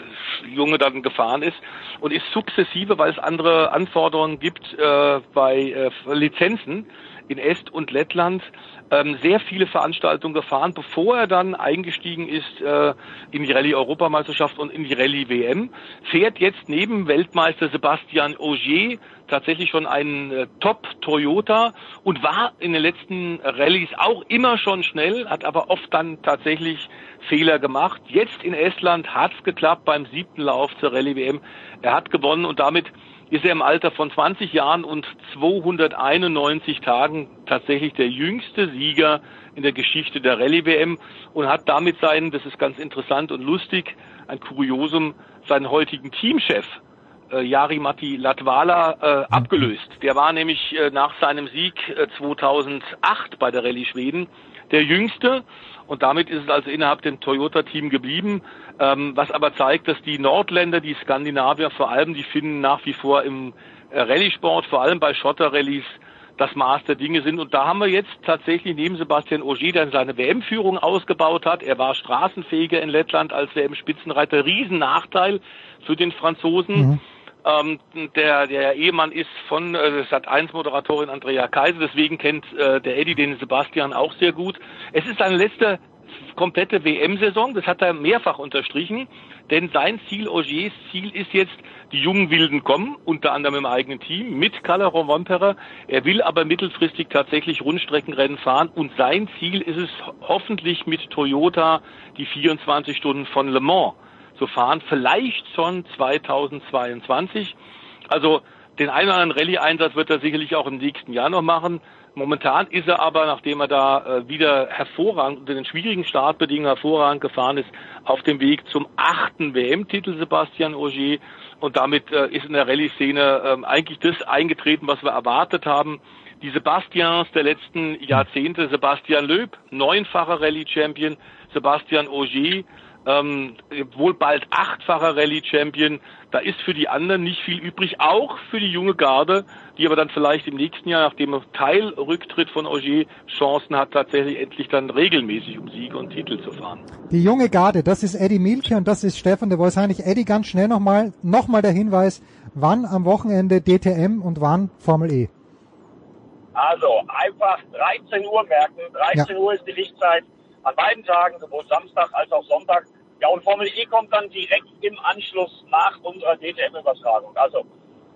Junge dann gefahren ist und ist sukzessive, weil es andere Anforderungen gibt äh, bei äh, Lizenzen in Est- und Lettland, ähm, sehr viele Veranstaltungen gefahren, bevor er dann eingestiegen ist äh, in die Rallye-Europameisterschaft und in die Rallye-WM. Fährt jetzt neben Weltmeister Sebastian Ogier tatsächlich schon einen äh, Top-Toyota und war in den letzten Rallyes auch immer schon schnell, hat aber oft dann tatsächlich Fehler gemacht. Jetzt in Estland hat's geklappt beim siebten Lauf zur Rallye-WM. Er hat gewonnen und damit ist er im Alter von 20 Jahren und 291 Tagen tatsächlich der jüngste Sieger in der Geschichte der Rallye-WM und hat damit seinen, das ist ganz interessant und lustig, ein Kuriosum, seinen heutigen Teamchef äh, Jari Matti Latvala äh, abgelöst. Der war nämlich äh, nach seinem Sieg äh, 2008 bei der Rallye Schweden der jüngste und damit ist es also innerhalb dem Toyota-Team geblieben, ähm, was aber zeigt, dass die Nordländer, die Skandinavier, vor allem die Finnen nach wie vor im äh, Rallye-Sport, vor allem bei Schotter-Rallyes, das Maß der Dinge sind. Und da haben wir jetzt tatsächlich neben Sebastian Ogier, der seine WM-Führung ausgebaut hat, er war straßenfähiger in Lettland als WM-Spitzenreiter, Riesennachteil für den Franzosen. Mhm. Ähm, der, der Ehemann ist von äh, Sat1-Moderatorin Andrea Kaiser, deswegen kennt äh, der Eddie den Sebastian auch sehr gut. Es ist seine letzte komplette WM-Saison, das hat er mehrfach unterstrichen, denn sein Ziel, Ogiers Ziel ist jetzt, die jungen Wilden kommen, unter anderem im eigenen Team, mit Kalle Rompere. Er will aber mittelfristig tatsächlich Rundstreckenrennen fahren und sein Ziel ist es hoffentlich mit Toyota die 24 Stunden von Le Mans zu fahren, vielleicht schon 2022. Also den einen oder anderen Rallye-Einsatz wird er sicherlich auch im nächsten Jahr noch machen. Momentan ist er aber, nachdem er da äh, wieder hervorragend unter den schwierigen Startbedingungen hervorragend gefahren ist, auf dem Weg zum achten WM-Titel Sebastian Ogier. Und damit äh, ist in der Rallye-Szene äh, eigentlich das eingetreten, was wir erwartet haben. Die Sebastians der letzten Jahrzehnte, Sebastian Löb, neunfacher Rallye-Champion, Sebastian Ogier, ähm, wohl bald achtfacher Rallye-Champion. Da ist für die anderen nicht viel übrig, auch für die junge Garde, die aber dann vielleicht im nächsten Jahr, nachdem er Teilrücktritt von Auger Chancen hat, tatsächlich endlich dann regelmäßig um Siege und Titel zu fahren. Die junge Garde, das ist Eddie Mielke und das ist Stefan de Wolfsheinig. Eddie, ganz schnell nochmal, nochmal der Hinweis, wann am Wochenende DTM und wann Formel E? Also einfach 13 Uhr merken. 13 ja. Uhr ist die Lichtzeit an beiden Tagen, sowohl Samstag als auch Sonntag. Ja, und Formel E kommt dann direkt im Anschluss nach unserer DTM-Übertragung. Also,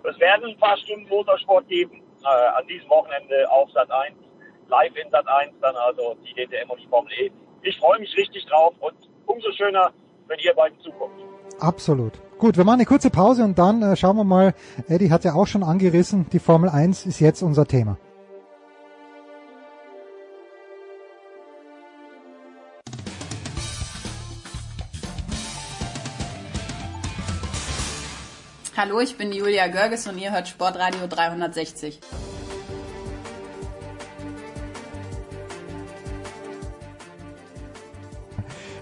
es werden ein paar Stunden Motorsport geben, äh, an diesem Wochenende auf Sat 1, live in Sat 1, dann also die DTM und die Formel E. Ich freue mich richtig drauf und umso schöner, wenn ihr beiden zukommt. Absolut. Gut, wir machen eine kurze Pause und dann äh, schauen wir mal, Eddie hat ja auch schon angerissen, die Formel 1 ist jetzt unser Thema. Hallo, ich bin Julia Görges und ihr hört Sportradio 360.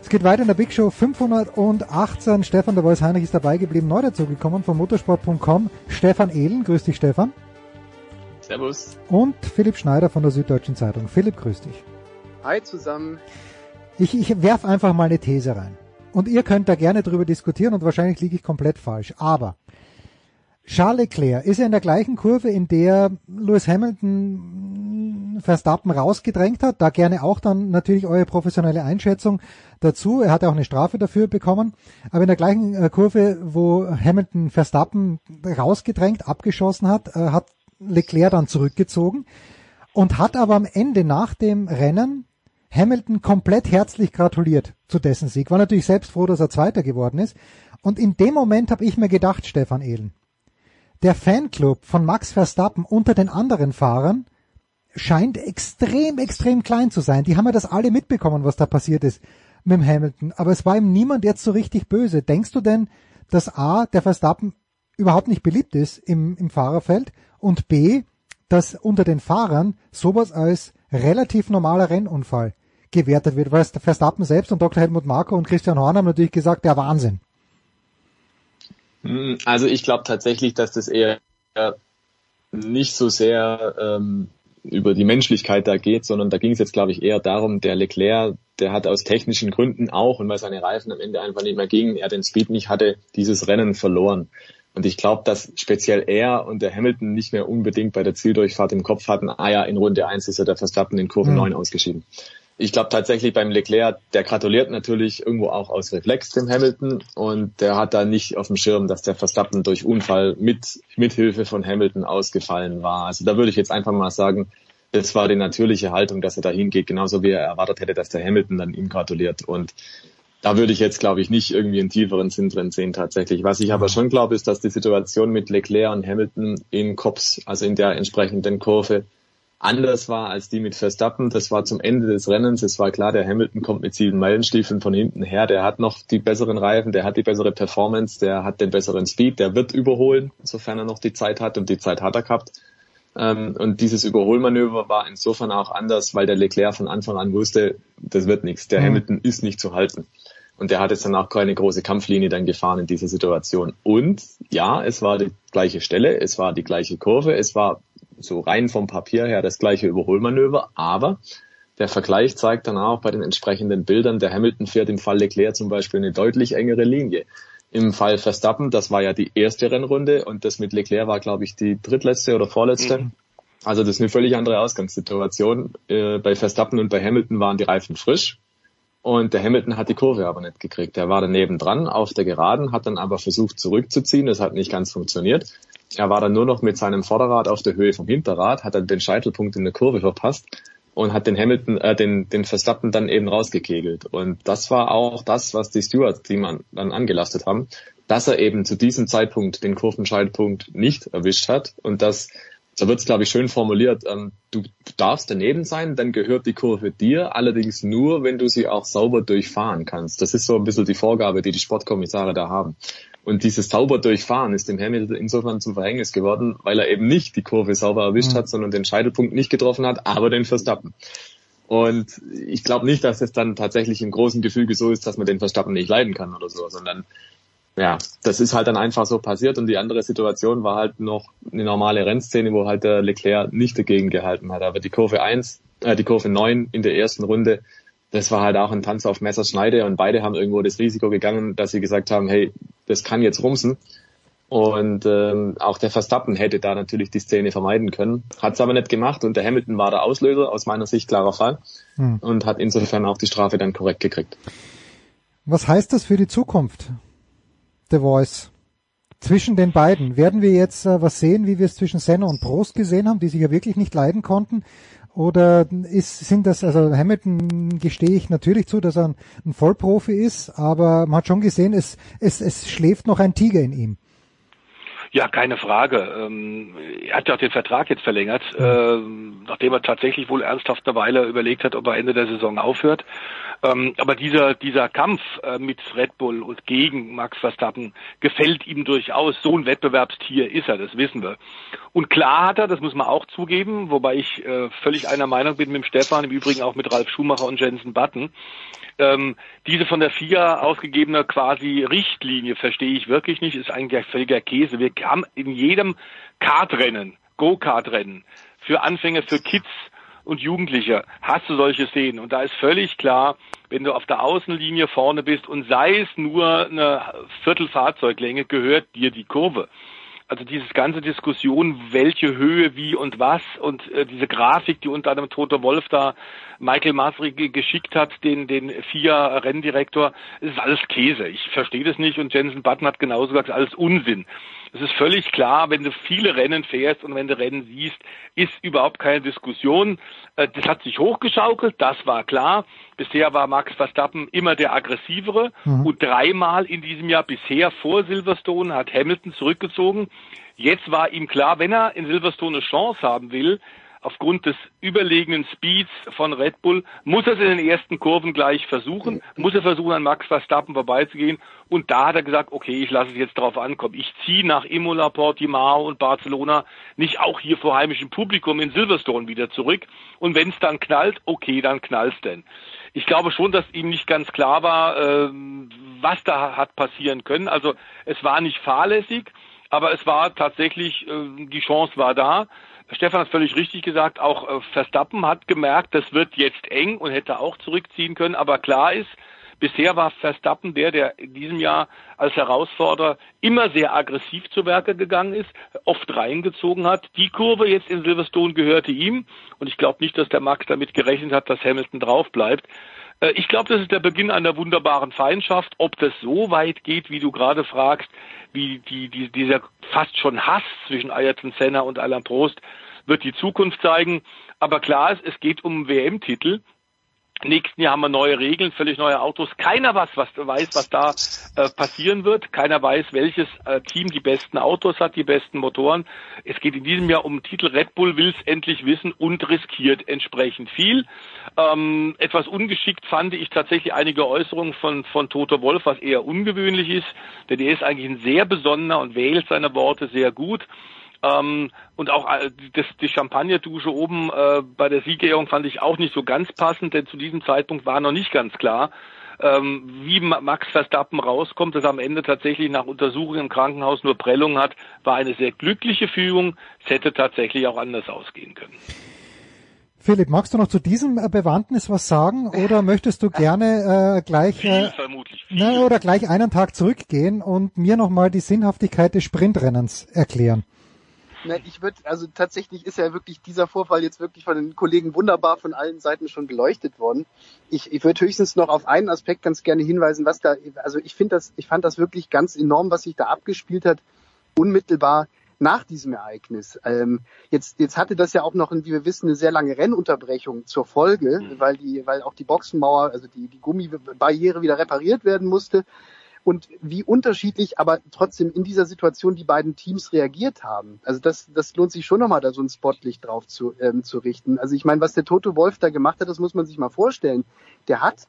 Es geht weiter in der Big Show 518. Stefan der Voice Heinrich ist dabei geblieben, neu dazugekommen von motorsport.com. Stefan Ehlen, grüß dich Stefan. Servus. Und Philipp Schneider von der Süddeutschen Zeitung. Philipp, grüß dich. Hi zusammen. Ich, ich werf einfach mal eine These rein. Und ihr könnt da gerne drüber diskutieren und wahrscheinlich liege ich komplett falsch. Aber Charles Leclerc ist ja in der gleichen Kurve, in der Lewis Hamilton Verstappen rausgedrängt hat. Da gerne auch dann natürlich eure professionelle Einschätzung dazu. Er hat ja auch eine Strafe dafür bekommen. Aber in der gleichen äh, Kurve, wo Hamilton Verstappen rausgedrängt, abgeschossen hat, äh, hat Leclerc dann zurückgezogen und hat aber am Ende nach dem Rennen Hamilton komplett herzlich gratuliert zu dessen Sieg. War natürlich selbst froh, dass er Zweiter geworden ist. Und in dem Moment habe ich mir gedacht, Stefan Ehlen, der Fanclub von Max Verstappen unter den anderen Fahrern scheint extrem, extrem klein zu sein. Die haben ja das alle mitbekommen, was da passiert ist mit dem Hamilton. Aber es war ihm niemand jetzt so richtig böse. Denkst du denn, dass A, der Verstappen überhaupt nicht beliebt ist im, im Fahrerfeld und B, dass unter den Fahrern sowas als relativ normaler Rennunfall gewertet wird, weil Verstappen selbst und Dr. Helmut Marko und Christian Horn haben natürlich gesagt, der Wahnsinn. Hm, also ich glaube tatsächlich, dass das eher nicht so sehr ähm, über die Menschlichkeit da geht, sondern da ging es jetzt, glaube ich, eher darum, der Leclerc, der hat aus technischen Gründen auch und weil seine Reifen am Ende einfach nicht mehr gingen, er den Speed nicht hatte, dieses Rennen verloren. Und ich glaube, dass speziell er und der Hamilton nicht mehr unbedingt bei der Zieldurchfahrt im Kopf hatten, ah ja, in Runde 1 ist er der Verstappen in Kurve mhm. 9 ausgeschieden ich glaube tatsächlich beim Leclerc, der gratuliert natürlich irgendwo auch aus Reflex dem Hamilton und der hat da nicht auf dem Schirm, dass der Verstappen durch Unfall mit Mithilfe von Hamilton ausgefallen war. Also da würde ich jetzt einfach mal sagen, das war die natürliche Haltung, dass er da hingeht, genauso wie er erwartet hätte, dass der Hamilton dann ihm gratuliert. Und da würde ich jetzt, glaube ich, nicht irgendwie einen tieferen Sinn drin sehen tatsächlich. Was ich aber schon glaube, ist, dass die Situation mit Leclerc und Hamilton in Cops, also in der entsprechenden Kurve, anders war als die mit Verstappen. Das war zum Ende des Rennens. Es war klar, der Hamilton kommt mit sieben Meilenstiefeln von hinten her. Der hat noch die besseren Reifen, der hat die bessere Performance, der hat den besseren Speed, der wird überholen, sofern er noch die Zeit hat und die Zeit hat er gehabt. Ähm, und dieses Überholmanöver war insofern auch anders, weil der Leclerc von Anfang an wusste, das wird nichts. Der mhm. Hamilton ist nicht zu halten. Und der hat jetzt dann auch keine große Kampflinie dann gefahren in dieser Situation. Und ja, es war die gleiche Stelle, es war die gleiche Kurve, es war so rein vom Papier her das gleiche Überholmanöver, aber der Vergleich zeigt dann auch bei den entsprechenden Bildern, der Hamilton fährt im Fall Leclerc zum Beispiel eine deutlich engere Linie. Im Fall Verstappen, das war ja die erste Rennrunde und das mit Leclerc war, glaube ich, die drittletzte oder vorletzte. Mhm. Also das ist eine völlig andere Ausgangssituation. Äh, bei Verstappen und bei Hamilton waren die Reifen frisch und der Hamilton hat die Kurve aber nicht gekriegt. Er war daneben dran auf der Geraden, hat dann aber versucht zurückzuziehen. Das hat nicht ganz funktioniert. Er war dann nur noch mit seinem Vorderrad auf der Höhe vom Hinterrad, hat dann den Scheitelpunkt in der Kurve verpasst und hat den Hamilton, äh, den, den Verstappen dann eben rausgekegelt. Und das war auch das, was die Stewards-Team dann angelastet haben, dass er eben zu diesem Zeitpunkt den Kurvenscheitelpunkt nicht erwischt hat und dass da wird es, glaube ich, schön formuliert, ähm, du darfst daneben sein, dann gehört die Kurve dir, allerdings nur, wenn du sie auch sauber durchfahren kannst. Das ist so ein bisschen die Vorgabe, die die Sportkommissare da haben. Und dieses sauber durchfahren ist dem Hamilton insofern zum Verhängnis geworden, weil er eben nicht die Kurve sauber erwischt mhm. hat, sondern den Scheitelpunkt nicht getroffen hat, aber den Verstappen. Und ich glaube nicht, dass es dann tatsächlich im großen Gefüge so ist, dass man den Verstappen nicht leiden kann oder so, sondern ja, das ist halt dann einfach so passiert und die andere Situation war halt noch eine normale Rennszene, wo halt der Leclerc nicht dagegen gehalten hat. Aber die Kurve 1, äh, die Kurve 9 in der ersten Runde, das war halt auch ein Tanz auf Messerschneide und beide haben irgendwo das Risiko gegangen, dass sie gesagt haben, hey, das kann jetzt rumsen. Und ähm, auch der Verstappen hätte da natürlich die Szene vermeiden können, hat es aber nicht gemacht und der Hamilton war der Auslöser, aus meiner Sicht klarer Fall hm. und hat insofern auch die Strafe dann korrekt gekriegt. Was heißt das für die Zukunft, The Voice? Zwischen den beiden werden wir jetzt äh, was sehen, wie wir es zwischen Senna und Prost gesehen haben, die sich ja wirklich nicht leiden konnten. Oder ist, sind das, also Hamilton gestehe ich natürlich zu, dass er ein, ein Vollprofi ist, aber man hat schon gesehen, es, es, es schläft noch ein Tiger in ihm. Ja, keine Frage. Ähm, er hat ja auch den Vertrag jetzt verlängert, äh, nachdem er tatsächlich wohl ernsthaft eine Weile überlegt hat, ob er Ende der Saison aufhört. Ähm, aber dieser, dieser Kampf äh, mit Red Bull und gegen Max Verstappen gefällt ihm durchaus. So ein Wettbewerbstier ist er, das wissen wir. Und klar hat er, das muss man auch zugeben, wobei ich äh, völlig einer Meinung bin mit dem Stefan, im Übrigen auch mit Ralf Schumacher und Jensen Button, ähm, diese von der FIA ausgegebene quasi Richtlinie verstehe ich wirklich nicht, ist eigentlich völliger Käse. Wir haben in jedem Kartrennen, Go-Kart-Rennen, für Anfänger, für Kids und Jugendliche hast du solche Szenen. Und da ist völlig klar, wenn du auf der Außenlinie vorne bist und sei es nur eine Viertelfahrzeuglänge, gehört dir die Kurve also dieses ganze Diskussion, welche Höhe, wie und was und äh, diese Grafik, die unter anderem Tote Wolf da Michael Masri geschickt hat, den, den FIA Renndirektor, ist alles Käse. Ich verstehe das nicht und Jensen Button hat genauso gesagt, alles Unsinn. Es ist völlig klar, wenn du viele Rennen fährst und wenn du Rennen siehst, ist überhaupt keine Diskussion. Äh, das hat sich hochgeschaukelt, das war klar. Bisher war Max Verstappen immer der aggressivere mhm. und dreimal in diesem Jahr bisher vor Silverstone hat Hamilton zurückgezogen. Jetzt war ihm klar, wenn er in Silverstone eine Chance haben will, aufgrund des überlegenen Speeds von Red Bull, muss er es in den ersten Kurven gleich versuchen, muss er versuchen, an Max Verstappen vorbeizugehen. Und da hat er gesagt, okay, ich lasse es jetzt drauf ankommen. Ich ziehe nach Imola, Portimao und Barcelona nicht auch hier vor heimischem Publikum in Silverstone wieder zurück. Und wenn es dann knallt, okay, dann knallt's denn. Ich glaube schon, dass ihm nicht ganz klar war, äh, was da hat passieren können. Also es war nicht fahrlässig, aber es war tatsächlich, äh, die Chance war da. Stefan hat völlig richtig gesagt, auch äh, Verstappen hat gemerkt, das wird jetzt eng und hätte auch zurückziehen können, aber klar ist, bisher war Verstappen der, der in diesem Jahr als Herausforderer immer sehr aggressiv zu Werke gegangen ist, oft reingezogen hat. Die Kurve jetzt in Silverstone gehörte ihm und ich glaube nicht, dass der Max damit gerechnet hat, dass Hamilton drauf bleibt. Äh, ich glaube, das ist der Beginn einer wunderbaren Feindschaft. Ob das so weit geht, wie du gerade fragst, wie die, die, dieser fast schon Hass zwischen Ayrton Senna und Alain Prost, wird die Zukunft zeigen. Aber klar ist, es geht um WM-Titel. Nächsten Jahr haben wir neue Regeln, völlig neue Autos. Keiner was, was weiß, was da äh, passieren wird. Keiner weiß, welches äh, Team die besten Autos hat, die besten Motoren. Es geht in diesem Jahr um Titel. Red Bull will es endlich wissen und riskiert entsprechend viel. Ähm, etwas ungeschickt fand ich tatsächlich einige Äußerungen von, von Toto Wolf, was eher ungewöhnlich ist, denn er ist eigentlich ein sehr besonderer und wählt seine Worte sehr gut. Ähm, und auch äh, das, die Champagnerdusche oben äh, bei der Siegerehrung fand ich auch nicht so ganz passend, denn zu diesem Zeitpunkt war noch nicht ganz klar, ähm, wie Max Verstappen rauskommt, dass er am Ende tatsächlich nach Untersuchungen im Krankenhaus nur Prellungen hat, war eine sehr glückliche Fügung. Es hätte tatsächlich auch anders ausgehen können. Philipp, magst du noch zu diesem äh, Bewandtnis was sagen oder möchtest du gerne äh, gleich äh, na, oder gleich einen Tag zurückgehen und mir nochmal die Sinnhaftigkeit des Sprintrennens erklären? Ne, ich würde, also tatsächlich ist ja wirklich dieser Vorfall jetzt wirklich von den Kollegen wunderbar von allen Seiten schon beleuchtet worden. Ich, ich würde höchstens noch auf einen Aspekt ganz gerne hinweisen, was da, also ich finde das, ich fand das wirklich ganz enorm, was sich da abgespielt hat, unmittelbar nach diesem Ereignis. Ähm, jetzt, jetzt hatte das ja auch noch, wie wir wissen, eine sehr lange Rennunterbrechung zur Folge, mhm. weil die, weil auch die Boxenmauer, also die, die Gummibarriere wieder repariert werden musste und wie unterschiedlich aber trotzdem in dieser Situation die beiden Teams reagiert haben. Also das, das lohnt sich schon nochmal da so ein Spotlicht drauf zu, ähm, zu richten. Also ich meine, was der Toto Wolf da gemacht hat, das muss man sich mal vorstellen. Der hat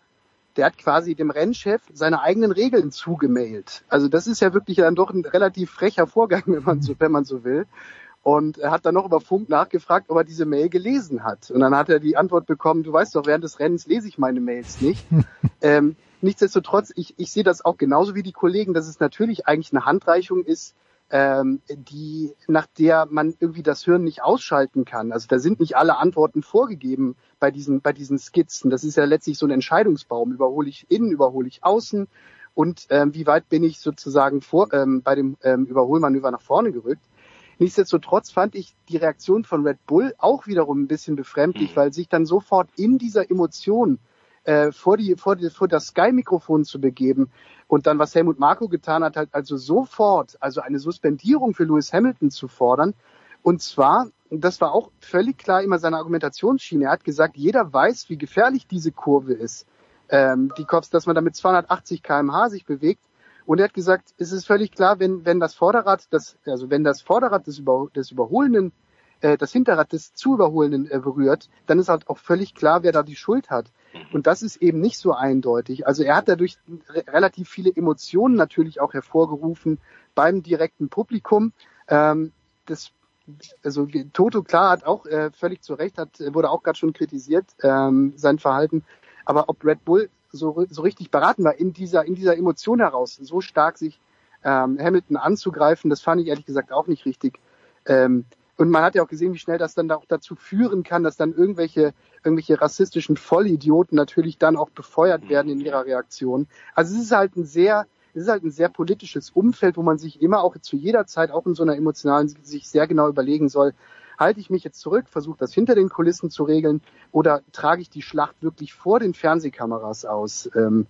der hat quasi dem Rennchef seine eigenen Regeln zugemailt. Also das ist ja wirklich dann doch ein relativ frecher Vorgang, wenn man so, wenn man so will. und er hat dann noch über Funk nachgefragt, ob er diese Mail gelesen hat. Und dann hat er die Antwort bekommen, du weißt doch, während des Rennens lese ich meine Mails nicht. ähm, nichtsdestotrotz, ich, ich sehe das auch genauso wie die Kollegen, dass es natürlich eigentlich eine Handreichung ist, ähm, die nach der man irgendwie das Hirn nicht ausschalten kann. Also da sind nicht alle Antworten vorgegeben bei diesen bei diesen Skizzen. Das ist ja letztlich so ein Entscheidungsbaum. Überhole ich innen, überhole ich außen und ähm, wie weit bin ich sozusagen vor ähm, bei dem ähm, Überholmanöver nach vorne gerückt. Nichtsdestotrotz fand ich die Reaktion von Red Bull auch wiederum ein bisschen befremdlich, weil sich dann sofort in dieser Emotion äh, vor, die, vor, die, vor das Sky-Mikrofon zu begeben und dann, was Helmut Marko getan hat, halt also sofort, also eine Suspendierung für Lewis Hamilton zu fordern. Und zwar, das war auch völlig klar immer seine Argumentationsschiene. Er hat gesagt, jeder weiß, wie gefährlich diese Kurve ist. Ähm, die Kops, dass man da mit 280 kmh sich bewegt. Und er hat gesagt, es ist völlig klar, wenn, wenn das Vorderrad, das, also wenn das Vorderrad des, Über, des Überholenden, äh, das Hinterrad des zu Überholenden äh, berührt, dann ist halt auch völlig klar, wer da die Schuld hat. Und das ist eben nicht so eindeutig. Also er hat dadurch re relativ viele Emotionen natürlich auch hervorgerufen beim direkten Publikum. Ähm, das, also Toto klar hat auch äh, völlig zu Recht, hat, wurde auch gerade schon kritisiert, ähm, sein Verhalten. Aber ob Red Bull so, so richtig beraten war, in dieser, in dieser Emotion heraus, so stark sich ähm, Hamilton anzugreifen, das fand ich ehrlich gesagt auch nicht richtig. Ähm, und man hat ja auch gesehen, wie schnell das dann auch dazu führen kann, dass dann irgendwelche, irgendwelche rassistischen Vollidioten natürlich dann auch befeuert werden in ihrer Reaktion. Also es ist halt ein sehr, es ist halt ein sehr politisches Umfeld, wo man sich immer auch zu jeder Zeit, auch in so einer emotionalen, sich sehr genau überlegen soll, halte ich mich jetzt zurück, versuche das hinter den Kulissen zu regeln oder trage ich die Schlacht wirklich vor den Fernsehkameras aus? Ähm,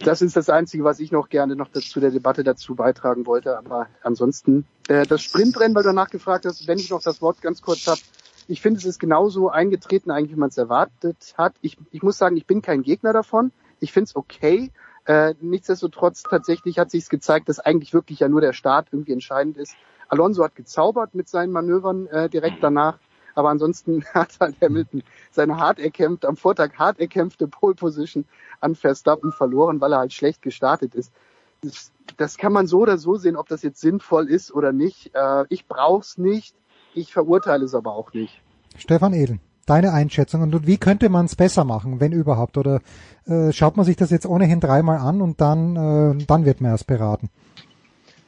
das ist das Einzige, was ich noch gerne noch zu der Debatte dazu beitragen wollte. Aber ansonsten, äh, das Sprintrennen, weil du danach gefragt hast, wenn ich noch das Wort ganz kurz habe, ich finde, es ist genauso eingetreten, eigentlich, wie man es erwartet hat. Ich, ich muss sagen, ich bin kein Gegner davon. Ich finde es okay. Äh, nichtsdestotrotz tatsächlich hat sich gezeigt, dass eigentlich wirklich ja nur der Start irgendwie entscheidend ist. Alonso hat gezaubert mit seinen Manövern äh, direkt danach. Aber ansonsten hat halt Hamilton seine hart erkämpft, am Vortag hart erkämpfte Pole Position an Verstappen verloren, weil er halt schlecht gestartet ist. Das, das kann man so oder so sehen, ob das jetzt sinnvoll ist oder nicht. Äh, ich brauch's nicht. Ich verurteile es aber auch nicht. Stefan Edel, deine Einschätzung und wie könnte man es besser machen, wenn überhaupt? Oder äh, schaut man sich das jetzt ohnehin dreimal an und dann, äh, dann wird man erst beraten?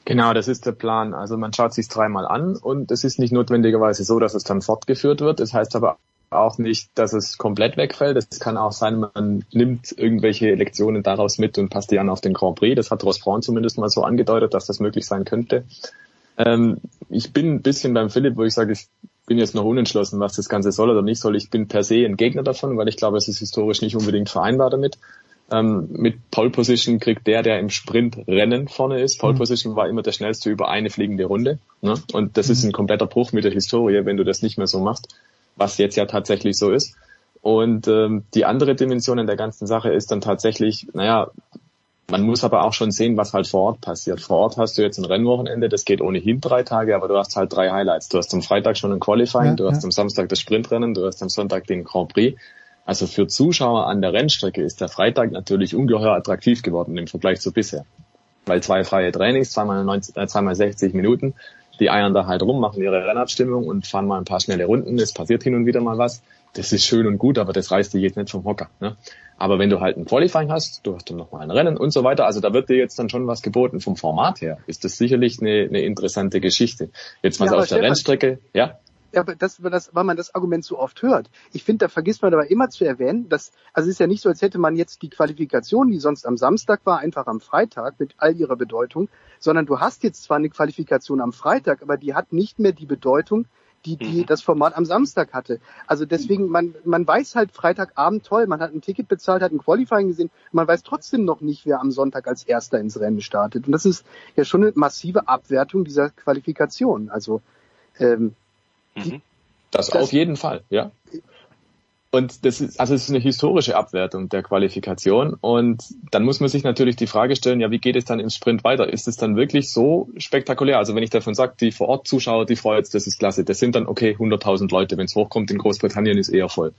Genau, das ist der Plan. Also man schaut sich dreimal an und es ist nicht notwendigerweise so, dass es dann fortgeführt wird. Das heißt aber auch nicht, dass es komplett wegfällt. Es kann auch sein, man nimmt irgendwelche Lektionen daraus mit und passt die an auf den Grand Prix. Das hat Ross Braun zumindest mal so angedeutet, dass das möglich sein könnte. Ähm, ich bin ein bisschen beim Philipp, wo ich sage, ich bin jetzt noch unentschlossen, was das Ganze soll oder nicht soll. Ich bin per se ein Gegner davon, weil ich glaube, es ist historisch nicht unbedingt vereinbar damit. Ähm, mit Pole Position kriegt der, der im Sprintrennen vorne ist. Pole mhm. Position war immer der schnellste über eine fliegende Runde. Ne? Und das ist mhm. ein kompletter Bruch mit der Historie, wenn du das nicht mehr so machst, was jetzt ja tatsächlich so ist. Und ähm, die andere Dimension in der ganzen Sache ist dann tatsächlich, naja, man muss aber auch schon sehen, was halt vor Ort passiert. Vor Ort hast du jetzt ein Rennwochenende, das geht ohnehin drei Tage, aber du hast halt drei Highlights. Du hast am Freitag schon ein Qualifying, ja, du hast ja. am Samstag das Sprintrennen, du hast am Sonntag den Grand Prix. Also für Zuschauer an der Rennstrecke ist der Freitag natürlich ungeheuer attraktiv geworden im Vergleich zu bisher. Weil zwei freie Trainings, zweimal, 90, äh, zweimal 60 Minuten, die eiern da halt rum, machen ihre Rennabstimmung und fahren mal ein paar schnelle Runden. Es passiert hin und wieder mal was. Das ist schön und gut, aber das reißt dir jetzt nicht vom Hocker. Ne? Aber wenn du halt ein Qualifying hast, du hast dann nochmal ein Rennen und so weiter, also da wird dir jetzt dann schon was geboten. Vom Format her ist das sicherlich eine, eine interessante Geschichte. Jetzt was ja, auf der Rennstrecke, ja? Ja, aber das, das, weil man das Argument so oft hört. Ich finde, da vergisst man aber immer zu erwähnen, dass, also es ist ja nicht so, als hätte man jetzt die Qualifikation, die sonst am Samstag war, einfach am Freitag mit all ihrer Bedeutung, sondern du hast jetzt zwar eine Qualifikation am Freitag, aber die hat nicht mehr die Bedeutung, die, die mhm. das Format am Samstag hatte. Also deswegen, man, man weiß halt Freitagabend toll, man hat ein Ticket bezahlt, hat ein Qualifying gesehen, man weiß trotzdem noch nicht, wer am Sonntag als Erster ins Rennen startet. Und das ist ja schon eine massive Abwertung dieser Qualifikation. Also ähm, Mhm. Das, das auf jeden Fall, ja. Und das ist, also es ist eine historische Abwertung der Qualifikation. Und dann muss man sich natürlich die Frage stellen, ja, wie geht es dann im Sprint weiter? Ist es dann wirklich so spektakulär? Also wenn ich davon sage, die vor Ort Zuschauer, die freuen das ist klasse. Das sind dann, okay, 100.000 Leute. Wenn es hochkommt in Großbritannien, ist eher voll.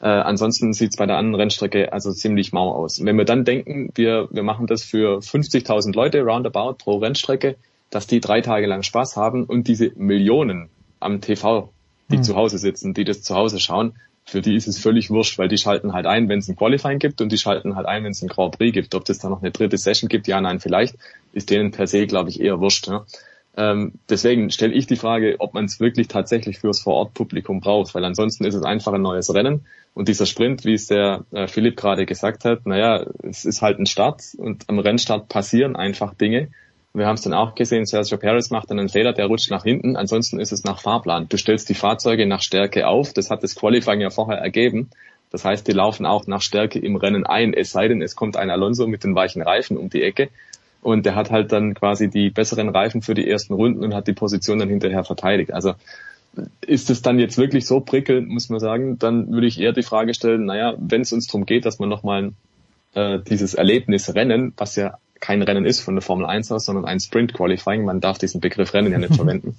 Äh, ansonsten sieht es bei der anderen Rennstrecke also ziemlich mau aus. wenn wir dann denken, wir, wir machen das für 50.000 Leute roundabout pro Rennstrecke, dass die drei Tage lang Spaß haben und diese Millionen am TV, die Hm. zu Hause sitzen, die das zu Hause schauen, für die ist es völlig wurscht, weil die schalten halt ein, wenn es ein Qualifying gibt und die schalten halt ein, wenn es ein Grand Prix gibt. Ob das da noch eine dritte Session gibt, ja, nein, vielleicht, ist denen per se, glaube ich, eher wurscht. Ja. Ähm, deswegen stelle ich die Frage, ob man es wirklich tatsächlich fürs Vorortpublikum braucht, weil ansonsten ist es einfach ein neues Rennen und dieser Sprint, wie es der äh, Philipp gerade gesagt hat, naja, es ist halt ein Start und am Rennstart passieren einfach Dinge. Wir haben es dann auch gesehen, Sergio Perez macht dann einen Fehler, der rutscht nach hinten, ansonsten ist es nach Fahrplan. Du stellst die Fahrzeuge nach Stärke auf, das hat das Qualifying ja vorher ergeben. Das heißt, die laufen auch nach Stärke im Rennen ein, es sei denn, es kommt ein Alonso mit den weichen Reifen um die Ecke und der hat halt dann quasi die besseren Reifen für die ersten Runden und hat die Position dann hinterher verteidigt. Also ist es dann jetzt wirklich so prickelnd, muss man sagen, dann würde ich eher die Frage stellen, naja, wenn es uns darum geht, dass man nochmal äh, dieses Erlebnis Rennen, was ja kein Rennen ist von der Formel 1 aus, sondern ein Sprint Qualifying, man darf diesen Begriff Rennen ja nicht verwenden.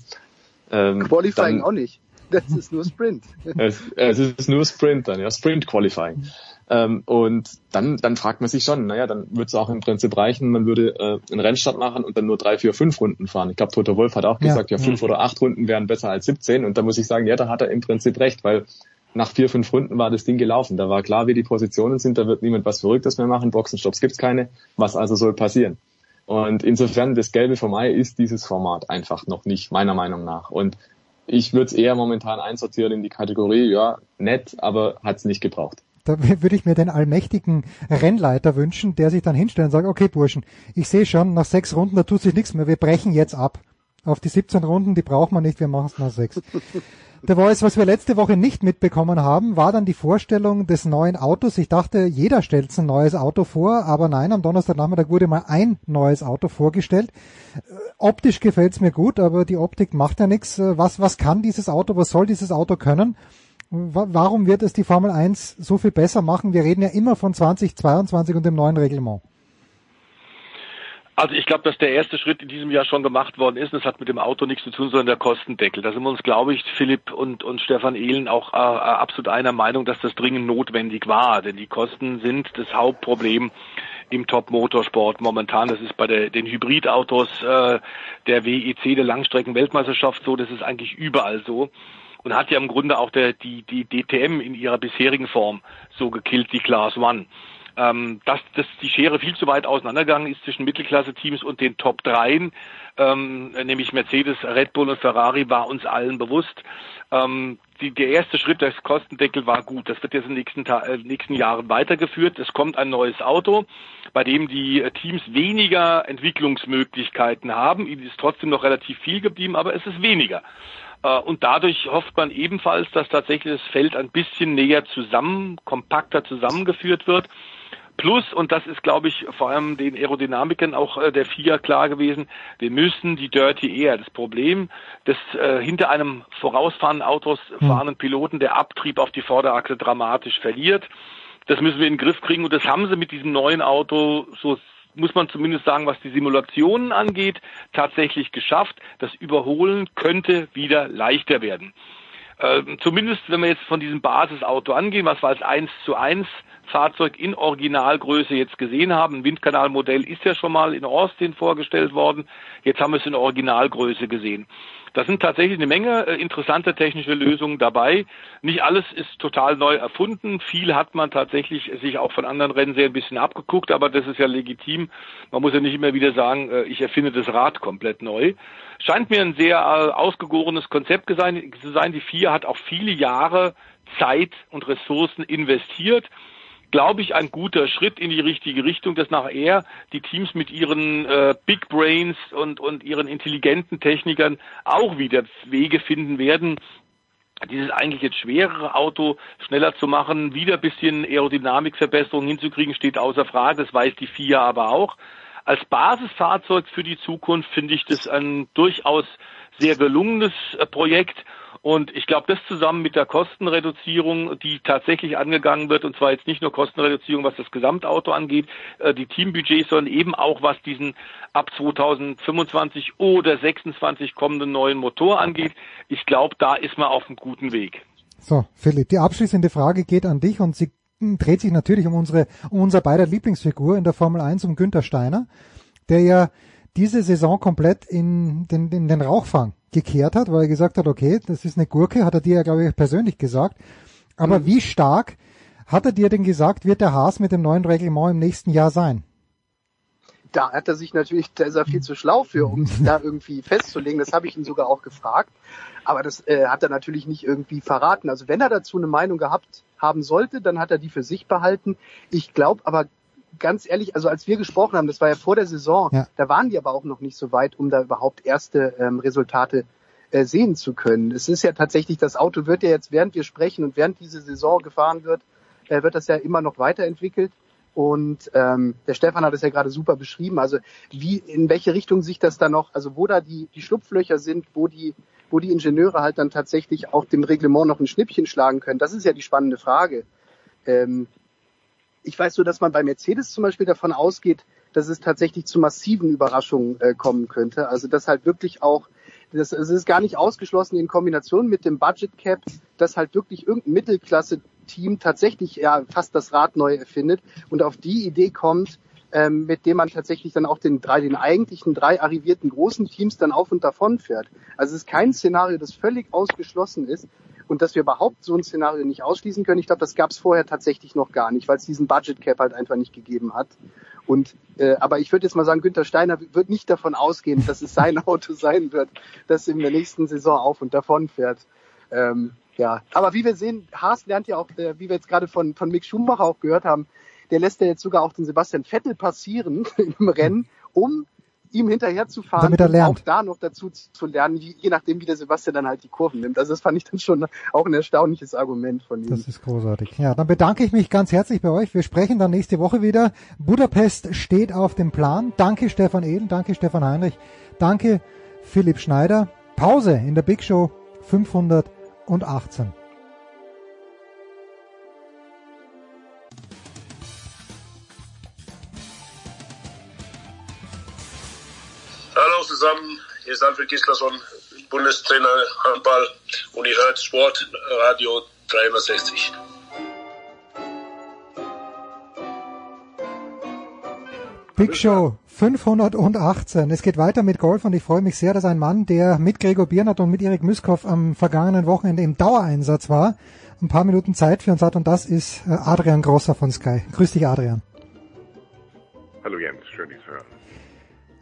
Ähm, Qualifying dann- auch nicht. Das ist nur Sprint. es, es ist nur Sprint dann, ja, Sprint Qualifying. Ähm, und dann, dann fragt man sich schon, naja, dann würde es auch im Prinzip reichen, man würde äh, einen Rennstart machen und dann nur drei, vier, fünf Runden fahren. Ich glaube, Toto Wolf hat auch Ja, gesagt, ja, ja. fünf oder acht Runden wären besser als 17. Und da muss ich sagen, ja, da hat er im Prinzip recht, weil nach vier, fünf Runden war das Ding gelaufen. Da war klar, wie die Positionen sind, da wird niemand was Verrücktes mehr machen, Boxenstopps gibt's keine. Was also soll passieren? Und insofern, das Gelbe vom Ei ist dieses Format einfach noch nicht, meiner Meinung nach. Und ich würde es eher momentan einsortieren in die Kategorie, ja, nett, aber hat's nicht gebraucht. Da würde ich mir den allmächtigen Rennleiter wünschen, der sich dann hinstellt und sagt, okay Burschen, ich sehe schon, nach sechs Runden, da tut sich nichts mehr, wir brechen jetzt ab. Auf die 17 Runden, die braucht man nicht, wir machen es nach sechs. Der Voice, was wir letzte Woche nicht mitbekommen haben, war dann die Vorstellung des neuen Autos. Ich dachte, jeder stellt ein neues Auto vor, aber nein, am Donnerstagnachmittag wurde mal ein neues Auto vorgestellt. Äh, Optisch gefällt's mir gut, aber die Optik macht ja nichts. Äh, Was, was kann dieses Auto, was soll dieses Auto können? Wa- Warum wird es die Formel 1 so viel besser machen? Wir reden ja immer von 2022 und dem neuen Reglement. Also ich glaube, dass der erste Schritt in diesem Jahr schon gemacht worden ist. Das hat mit dem Auto nichts zu tun, sondern der Kostendeckel. Da sind wir uns, glaube ich, Philipp und, und Stefan Ehlen auch äh, äh, absolut einer Meinung, dass das dringend notwendig war. Denn die Kosten sind das Hauptproblem im Top-Motorsport momentan. Das ist bei der, den Hybridautos äh, der WEC, der Langstrecken-Weltmeisterschaft so. Das ist eigentlich überall so. Und hat ja im Grunde auch der, die, die DTM in ihrer bisherigen Form so gekillt, die Class One ähm, dass, dass die Schere viel zu weit auseinandergegangen ist zwischen Mittelklasse-Teams und den Top 3, ähm, nämlich Mercedes, Red Bull und Ferrari, war uns allen bewusst. Ähm, die, der erste Schritt des Kostendeckel war gut. Das wird jetzt in den nächsten, Ta äh, nächsten Jahren weitergeführt. Es kommt ein neues Auto, bei dem die äh, Teams weniger Entwicklungsmöglichkeiten haben. Ihnen ist trotzdem noch relativ viel geblieben, aber es ist weniger. Äh, Und dadurch hofft man ebenfalls, dass tatsächlich das Feld ein bisschen näher zusammen, kompakter zusammengeführt wird. Plus, und das ist, glaube ich, vor allem den Aerodynamikern auch äh, der FIA klar gewesen, wir müssen die Dirty Air, das Problem des äh, hinter einem vorausfahrenden Autos fahrenden Piloten, der Abtrieb auf die Vorderachse dramatisch verliert. Das müssen wir in den Griff kriegen und das haben sie mit diesem neuen Auto, so muss man zumindest sagen, was die Simulationen angeht, tatsächlich geschafft. Das Überholen könnte wieder leichter werden. Ähm, zumindest wenn wir jetzt von diesem Basisauto angehen, was wir als 1 zu 1 Fahrzeug in Originalgröße jetzt gesehen haben. Ein Windkanalmodell ist ja schon mal in Austin vorgestellt worden. Jetzt haben wir es in Originalgröße gesehen. Da sind tatsächlich eine Menge äh, interessanter technische Lösungen dabei. Nicht alles ist total neu erfunden. Viel hat man tatsächlich sich auch von anderen Rennen sehr ein bisschen abgeguckt, aber das ist ja legitim. Man muss ja nicht immer wieder sagen, äh, ich erfinde das Rad komplett neu. Scheint mir ein sehr äh, ausgegorenes Konzept zu sein. Die FIA hat auch viele Jahre Zeit und Ressourcen investiert glaube ich, ein guter Schritt in die richtige Richtung, dass nachher die Teams mit ihren äh, Big Brains und, und ihren intelligenten Technikern auch wieder Wege finden werden, dieses eigentlich jetzt schwerere Auto schneller zu machen, wieder ein bisschen Aerodynamikverbesserung hinzukriegen, steht außer Frage, das weiß die FIA aber auch. Als Basisfahrzeug für die Zukunft finde ich das ein durchaus sehr gelungenes äh, Projekt. Und ich glaube, das zusammen mit der Kostenreduzierung, die tatsächlich angegangen wird, und zwar jetzt nicht nur Kostenreduzierung, was das Gesamtauto angeht, äh, die Teambudgets, sondern eben auch was diesen ab 2025 oder 26 kommenden neuen Motor angeht. Ich glaube, da ist man auf einem guten Weg. So, Philipp, die abschließende Frage geht an dich und sie dreht sich natürlich um unsere, um unser beider Lieblingsfigur in der Formel 1, um Günther Steiner, der ja diese Saison komplett in den, in den Rauchfang gekehrt hat, weil er gesagt hat, okay, das ist eine Gurke, hat er dir ja, glaube ich, persönlich gesagt. Aber mhm. wie stark hat er dir denn gesagt, wird der Haas mit dem neuen Reglement im nächsten Jahr sein? Da hat er sich natürlich, da ist er viel zu schlau für, um sich da irgendwie festzulegen. Das habe ich ihn sogar auch gefragt. Aber das äh, hat er natürlich nicht irgendwie verraten. Also wenn er dazu eine Meinung gehabt haben sollte, dann hat er die für sich behalten. Ich glaube aber ganz ehrlich, also als wir gesprochen haben, das war ja vor der Saison, ja. da waren die aber auch noch nicht so weit, um da überhaupt erste ähm, Resultate äh, sehen zu können. Es ist ja tatsächlich, das Auto wird ja jetzt, während wir sprechen und während diese Saison gefahren wird, äh, wird das ja immer noch weiterentwickelt. Und ähm, der Stefan hat es ja gerade super beschrieben. Also wie, in welche Richtung sich das da noch, also wo da die, die Schlupflöcher sind, wo die, wo die Ingenieure halt dann tatsächlich auch dem Reglement noch ein Schnippchen schlagen können, das ist ja die spannende Frage. Ähm, ich weiß so, dass man bei Mercedes zum Beispiel davon ausgeht, dass es tatsächlich zu massiven Überraschungen äh, kommen könnte. Also dass halt wirklich auch, das, es ist gar nicht ausgeschlossen in Kombination mit dem Budget Cap, dass halt wirklich irgendein Mittelklasse-Team tatsächlich ja fast das Rad neu erfindet und auf die Idee kommt, ähm, mit dem man tatsächlich dann auch den drei, den eigentlichen drei arrivierten großen Teams dann auf und davon fährt. Also es ist kein Szenario, das völlig ausgeschlossen ist. Und dass wir überhaupt so ein Szenario nicht ausschließen können, ich glaube, das gab es vorher tatsächlich noch gar nicht, weil es diesen Budget Cap halt einfach nicht gegeben hat. Und äh, aber ich würde jetzt mal sagen, Günther Steiner wird nicht davon ausgehen, dass es sein Auto sein wird, das in der nächsten Saison auf und davon fährt. Ähm, ja, aber wie wir sehen, Haas lernt ja auch, äh, wie wir jetzt gerade von von Mick Schumacher auch gehört haben, der lässt ja jetzt sogar auch den Sebastian Vettel passieren im Rennen, um ihm hinterher zu fahren Damit er lernt. auch da noch dazu zu lernen, wie, je nachdem, wie der Sebastian dann halt die Kurven nimmt. Also das fand ich dann schon auch ein erstaunliches Argument von ihm. Das ist großartig. Ja, dann bedanke ich mich ganz herzlich bei euch. Wir sprechen dann nächste Woche wieder. Budapest steht auf dem Plan. Danke Stefan Ehlen, danke Stefan Heinrich, danke Philipp Schneider. Pause in der Big Show 518. zusammen, hier ist Alfred Gislason, Bundestrainer Handball und ihr hört Sport Radio 360. Big Show 518. Es geht weiter mit Golf und ich freue mich sehr, dass ein Mann, der mit Gregor Biernat und mit Erik Müskov am vergangenen Wochenende im Dauereinsatz war, ein paar Minuten Zeit für uns hat und das ist äh, Adrian Grosser von Sky. Grüß dich, Adrian. Hallo Jens, schön dich zu hören.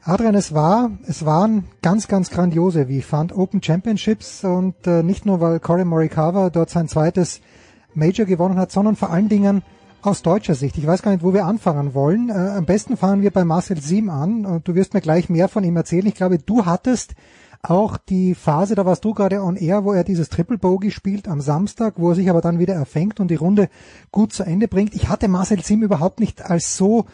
Adrian, es war, es waren ganz, ganz grandiose, wie ich fand, Open Championships und äh, nicht nur, weil Corey Morikawa dort sein zweites Major gewonnen hat, sondern vor allen Dingen aus deutscher Sicht. Ich weiß gar nicht, wo wir anfangen wollen. Äh, am besten fangen wir bei Marcel Sim an und du wirst mir gleich mehr von ihm erzählen. Ich glaube, du hattest auch die Phase, da warst du gerade on air, wo er dieses Triple Bogey spielt am Samstag, wo er sich aber dann wieder erfängt und die Runde gut zu Ende bringt. Ich hatte Marcel Sim überhaupt nicht als so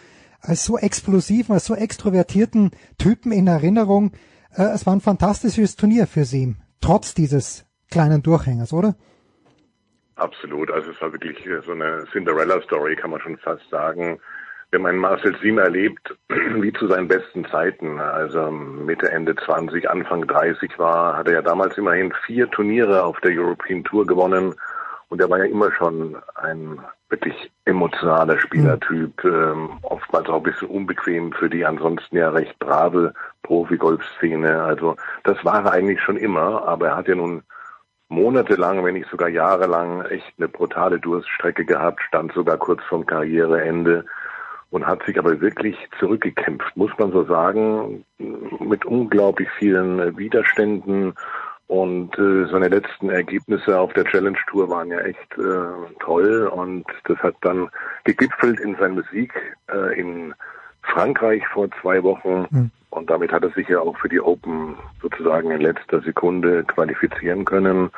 als so explosiven, als so extrovertierten Typen in Erinnerung. Äh, es war ein fantastisches Turnier für sie, trotz dieses kleinen Durchhängers, oder? Absolut, also es war wirklich so eine Cinderella-Story, kann man schon fast sagen. Wir haben einen Marcel Siem erlebt, wie zu seinen besten Zeiten. Also Mitte, Ende 20, Anfang 30 war, hat er ja damals immerhin vier Turniere auf der European Tour gewonnen. Und er war ja immer schon ein wirklich emotionaler Spielertyp, ähm, oftmals auch ein bisschen unbequem für die ansonsten ja recht brave Profi-Golf-Szene. Also das war er eigentlich schon immer, aber er hat ja nun monatelang, wenn nicht sogar jahrelang echt eine brutale Durststrecke gehabt, stand sogar kurz vorm Karriereende und hat sich aber wirklich zurückgekämpft, muss man so sagen, mit unglaublich vielen Widerständen und äh, seine letzten Ergebnisse auf der Challenge Tour waren ja echt äh, toll und das hat dann gegipfelt in seiner Musik äh, in Frankreich vor zwei Wochen mhm. und damit hat er sich ja auch für die Open sozusagen in letzter Sekunde qualifizieren können.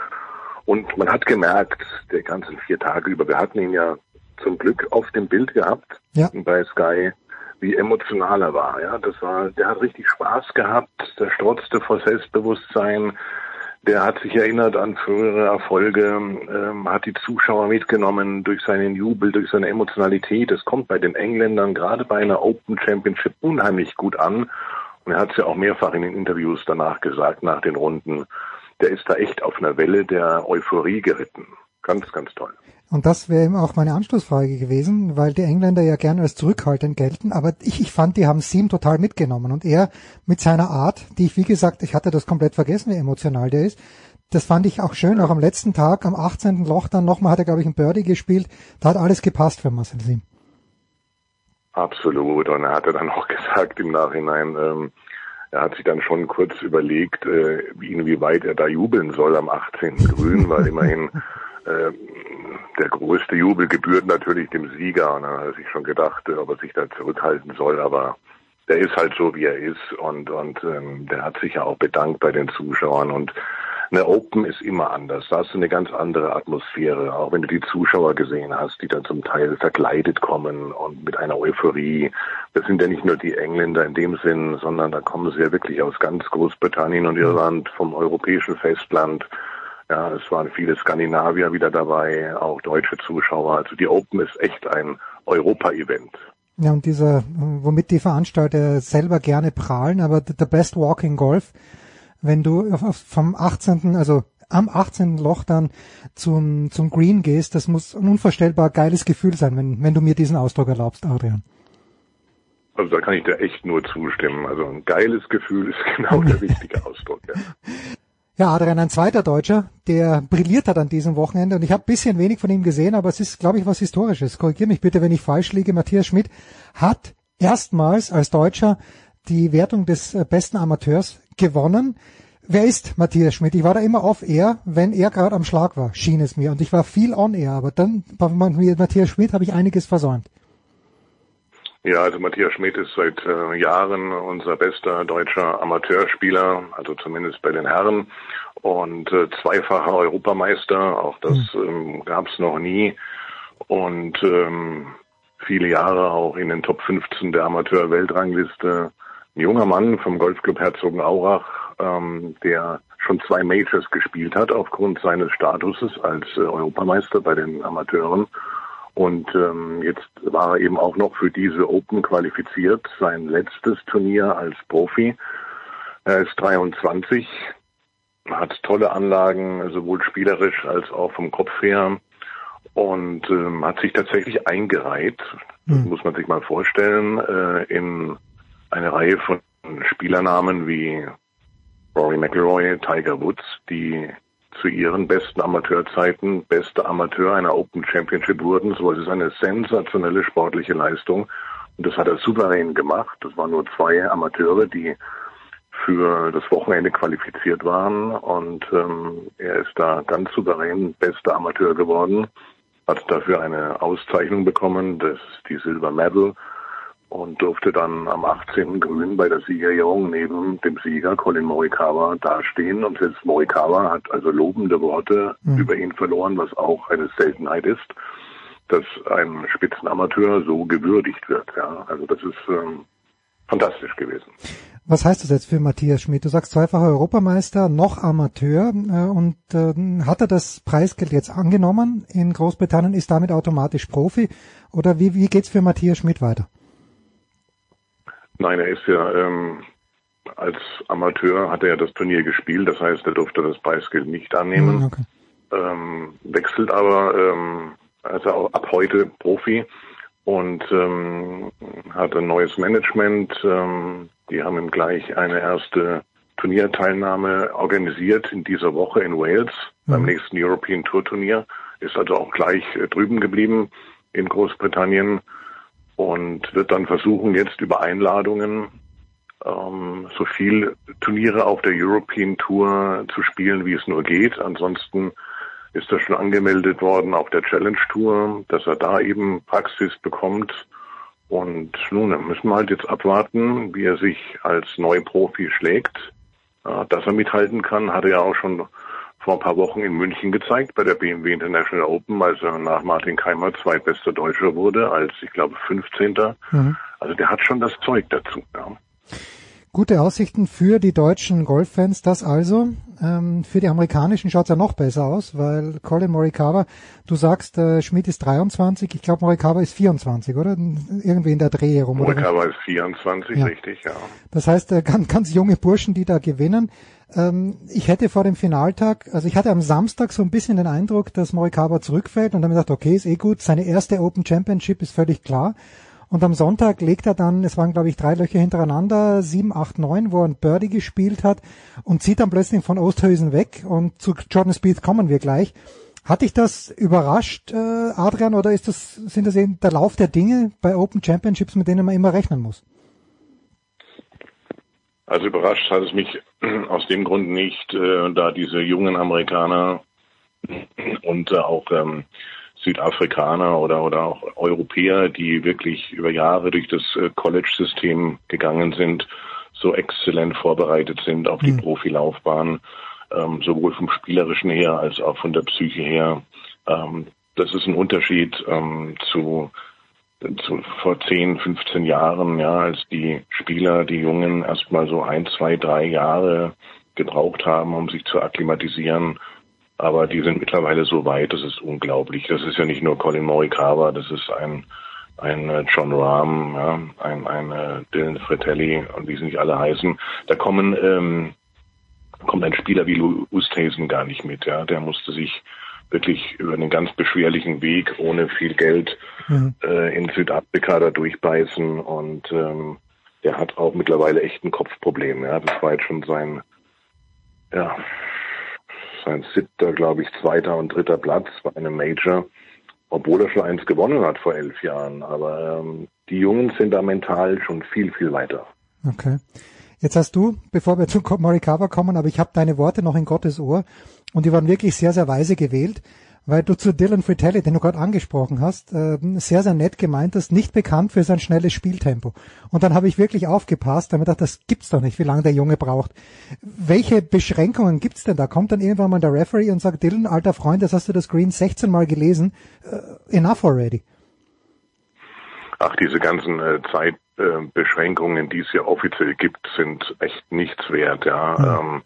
Und man hat gemerkt, der ganzen vier Tage über, wir hatten ihn ja zum Glück auf dem Bild gehabt ja. bei Sky, wie emotional er war. Ja, das war, der hat richtig Spaß gehabt, der strotzte vor Selbstbewusstsein, der hat sich erinnert an frühere Erfolge, ähm, hat die Zuschauer mitgenommen durch seinen Jubel, durch seine Emotionalität. Das kommt bei den Engländern gerade bei einer Open Championship unheimlich gut an. Und er hat es ja auch mehrfach in den Interviews danach gesagt, nach den Runden. Der ist da echt auf einer Welle der Euphorie geritten. Ganz, ganz toll. Und das wäre eben auch meine Anschlussfrage gewesen, weil die Engländer ja gerne als zurückhaltend gelten, aber ich, ich fand, die haben Siem total mitgenommen und er mit seiner Art, die ich, wie gesagt, ich hatte das komplett vergessen, wie emotional der ist, das fand ich auch schön, auch am letzten Tag, am 18. Loch dann nochmal hat er, glaube ich, ein Birdie gespielt, da hat alles gepasst für Marcel Siem. Absolut, und er hatte dann auch gesagt im Nachhinein, ähm, er hat sich dann schon kurz überlegt, äh, inwieweit er da jubeln soll am 18. Grün, weil immerhin der größte Jubel gebührt natürlich dem Sieger. Und dann hat er sich schon gedacht, ob er sich da zurückhalten soll, aber der ist halt so, wie er ist und, und ähm, der hat sich ja auch bedankt bei den Zuschauern und eine Open ist immer anders. Da hast du eine ganz andere Atmosphäre, auch wenn du die Zuschauer gesehen hast, die dann zum Teil verkleidet kommen und mit einer Euphorie. Das sind ja nicht nur die Engländer in dem Sinn, sondern da kommen sie ja wirklich aus ganz Großbritannien und Irland, vom europäischen Festland. Ja, es waren viele Skandinavier wieder dabei, auch deutsche Zuschauer. Also die Open ist echt ein Europa-Event. Ja, und dieser, womit die Veranstalter selber gerne prahlen, aber the best walking golf, wenn du vom 18., also am 18. Loch dann zum, zum Green gehst, das muss ein unvorstellbar geiles Gefühl sein, wenn, wenn du mir diesen Ausdruck erlaubst, Adrian. Also da kann ich dir echt nur zustimmen. Also ein geiles Gefühl ist genau der richtige Ausdruck. Ja. Ja, Adrian, ein zweiter Deutscher, der brilliert hat an diesem Wochenende und ich habe bisschen wenig von ihm gesehen, aber es ist, glaube ich, was Historisches. Korrigiere mich bitte, wenn ich falsch liege. Matthias Schmidt hat erstmals als Deutscher die Wertung des äh, besten Amateurs gewonnen. Wer ist Matthias Schmidt? Ich war da immer off-air, wenn er gerade am Schlag war, schien es mir. Und ich war viel on-air, aber dann bei Matthias Schmidt habe ich einiges versäumt. Ja, also Matthias Schmidt ist seit äh, Jahren unser bester deutscher Amateurspieler, also zumindest bei den Herren und äh, zweifacher Europameister. Auch das ähm, gab es noch nie und ähm, viele Jahre auch in den Top 15 der Amateur-Weltrangliste. Ein junger Mann vom Golfclub Herzogenaurach, ähm, der schon zwei Majors gespielt hat aufgrund seines Statuses als äh, Europameister bei den Amateuren und ähm, jetzt war er eben auch noch für diese Open qualifiziert, sein letztes Turnier als Profi. Er ist 23, hat tolle Anlagen, sowohl spielerisch als auch vom Kopf her und ähm, hat sich tatsächlich eingereiht, mhm. muss man sich mal vorstellen, äh, in eine Reihe von Spielernamen wie Rory McIlroy, Tiger Woods, die zu ihren besten Amateurzeiten beste Amateur einer Open Championship wurden. So es ist eine sensationelle sportliche Leistung. Und das hat er souverän gemacht. Das waren nur zwei Amateure, die für das Wochenende qualifiziert waren. Und ähm, er ist da ganz souverän bester Amateur geworden, hat dafür eine Auszeichnung bekommen, das ist die Silver Medal und durfte dann am 18. Grün bei der Siegerehrung neben dem Sieger Colin Morikawa dastehen. Und selbst Morikawa hat also lobende Worte mhm. über ihn verloren, was auch eine Seltenheit ist, dass ein Spitzenamateur so gewürdigt wird. Ja, also das ist ähm, fantastisch gewesen. Was heißt das jetzt für Matthias Schmidt? Du sagst zweifacher Europameister, noch Amateur äh, und äh, hat er das Preisgeld jetzt angenommen in Großbritannien, ist damit automatisch Profi oder wie, wie geht's für Matthias Schmidt weiter? Nein, er ist ja ähm, als Amateur hat er ja das Turnier gespielt, das heißt, er durfte das Preisgeld nicht annehmen. Okay. Ähm, wechselt aber ähm, also auch ab heute Profi und ähm, hat ein neues Management. Ähm, die haben ihm gleich eine erste Turnierteilnahme organisiert in dieser Woche in Wales mhm. beim nächsten European Tour Turnier. Ist also auch gleich äh, drüben geblieben in Großbritannien und wird dann versuchen, jetzt über Einladungen ähm, so viel Turniere auf der European Tour zu spielen, wie es nur geht. Ansonsten ist er schon angemeldet worden auf der Challenge Tour, dass er da eben Praxis bekommt. Und nun müssen wir halt jetzt abwarten, wie er sich als Neuprofi schlägt. Dass er mithalten kann, hat er ja auch schon vor ein paar Wochen in München gezeigt bei der BMW International Open, als er nach Martin Keimer zweitbester Deutscher wurde, als ich glaube 15. Mhm. Also der hat schon das Zeug dazu. Ja. Gute Aussichten für die deutschen Golffans, das also. Ähm, für die amerikanischen schaut's ja noch besser aus, weil Colin Morikawa, du sagst, äh, Schmidt ist 23, ich glaube Morikawa ist 24, oder? Irgendwie in der Dreh rum. Morikawa ist 24, ja. richtig, ja. Das heißt, äh, ganz, ganz junge Burschen, die da gewinnen. Ähm, ich hätte vor dem Finaltag, also ich hatte am Samstag so ein bisschen den Eindruck, dass Morikawa zurückfällt und dann gedacht, okay, ist eh gut, seine erste Open Championship ist völlig klar. Und am Sonntag legt er dann, es waren glaube ich drei Löcher hintereinander, sieben, acht, neun, wo er ein Birdie gespielt hat und zieht dann plötzlich von Osthausen weg und zu Jordan Spieth kommen wir gleich. Hat dich das überrascht, äh, Adrian, oder ist das, sind das eben der Lauf der Dinge bei Open Championships, mit denen man immer rechnen muss? Also überrascht hat es mich aus dem Grund nicht, äh, da diese jungen Amerikaner und äh, auch ähm, Südafrikaner oder, oder auch Europäer, die wirklich über Jahre durch das äh, College-System gegangen sind, so exzellent vorbereitet sind auf die mhm. Profilaufbahn, ähm, sowohl vom Spielerischen her als auch von der Psyche her. Ähm, das ist ein Unterschied ähm, zu, zu vor 10, 15 Jahren, ja, als die Spieler, die Jungen erstmal so ein, zwei, drei Jahre gebraucht haben, um sich zu akklimatisieren aber die sind mittlerweile so weit, das ist unglaublich. Das ist ja nicht nur Colin Morikawa, das ist ein, ein äh, John Rahm, ja, ein, ein äh, Dylan Fratelli und wie sie nicht alle heißen. Da kommen, ähm, kommt ein Spieler wie Oosthuizen gar nicht mit. Ja, der musste sich wirklich über einen ganz beschwerlichen Weg ohne viel Geld mhm. äh, in Südafrika da durchbeißen und ähm, der hat auch mittlerweile echt ein Kopfproblem. Ja, das war jetzt schon sein ja, sein siebter, glaube ich, zweiter und dritter Platz bei einem Major, obwohl er schon eins gewonnen hat vor elf Jahren. Aber ähm, die Jungen sind da mental schon viel, viel weiter. Okay. Jetzt hast du, bevor wir zu Morikawa kommen, aber ich habe deine Worte noch in Gottes Ohr und die waren wirklich sehr, sehr weise gewählt weil du zu Dylan Fratelli, den du gerade angesprochen hast, äh, sehr, sehr nett gemeint hast, nicht bekannt für sein schnelles Spieltempo. Und dann habe ich wirklich aufgepasst, damit gedacht, das gibt's doch nicht, wie lange der Junge braucht. Welche Beschränkungen gibt's denn da? Kommt dann irgendwann mal der Referee und sagt, Dylan, alter Freund, das hast du das Green 16 Mal gelesen, uh, enough already. Ach, diese ganzen äh, Zeitbeschränkungen, äh, die es ja offiziell gibt, sind echt nichts wert, ja. Mhm. Ähm,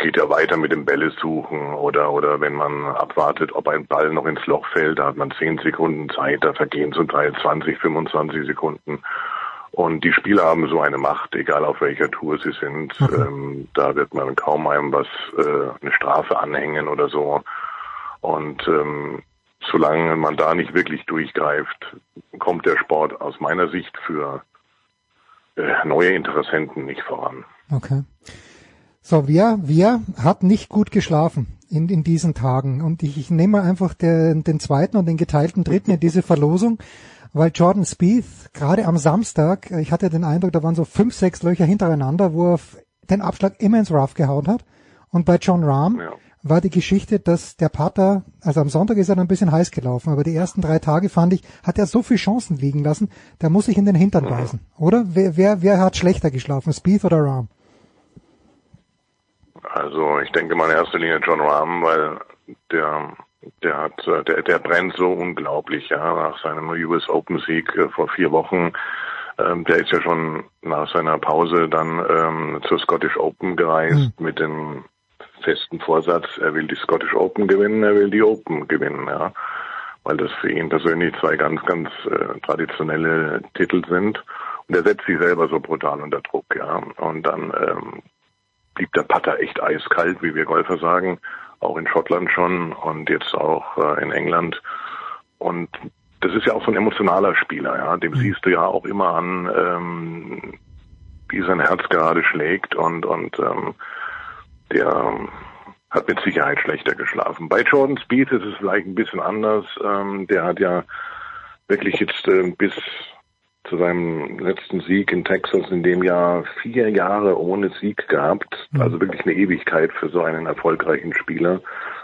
geht ja weiter mit dem Bälle suchen oder oder wenn man abwartet, ob ein Ball noch ins Loch fällt, da hat man zehn Sekunden Zeit, da vergehen zum Teil 20, 25 Sekunden. Und die Spieler haben so eine Macht, egal auf welcher Tour sie sind. Okay. Ähm, da wird man kaum einem was äh, eine Strafe anhängen oder so. Und ähm, solange man da nicht wirklich durchgreift, kommt der Sport aus meiner Sicht für äh, neue Interessenten nicht voran. Okay. So, wer, wer hat nicht gut geschlafen in, in diesen Tagen? Und ich, ich nehme einfach den, den zweiten und den geteilten dritten in diese Verlosung, weil Jordan Spieth gerade am Samstag, ich hatte den Eindruck, da waren so fünf, sechs Löcher hintereinander, wo er den Abschlag immer ins Rough gehauen hat. Und bei John Rahm ja. war die Geschichte, dass der Putter, also am Sonntag ist er dann ein bisschen heiß gelaufen, aber die ersten drei Tage fand ich, hat er so viele Chancen liegen lassen, da muss ich in den Hintern weisen. Oder? Wer, wer, wer hat schlechter geschlafen, Spieth oder Rahm? Also ich denke mal in erster Linie John Rahm, weil der der hat der der brennt so unglaublich, ja, nach seinem US Open Sieg äh, vor vier Wochen. Ähm, der ist ja schon nach seiner Pause dann ähm, zur Scottish Open gereist mhm. mit dem festen Vorsatz, er will die Scottish Open gewinnen, er will die Open gewinnen, ja. Weil das für ihn persönlich zwei ganz, ganz äh, traditionelle Titel sind. Und er setzt sich selber so brutal unter Druck, ja. Und dann ähm, blieb der Putter echt eiskalt, wie wir Golfer sagen, auch in Schottland schon und jetzt auch äh, in England. Und das ist ja auch so ein emotionaler Spieler, ja. Dem mhm. siehst du ja auch immer an, ähm, wie sein Herz gerade schlägt und und ähm, der hat mit Sicherheit schlechter geschlafen. Bei Jordan Speed ist es vielleicht ein bisschen anders. Ähm, der hat ja wirklich jetzt äh, bis zu seinem letzten Sieg in Texas in dem Jahr vier Jahre ohne Sieg gehabt. Mhm. Also wirklich eine Ewigkeit für so einen erfolgreichen Spieler.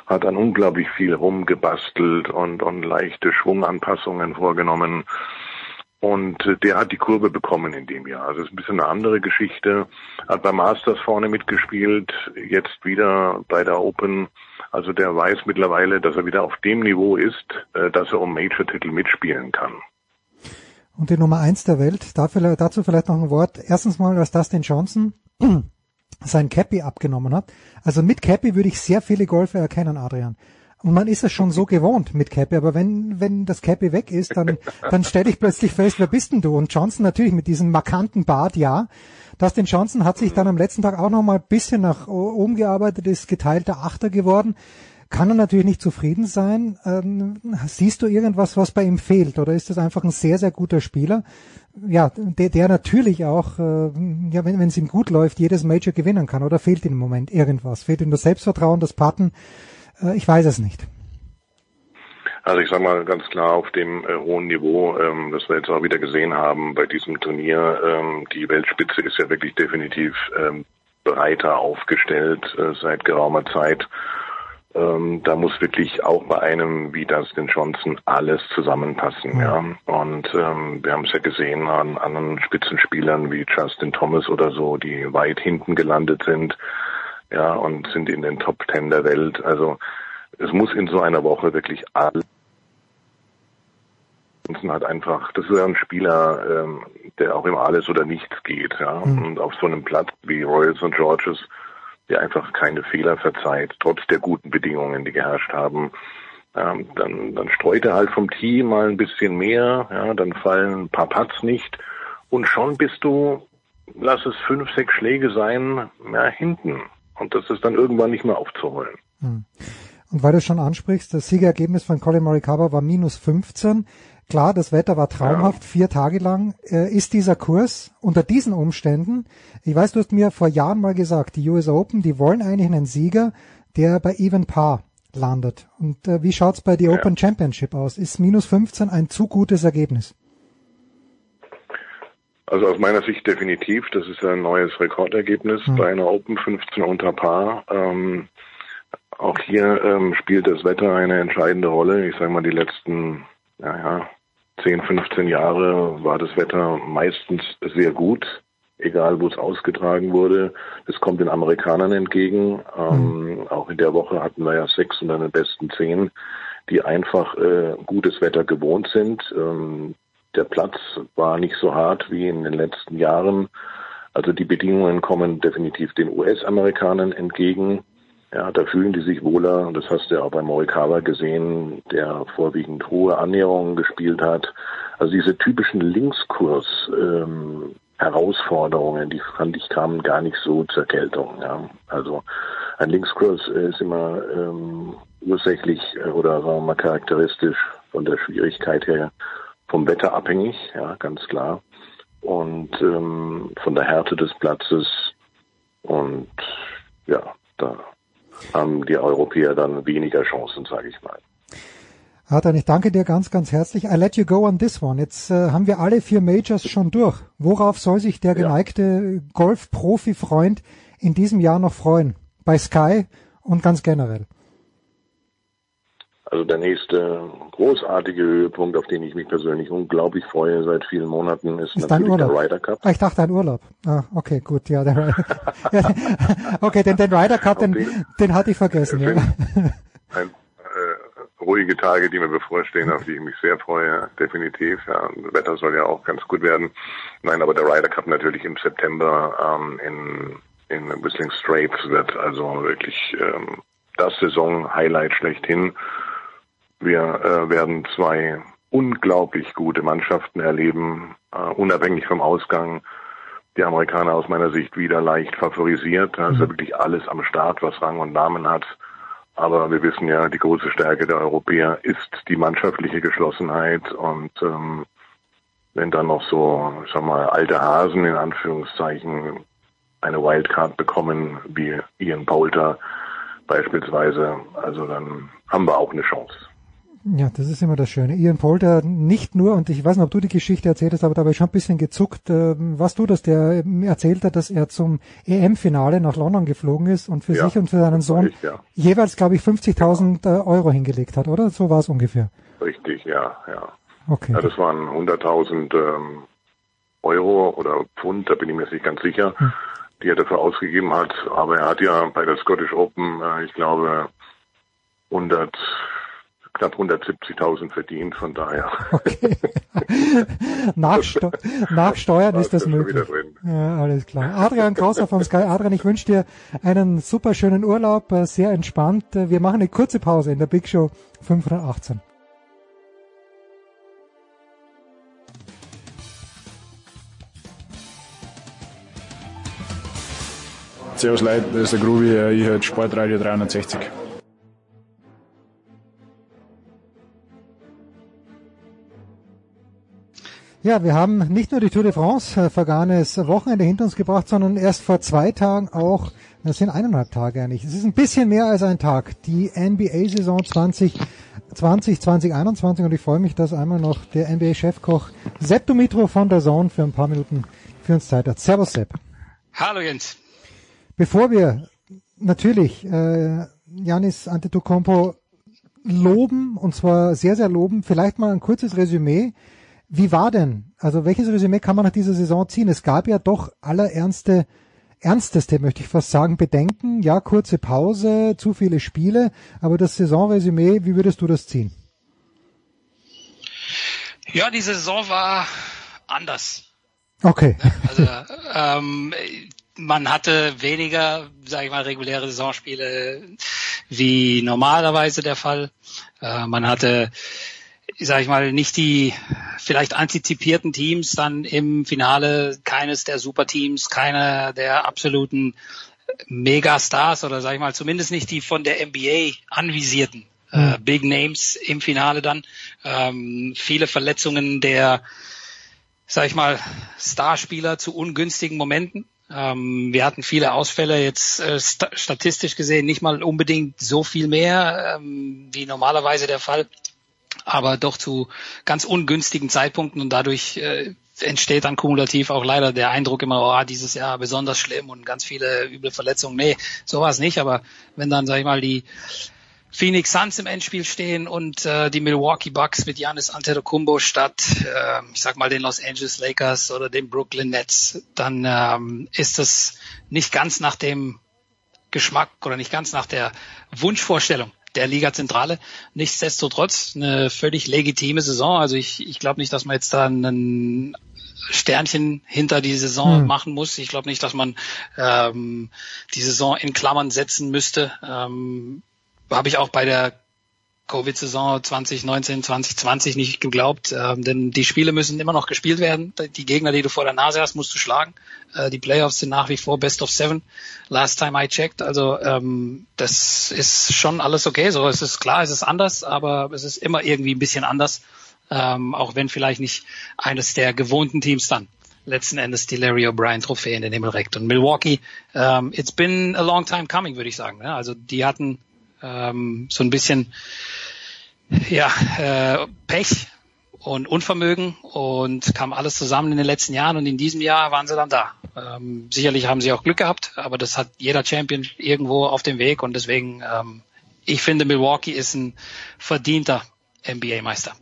Hat dann unglaublich viel rumgebastelt und, und leichte Schwunganpassungen vorgenommen. Und äh, der hat die Kurve bekommen in dem Jahr. Also es ist ein bisschen eine andere Geschichte. Hat beim Masters vorne mitgespielt, jetzt wieder bei der Open. Also der weiß mittlerweile, dass er wieder auf dem Niveau ist, äh, dass er um Major-Titel mitspielen kann und die Nummer eins der Welt. Dafür, dazu vielleicht noch ein Wort. Erstens mal, was Dustin Johnson sein Cappy abgenommen hat. Also mit Cappy würde ich sehr viele Golfer erkennen, Adrian. Und man ist es schon so gewohnt mit Cappy, aber wenn, wenn das Cappy weg ist, dann, dann stelle ich plötzlich fest, wer bist denn du? Und Johnson natürlich mit diesem markanten Bart, ja. Dustin Johnson hat sich dann am letzten Tag auch noch mal ein bisschen nach oben gearbeitet, ist geteilter Achter geworden. Kann er natürlich nicht zufrieden sein. Ähm, siehst du irgendwas, was bei ihm fehlt? Oder ist das einfach ein sehr, sehr guter Spieler? Ja, der, der natürlich auch, äh, ja, wenn es ihm gut läuft, jedes Major gewinnen kann. Oder fehlt ihm im Moment irgendwas? Fehlt ihm das Selbstvertrauen, das Patten? Äh, ich weiß es nicht. Also ich sage mal ganz klar auf dem äh, hohen Niveau, ähm, das wir jetzt auch wieder gesehen haben bei diesem Turnier, ähm, die Weltspitze ist ja wirklich definitiv ähm, breiter aufgestellt äh, seit geraumer Zeit. Ähm, da muss wirklich auch bei einem wie Dustin Johnson alles zusammenpassen. Ja. Und ähm, wir haben es ja gesehen an anderen Spitzenspielern wie Justin Thomas oder so, die weit hinten gelandet sind ja, und sind in den Top Ten der Welt. Also es muss in so einer Woche wirklich alles Johnson hat einfach, das ist ja ein Spieler, ähm, der auch im Alles oder Nichts geht, ja. Mhm. Und auf so einem Platz wie Royals und Georges, der einfach keine Fehler verzeiht, trotz der guten Bedingungen, die geherrscht haben. Ähm, dann, dann streut er halt vom Team mal ein bisschen mehr, ja, dann fallen ein paar Putts nicht und schon bist du, lass es fünf, sechs Schläge sein, ja, hinten. Und das ist dann irgendwann nicht mehr aufzuholen. Hm. Und weil du schon ansprichst, das Siegerergebnis von Colin Morikawa war minus 15. Klar, das Wetter war traumhaft, ja. vier Tage lang. Äh, ist dieser Kurs unter diesen Umständen, ich weiß, du hast mir vor Jahren mal gesagt, die US Open, die wollen eigentlich einen Sieger, der bei Even Par landet. Und äh, wie schaut's bei der ja. Open Championship aus? Ist minus 15 ein zu gutes Ergebnis? Also aus meiner Sicht definitiv. Das ist ein neues Rekordergebnis hm. bei einer Open 15 unter Paar. Ähm, auch hier ähm, spielt das Wetter eine entscheidende Rolle. Ich sage mal, die letzten ja, ja, 10, 15 Jahre war das Wetter meistens sehr gut, egal wo es ausgetragen wurde. Es kommt den Amerikanern entgegen. Ähm, mhm. Auch in der Woche hatten wir ja sechs unter den besten zehn, die einfach äh, gutes Wetter gewohnt sind. Ähm, der Platz war nicht so hart wie in den letzten Jahren. Also die Bedingungen kommen definitiv den US-Amerikanern entgegen. Ja, da fühlen die sich wohler. Das hast du ja auch bei Morikawa gesehen, der vorwiegend hohe Annäherungen gespielt hat. Also diese typischen Linkskurs, ähm, Herausforderungen, die fand ich kamen gar nicht so zur Geltung. Ja. Also ein Linkskurs ist immer ähm, ursächlich äh, oder sagen wir mal charakteristisch von der Schwierigkeit her vom Wetter abhängig, ja, ganz klar. Und ähm, von der Härte des Platzes. Und ja, da haben die Europäer dann weniger Chancen, sage ich mal. Adam, ich danke dir ganz, ganz herzlich. I let you go on this one. Jetzt äh, haben wir alle vier Majors schon durch. Worauf soll sich der geneigte. Golf-Profi-Freund in diesem Jahr noch freuen? Bei Sky und ganz generell? Also der nächste großartige Höhepunkt, auf den ich mich persönlich unglaublich freue seit vielen Monaten, ist, ist natürlich der Ryder Cup. Ah, ich dachte ein Urlaub. Ah, okay, gut, ja, der ja, Okay, den, den Ryder Cup, den, den, den hatte ich vergessen. Ja. Ein, äh, ruhige Tage, die mir bevorstehen, auf die ich mich sehr freue, definitiv. Ja, das Wetter soll ja auch ganz gut werden. Nein, aber der Ryder Cup natürlich im September ähm, in, in Whistling Straits wird also wirklich ähm, das Saison-Highlight schlechthin. Wir äh, werden zwei unglaublich gute Mannschaften erleben, äh, unabhängig vom Ausgang. Die Amerikaner aus meiner Sicht wieder leicht favorisiert. Da ist ja mhm. wirklich alles am Start, was Rang und Namen hat. Aber wir wissen ja, die große Stärke der Europäer ist die mannschaftliche Geschlossenheit und ähm, wenn dann noch so, ich sag mal, alte Hasen in Anführungszeichen eine Wildcard bekommen, wie Ian Poulter beispielsweise, also dann haben wir auch eine Chance. Ja, das ist immer das Schöne. Ian Polter nicht nur, und ich weiß nicht, ob du die Geschichte erzählt hast, aber da habe ich schon ein bisschen gezuckt. Äh, was du, dass der erzählt hat, dass er zum EM-Finale nach London geflogen ist und für ja, sich und für seinen Sohn ich, ja. jeweils, glaube ich, 50.000 genau. Äh, Euro hingelegt hat, oder? So war es ungefähr. Richtig, ja, ja. Okay. Ja, das waren 100.000 ähm, Euro oder Pfund, da bin ich mir nicht ganz sicher, hm. die er dafür ausgegeben hat. Aber er hat ja bei der Scottish Open, äh, ich glaube, 100 knapp 170.000 verdient, von daher. Okay. nach, Steu nach Steuern ist das möglich. Ja, alles klar. Adrian Krauser vom Sky. Adrian, ich wünsche dir einen super schönen Urlaub, äh, sehr entspannt. Äh, wir machen eine kurze Pause in der Big Show 518. Servus Leute, das ist der Grubi, ich höre Sportradio 360. Ja, wir haben nicht nur die Tour de France äh, vergangenes Wochenende hinter uns gebracht, sondern erst vor zwei Tagen auch, das sind eineinhalb Tage eigentlich. Es ist ein bisschen mehr als ein Tag. Die NBA-Saison 2020, 2021 und ich freue mich, dass einmal noch der NBA-Chefkoch Sepp Dumitro von der Zone für ein paar Minuten für uns Zeit hat. Servus Sepp. Hallo Jens. Bevor wir natürlich äh, Janis Antetokounmpo loben, und zwar sehr, sehr loben, vielleicht mal ein kurzes Resümee wie war denn, also welches Resümee kann man nach dieser Saison ziehen? Es gab ja doch allerernste, ernsteste, möchte ich fast sagen, Bedenken. Ja, kurze Pause, zu viele Spiele, aber das Saisonresümee, wie würdest du das ziehen? Ja, die Saison war anders. Okay. Also ähm, man hatte weniger, sage ich mal, reguläre Saisonspiele wie normalerweise der Fall. Äh, man hatte sage ich mal, nicht die vielleicht antizipierten Teams dann im Finale, keines der Superteams, keiner der absoluten Megastars oder sage ich mal zumindest nicht die von der NBA anvisierten äh, hm. Big Names im Finale dann. Ähm, viele Verletzungen der, sag ich mal, Starspieler zu ungünstigen Momenten. Ähm, wir hatten viele Ausfälle jetzt äh, st statistisch gesehen nicht mal unbedingt so viel mehr ähm, wie normalerweise der Fall aber doch zu ganz ungünstigen Zeitpunkten und dadurch äh, entsteht dann kumulativ auch leider der Eindruck immer, oh, dieses Jahr besonders schlimm und ganz viele üble Verletzungen. Nee, sowas nicht, aber wenn dann, sag ich mal, die Phoenix Suns im Endspiel stehen und äh, die Milwaukee Bucks mit Giannis Antetokounmpo statt, äh, ich sag mal, den Los Angeles Lakers oder den Brooklyn Nets, dann ähm, ist das nicht ganz nach dem Geschmack oder nicht ganz nach der Wunschvorstellung der Liga Zentrale. Nichtsdestotrotz eine völlig legitime Saison. Also ich, ich glaube nicht, dass man jetzt da einen Sternchen hinter die Saison hm. machen muss. Ich glaube nicht, dass man ähm, die Saison in Klammern setzen müsste. Ähm, Habe ich auch bei der Covid-Saison 2019, 2020 nicht geglaubt, ähm, denn die Spiele müssen immer noch gespielt werden. Die Gegner, die du vor der Nase hast, musst du schlagen. Äh, die Playoffs sind nach wie vor Best of Seven. Last time I checked. Also ähm, das ist schon alles okay. So, es ist klar, es ist anders, aber es ist immer irgendwie ein bisschen anders. Ähm, auch wenn vielleicht nicht eines der gewohnten Teams dann letzten Endes die Larry O'Brien Trophäe in den Himmel reckt. Und Milwaukee, ähm, it's been a long time coming, würde ich sagen. Ja, also die hatten ähm, so ein bisschen ja, äh, Pech und Unvermögen und kam alles zusammen in den letzten Jahren und in diesem Jahr waren sie dann da. Ähm, sicherlich haben sie auch Glück gehabt, aber das hat jeder Champion irgendwo auf dem Weg und deswegen, ähm, ich finde, Milwaukee ist ein verdienter NBA-Meister.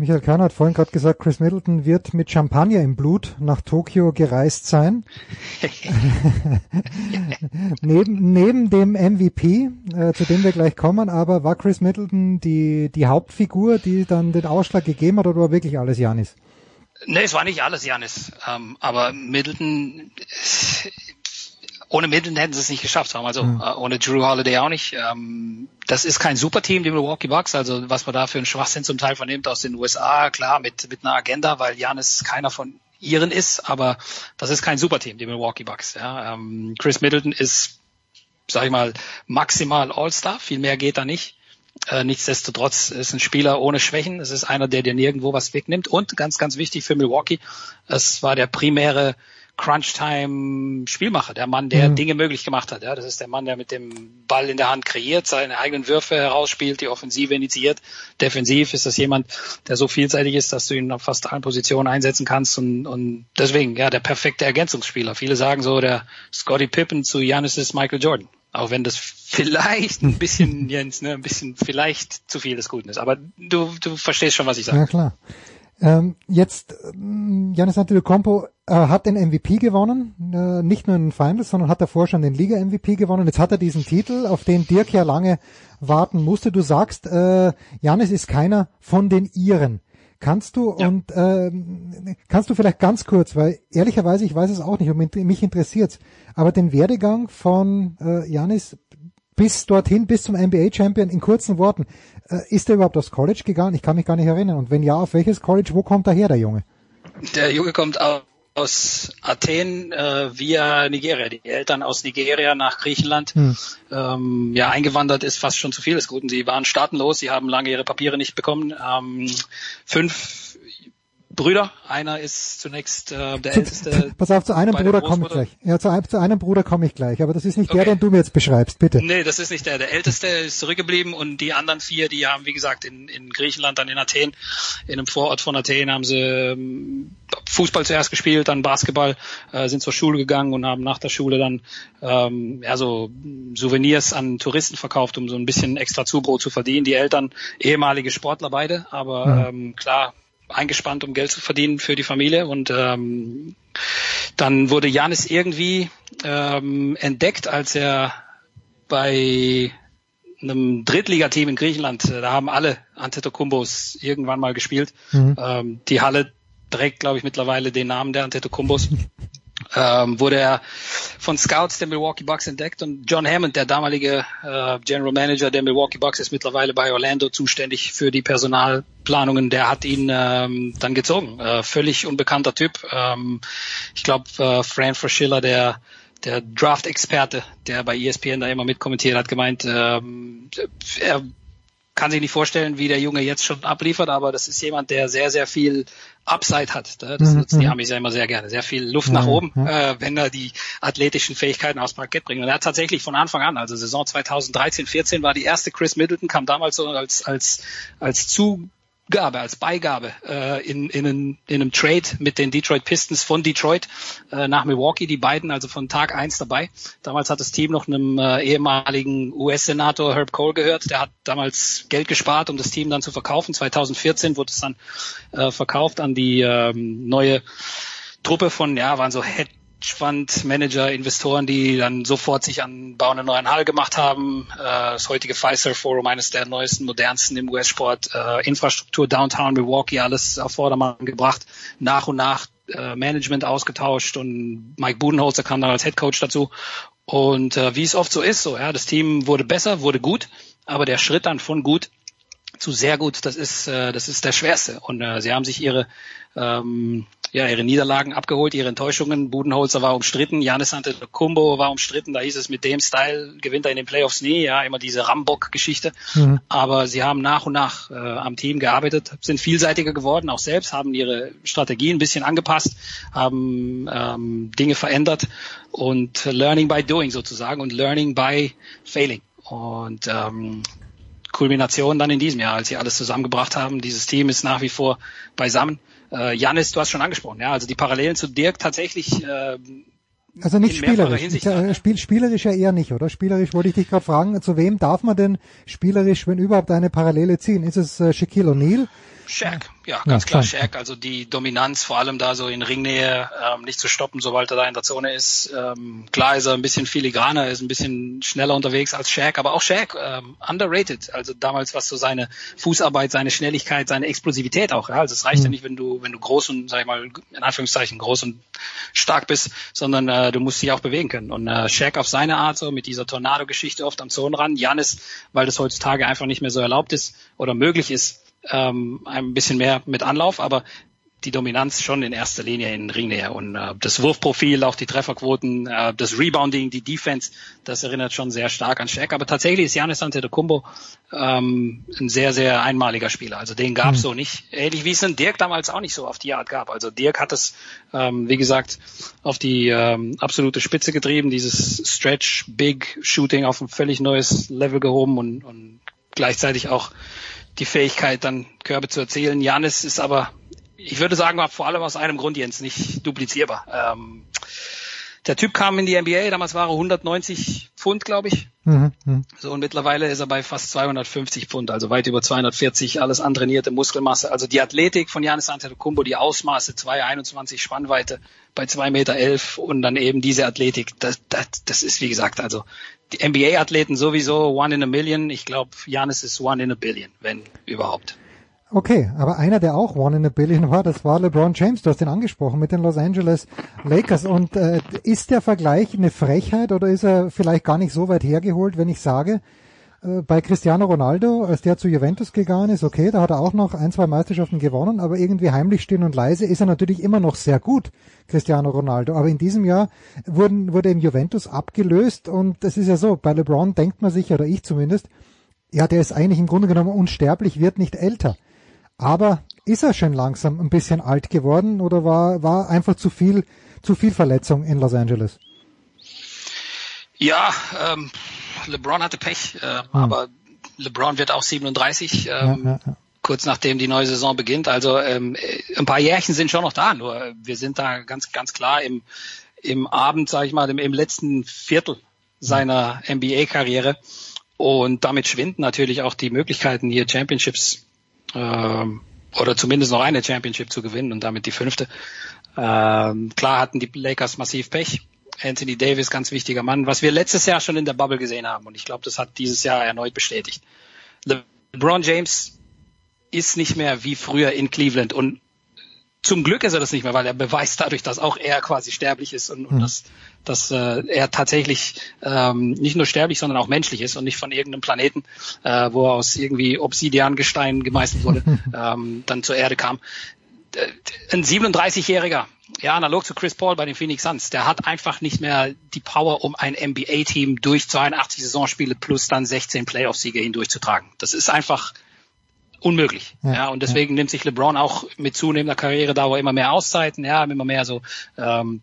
Michael Kahn hat vorhin gerade gesagt, Chris Middleton wird mit Champagner im Blut nach Tokio gereist sein. neben, neben dem MVP, äh, zu dem wir gleich kommen, aber war Chris Middleton die, die Hauptfigur, die dann den Ausschlag gegeben hat oder war wirklich alles Janis? Nee, es war nicht alles Janis. Ähm, aber Middleton ohne Middleton hätten sie es nicht geschafft haben. Also mhm. ohne Drew Holiday auch nicht. Ähm, das ist kein Superteam, die Milwaukee Bucks. Also was man da für einen Schwachsinn zum Teil vernimmt aus den USA, klar, mit, mit einer Agenda, weil Janis keiner von ihren ist, aber das ist kein Superteam, die Milwaukee Bucks. Ja. Ähm, Chris Middleton ist, sag ich mal, maximal All-Star, viel mehr geht da nicht. Äh, nichtsdestotrotz ist ein Spieler ohne Schwächen. Es ist einer, der dir nirgendwo was wegnimmt. Und ganz, ganz wichtig für Milwaukee, es war der primäre Crunch-Time-Spielmacher, der Mann, der mhm. Dinge möglich gemacht hat. Ja, das ist der Mann, der mit dem Ball in der Hand kreiert, seine eigenen Würfe herausspielt, die Offensive initiiert. Defensiv ist das jemand, der so vielseitig ist, dass du ihn auf fast allen Positionen einsetzen kannst und, und deswegen, ja, der perfekte Ergänzungsspieler. Viele sagen so, der Scotty Pippen zu Giannis ist Michael Jordan. Auch wenn das vielleicht ein bisschen, Jens, ne, ein bisschen vielleicht zu viel des Guten ist. Aber du, du verstehst schon, was ich sage. Ja, klar. Ähm, jetzt, ähm, Janis Antetokounmpo äh, hat den MVP gewonnen, äh, nicht nur in den Finals, sondern hat davor schon den Liga-MVP gewonnen. Jetzt hat er diesen Titel, auf den Dirk ja lange warten musste. Du sagst, äh, Janis ist keiner von den Iren. Kannst du ja. und ähm, kannst du vielleicht ganz kurz, weil ehrlicherweise ich weiß es auch nicht und mich interessiert's, aber den Werdegang von äh, Janis bis dorthin, bis zum NBA-Champion in kurzen Worten, äh, ist er überhaupt aufs College gegangen? Ich kann mich gar nicht erinnern. Und wenn ja, auf welches College? Wo kommt er her, der Junge? Der Junge kommt aus Athen äh, via Nigeria. Die Eltern aus Nigeria nach Griechenland. Hm. Ähm, ja, eingewandert ist fast schon zu viel des Guten. Sie waren staatenlos, sie haben lange ihre Papiere nicht bekommen. Ähm, fünf Brüder. Einer ist zunächst äh, der zu, älteste. Pass auf, zu einem Bruder komme ich gleich. Ja, zu, zu einem Bruder komme ich gleich. Aber das ist nicht okay. der, den du mir jetzt beschreibst, bitte. Nee, das ist nicht der. Der älteste ist zurückgeblieben und die anderen vier, die haben, wie gesagt, in, in Griechenland, dann in Athen, in einem Vorort von Athen, haben sie ähm, Fußball zuerst gespielt, dann Basketball, äh, sind zur Schule gegangen und haben nach der Schule dann ähm, ja, so Souvenirs an Touristen verkauft, um so ein bisschen extra Zubrot zu verdienen. Die Eltern ehemalige Sportler beide, aber mhm. ähm, klar eingespannt, um Geld zu verdienen für die Familie. Und ähm, dann wurde Janis irgendwie ähm, entdeckt, als er bei einem Drittligateam in Griechenland, äh, da haben alle Antetokounmbos irgendwann mal gespielt. Mhm. Ähm, die Halle trägt, glaube ich, mittlerweile den Namen der Antetokounmbos ähm, wurde er von Scouts der Milwaukee Bucks entdeckt und John Hammond, der damalige äh, General Manager der Milwaukee Bucks, ist mittlerweile bei Orlando zuständig für die Personalplanungen. Der hat ihn ähm, dann gezogen. Äh, völlig unbekannter Typ. Ähm, ich glaube, äh, Fran Fraschilla, der der Draft-Experte, der bei ESPN da immer mitkommentiert hat, gemeint, ähm, er kann sich nicht vorstellen, wie der Junge jetzt schon abliefert, aber das ist jemand, der sehr, sehr viel Upside hat. Das mhm, nutzen die mhm. Amis ja immer sehr gerne. Sehr viel Luft nach oben, äh, wenn er die athletischen Fähigkeiten aufs Parkett bringt. Und er hat tatsächlich von Anfang an, also Saison 2013, 14 war die erste Chris Middleton, kam damals so als, als, als zu Gabe, als Beigabe äh, in, in, in, in einem Trade mit den Detroit Pistons von Detroit äh, nach Milwaukee, die beiden also von Tag eins dabei. Damals hat das Team noch einem äh, ehemaligen US-Senator Herb Cole gehört. Der hat damals Geld gespart, um das Team dann zu verkaufen. 2014 wurde es dann äh, verkauft an die ähm, neue Truppe von, ja, waren so Head Hedgefonds-Manager, Investoren, die dann sofort sich an Bau einer neuen Halle gemacht haben. Äh, das heutige Pfizer Forum, eines der neuesten, modernsten im US-Sport. Äh, Infrastruktur Downtown Milwaukee, alles auf Vordermann gebracht. Nach und nach äh, Management ausgetauscht und Mike Budenholzer kam dann als Head Coach dazu. Und wie es oft so ist, so ja, das Team wurde besser, wurde gut, aber der Schritt dann von gut zu sehr gut, das ist äh, das ist der schwerste. Und äh, sie haben sich ihre ähm, ja, ihre Niederlagen abgeholt, ihre Enttäuschungen. Budenholzer war umstritten, Janis Antetokounmpo war umstritten. Da hieß es, mit dem Style gewinnt er in den Playoffs nie. Ja, immer diese Rambock-Geschichte. Mhm. Aber sie haben nach und nach äh, am Team gearbeitet, sind vielseitiger geworden, auch selbst, haben ihre Strategie ein bisschen angepasst, haben ähm, Dinge verändert und Learning by Doing sozusagen und Learning by Failing. Und ähm, Kulmination dann in diesem Jahr, als sie alles zusammengebracht haben. Dieses Team ist nach wie vor beisammen. Äh, Janis, du hast schon angesprochen, ja, also die Parallelen zu Dirk tatsächlich. Äh, also nicht spielerisch. Ja, Spiel, spielerisch ja eher nicht, oder? Spielerisch wollte ich dich gerade fragen, zu wem darf man denn spielerisch, wenn überhaupt eine Parallele ziehen? Ist es äh, Shaquille O'Neal? Shaq, ja, ganz ja, klar Shaq. Also die Dominanz, vor allem da so in Ringnähe, ähm, nicht zu stoppen, sobald er da in der Zone ist. Ähm, klar ist er ein bisschen filigraner, ist ein bisschen schneller unterwegs als Shaq, aber auch Shaq, ähm, underrated. Also damals, was so seine Fußarbeit, seine Schnelligkeit, seine Explosivität auch. Ja? Also es reicht mhm. ja nicht, wenn du, wenn du groß und, sag ich mal, in Anführungszeichen groß und stark bist, sondern äh, du musst dich auch bewegen können. Und äh, Shaq auf seine Art, so mit dieser Tornado-Geschichte oft am Zonenrand. Janis, weil das heutzutage einfach nicht mehr so erlaubt ist oder möglich ist, ähm, ein bisschen mehr mit Anlauf, aber die Dominanz schon in erster Linie in Ringnähe und äh, das Wurfprofil, auch die Trefferquoten, äh, das Rebounding, die Defense, das erinnert schon sehr stark an Shaq. Aber tatsächlich ist Janis Antetokounmpo ähm, ein sehr, sehr einmaliger Spieler. Also den gab es mhm. so nicht. Ähnlich wie es einen Dirk damals auch nicht so auf die Art gab. Also Dirk hat es, ähm, wie gesagt, auf die ähm, absolute Spitze getrieben, dieses Stretch, Big Shooting auf ein völlig neues Level gehoben und, und gleichzeitig auch die Fähigkeit, dann Körbe zu erzielen. Janis ist aber, ich würde sagen, vor allem aus einem Grund, Jens, nicht duplizierbar. Ähm, der Typ kam in die NBA, damals war er 190 Pfund, glaube ich. Mhm, mhm. So, und mittlerweile ist er bei fast 250 Pfund, also weit über 240, alles antrainierte Muskelmasse. Also die Athletik von Janis Antetokounmpo, die Ausmaße, 2,21 Spannweite bei 2,11 Meter elf und dann eben diese Athletik, das, das, das ist wie gesagt, also die NBA-Athleten sowieso one in a million. Ich glaube, Janis ist one in a billion, wenn überhaupt. Okay, aber einer, der auch One in a Billion war, das war LeBron James. Du hast ihn angesprochen mit den Los Angeles Lakers. Und äh, ist der Vergleich eine Frechheit oder ist er vielleicht gar nicht so weit hergeholt, wenn ich sage, bei Cristiano Ronaldo, als der zu Juventus gegangen ist, okay, da hat er auch noch ein, zwei Meisterschaften gewonnen, aber irgendwie heimlich still und leise ist er natürlich immer noch sehr gut, Cristiano Ronaldo. Aber in diesem Jahr wurden, wurde in Juventus abgelöst und es ist ja so, bei LeBron denkt man sich, oder ich zumindest, ja, der ist eigentlich im Grunde genommen unsterblich, wird nicht älter. Aber ist er schon langsam ein bisschen alt geworden oder war, war einfach zu viel, zu viel Verletzung in Los Angeles? Ja, ähm, LeBron hatte Pech, äh, hm. aber LeBron wird auch 37, ähm, ja, ja, ja. kurz nachdem die neue Saison beginnt. Also ähm, ein paar Jährchen sind schon noch da, nur wir sind da ganz, ganz klar im, im Abend, sage ich mal, im, im letzten Viertel seiner NBA-Karriere. Und damit schwinden natürlich auch die Möglichkeiten, hier Championships ähm, oder zumindest noch eine Championship zu gewinnen und damit die fünfte. Ähm, klar hatten die Lakers massiv Pech. Anthony Davis, ganz wichtiger Mann, was wir letztes Jahr schon in der Bubble gesehen haben. Und ich glaube, das hat dieses Jahr erneut bestätigt. LeBron James ist nicht mehr wie früher in Cleveland und zum Glück ist er das nicht mehr, weil er beweist dadurch, dass auch er quasi sterblich ist und, und mhm. dass, dass äh, er tatsächlich ähm, nicht nur sterblich, sondern auch menschlich ist und nicht von irgendeinem Planeten, äh, wo er aus irgendwie Obsidiangestein gemeißelt wurde, ähm, dann zur Erde kam. Äh, ein 37-Jähriger, ja, analog zu Chris Paul bei den Phoenix Suns, der hat einfach nicht mehr die Power, um ein NBA-Team durch 82 Saisonspiele plus dann 16 Playoff-Siege hindurchzutragen. Das ist einfach unmöglich. Ja, ja und deswegen ja. nimmt sich LeBron auch mit zunehmender Karrieredauer immer mehr Auszeiten, ja, immer mehr so ähm,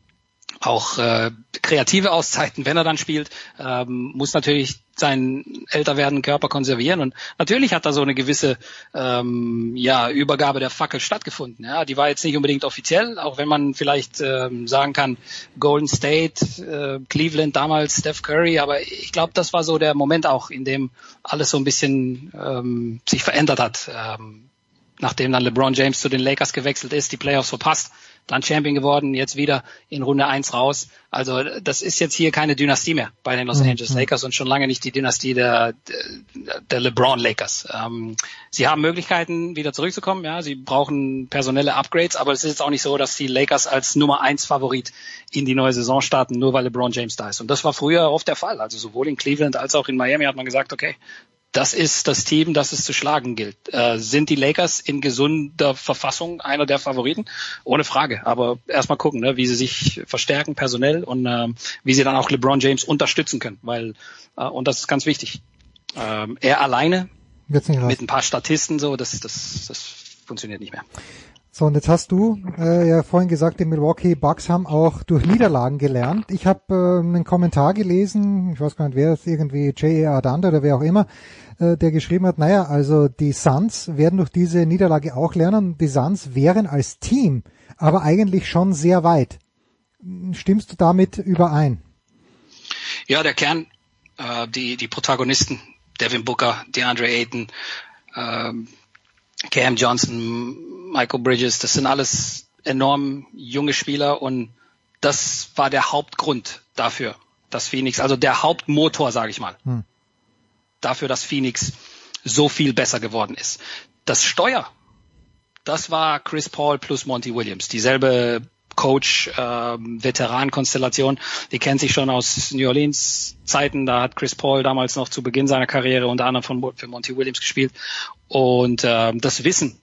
auch äh, kreative Auszeiten, wenn er dann spielt, ähm, muss natürlich seinen älter werdenden Körper konservieren. Und natürlich hat da so eine gewisse ähm, ja Übergabe der Fackel stattgefunden. Ja, die war jetzt nicht unbedingt offiziell, auch wenn man vielleicht ähm, sagen kann Golden State, äh, Cleveland damals, Steph Curry, aber ich glaube, das war so der Moment auch, in dem alles so ein bisschen ähm, sich verändert hat, ähm, nachdem dann LeBron James zu den Lakers gewechselt ist, die Playoffs verpasst dann Champion geworden, jetzt wieder in Runde eins raus. Also das ist jetzt hier keine Dynastie mehr bei den Los mhm. Angeles Lakers und schon lange nicht die Dynastie der, der LeBron Lakers. Ähm, sie haben Möglichkeiten, wieder zurückzukommen. Ja, sie brauchen personelle Upgrades, aber es ist jetzt auch nicht so, dass die Lakers als Nummer eins Favorit in die neue Saison starten, nur weil LeBron James da ist. Und das war früher oft der Fall. Also sowohl in Cleveland als auch in Miami hat man gesagt, okay, das ist das Team, das es zu schlagen gilt. Äh, sind die Lakers in gesunder Verfassung einer der Favoriten? Ohne Frage. Aber erstmal gucken, ne, wie sie sich verstärken personell und äh, wie sie dann auch LeBron James unterstützen können. Weil, äh, und das ist ganz wichtig. Ähm, er alleine mit ein paar Statisten so, das, das, das funktioniert nicht mehr. So, und jetzt hast du äh, ja vorhin gesagt, die Milwaukee Bucks haben auch durch Niederlagen gelernt. Ich habe äh, einen Kommentar gelesen, ich weiß gar nicht, wer ist irgendwie J.A. Adanda oder wer auch immer, äh, der geschrieben hat, naja, also die Suns werden durch diese Niederlage auch lernen. Die Suns wären als Team aber eigentlich schon sehr weit. Stimmst du damit überein? Ja, der Kern, äh, die, die Protagonisten, Devin Booker, DeAndre Ayton, äh, Cam Johnson, Michael Bridges, das sind alles enorm junge Spieler und das war der Hauptgrund dafür, dass Phoenix, also der Hauptmotor, sage ich mal, hm dafür, dass Phoenix so viel besser geworden ist. Das Steuer, das war Chris Paul plus Monty Williams, dieselbe Coach ähm, Veteran-Konstellation. Die kennt sich schon aus New Orleans Zeiten. Da hat Chris Paul damals noch zu Beginn seiner Karriere unter anderem von, für Monty Williams gespielt. Und ähm, das Wissen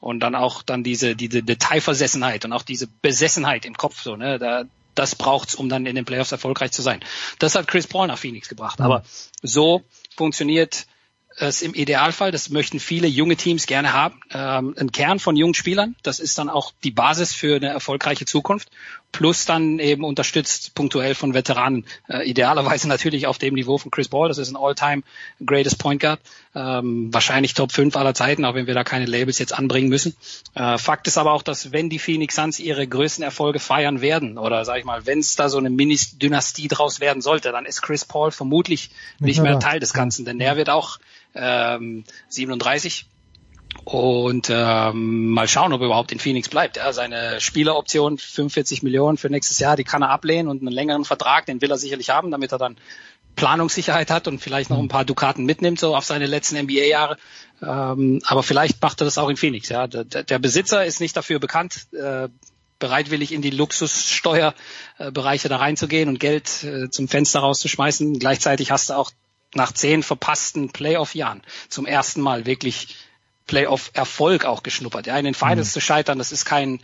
und dann auch dann diese, diese Detailversessenheit und auch diese Besessenheit im Kopf, so, ne, da, das braucht's, um dann in den Playoffs erfolgreich zu sein. Das hat Chris Paul nach Phoenix gebracht. Aber so funktioniert es im Idealfall. Das möchten viele junge Teams gerne haben. Ähm, ein Kern von jungen Spielern. Das ist dann auch die Basis für eine erfolgreiche Zukunft. Plus dann eben unterstützt punktuell von Veteranen. Äh, idealerweise natürlich auf dem Niveau von Chris Paul, das ist ein All-Time Greatest Point Guard. Ähm, wahrscheinlich Top 5 aller Zeiten, auch wenn wir da keine Labels jetzt anbringen müssen. Äh, Fakt ist aber auch, dass wenn die Phoenix Suns ihre größten Erfolge feiern werden, oder sag ich mal, wenn es da so eine Mini-Dynastie draus werden sollte, dann ist Chris Paul vermutlich nicht, nicht mehr Teil des Ganzen, denn er wird auch ähm, 37 und ähm, mal schauen, ob er überhaupt in Phoenix bleibt. Ja, seine Spieleroption 45 Millionen für nächstes Jahr, die kann er ablehnen und einen längeren Vertrag, den will er sicherlich haben, damit er dann Planungssicherheit hat und vielleicht noch ein paar Dukaten mitnimmt, so auf seine letzten NBA-Jahre. Ähm, aber vielleicht macht er das auch in Phoenix. Ja, der, der Besitzer ist nicht dafür bekannt, äh, bereitwillig in die Luxussteuerbereiche da reinzugehen und Geld äh, zum Fenster rauszuschmeißen. Gleichzeitig hast du auch nach zehn verpassten Playoff-Jahren zum ersten Mal wirklich Playoff-Erfolg auch geschnuppert. Ja, in den Finals mhm. zu scheitern, das ist kein,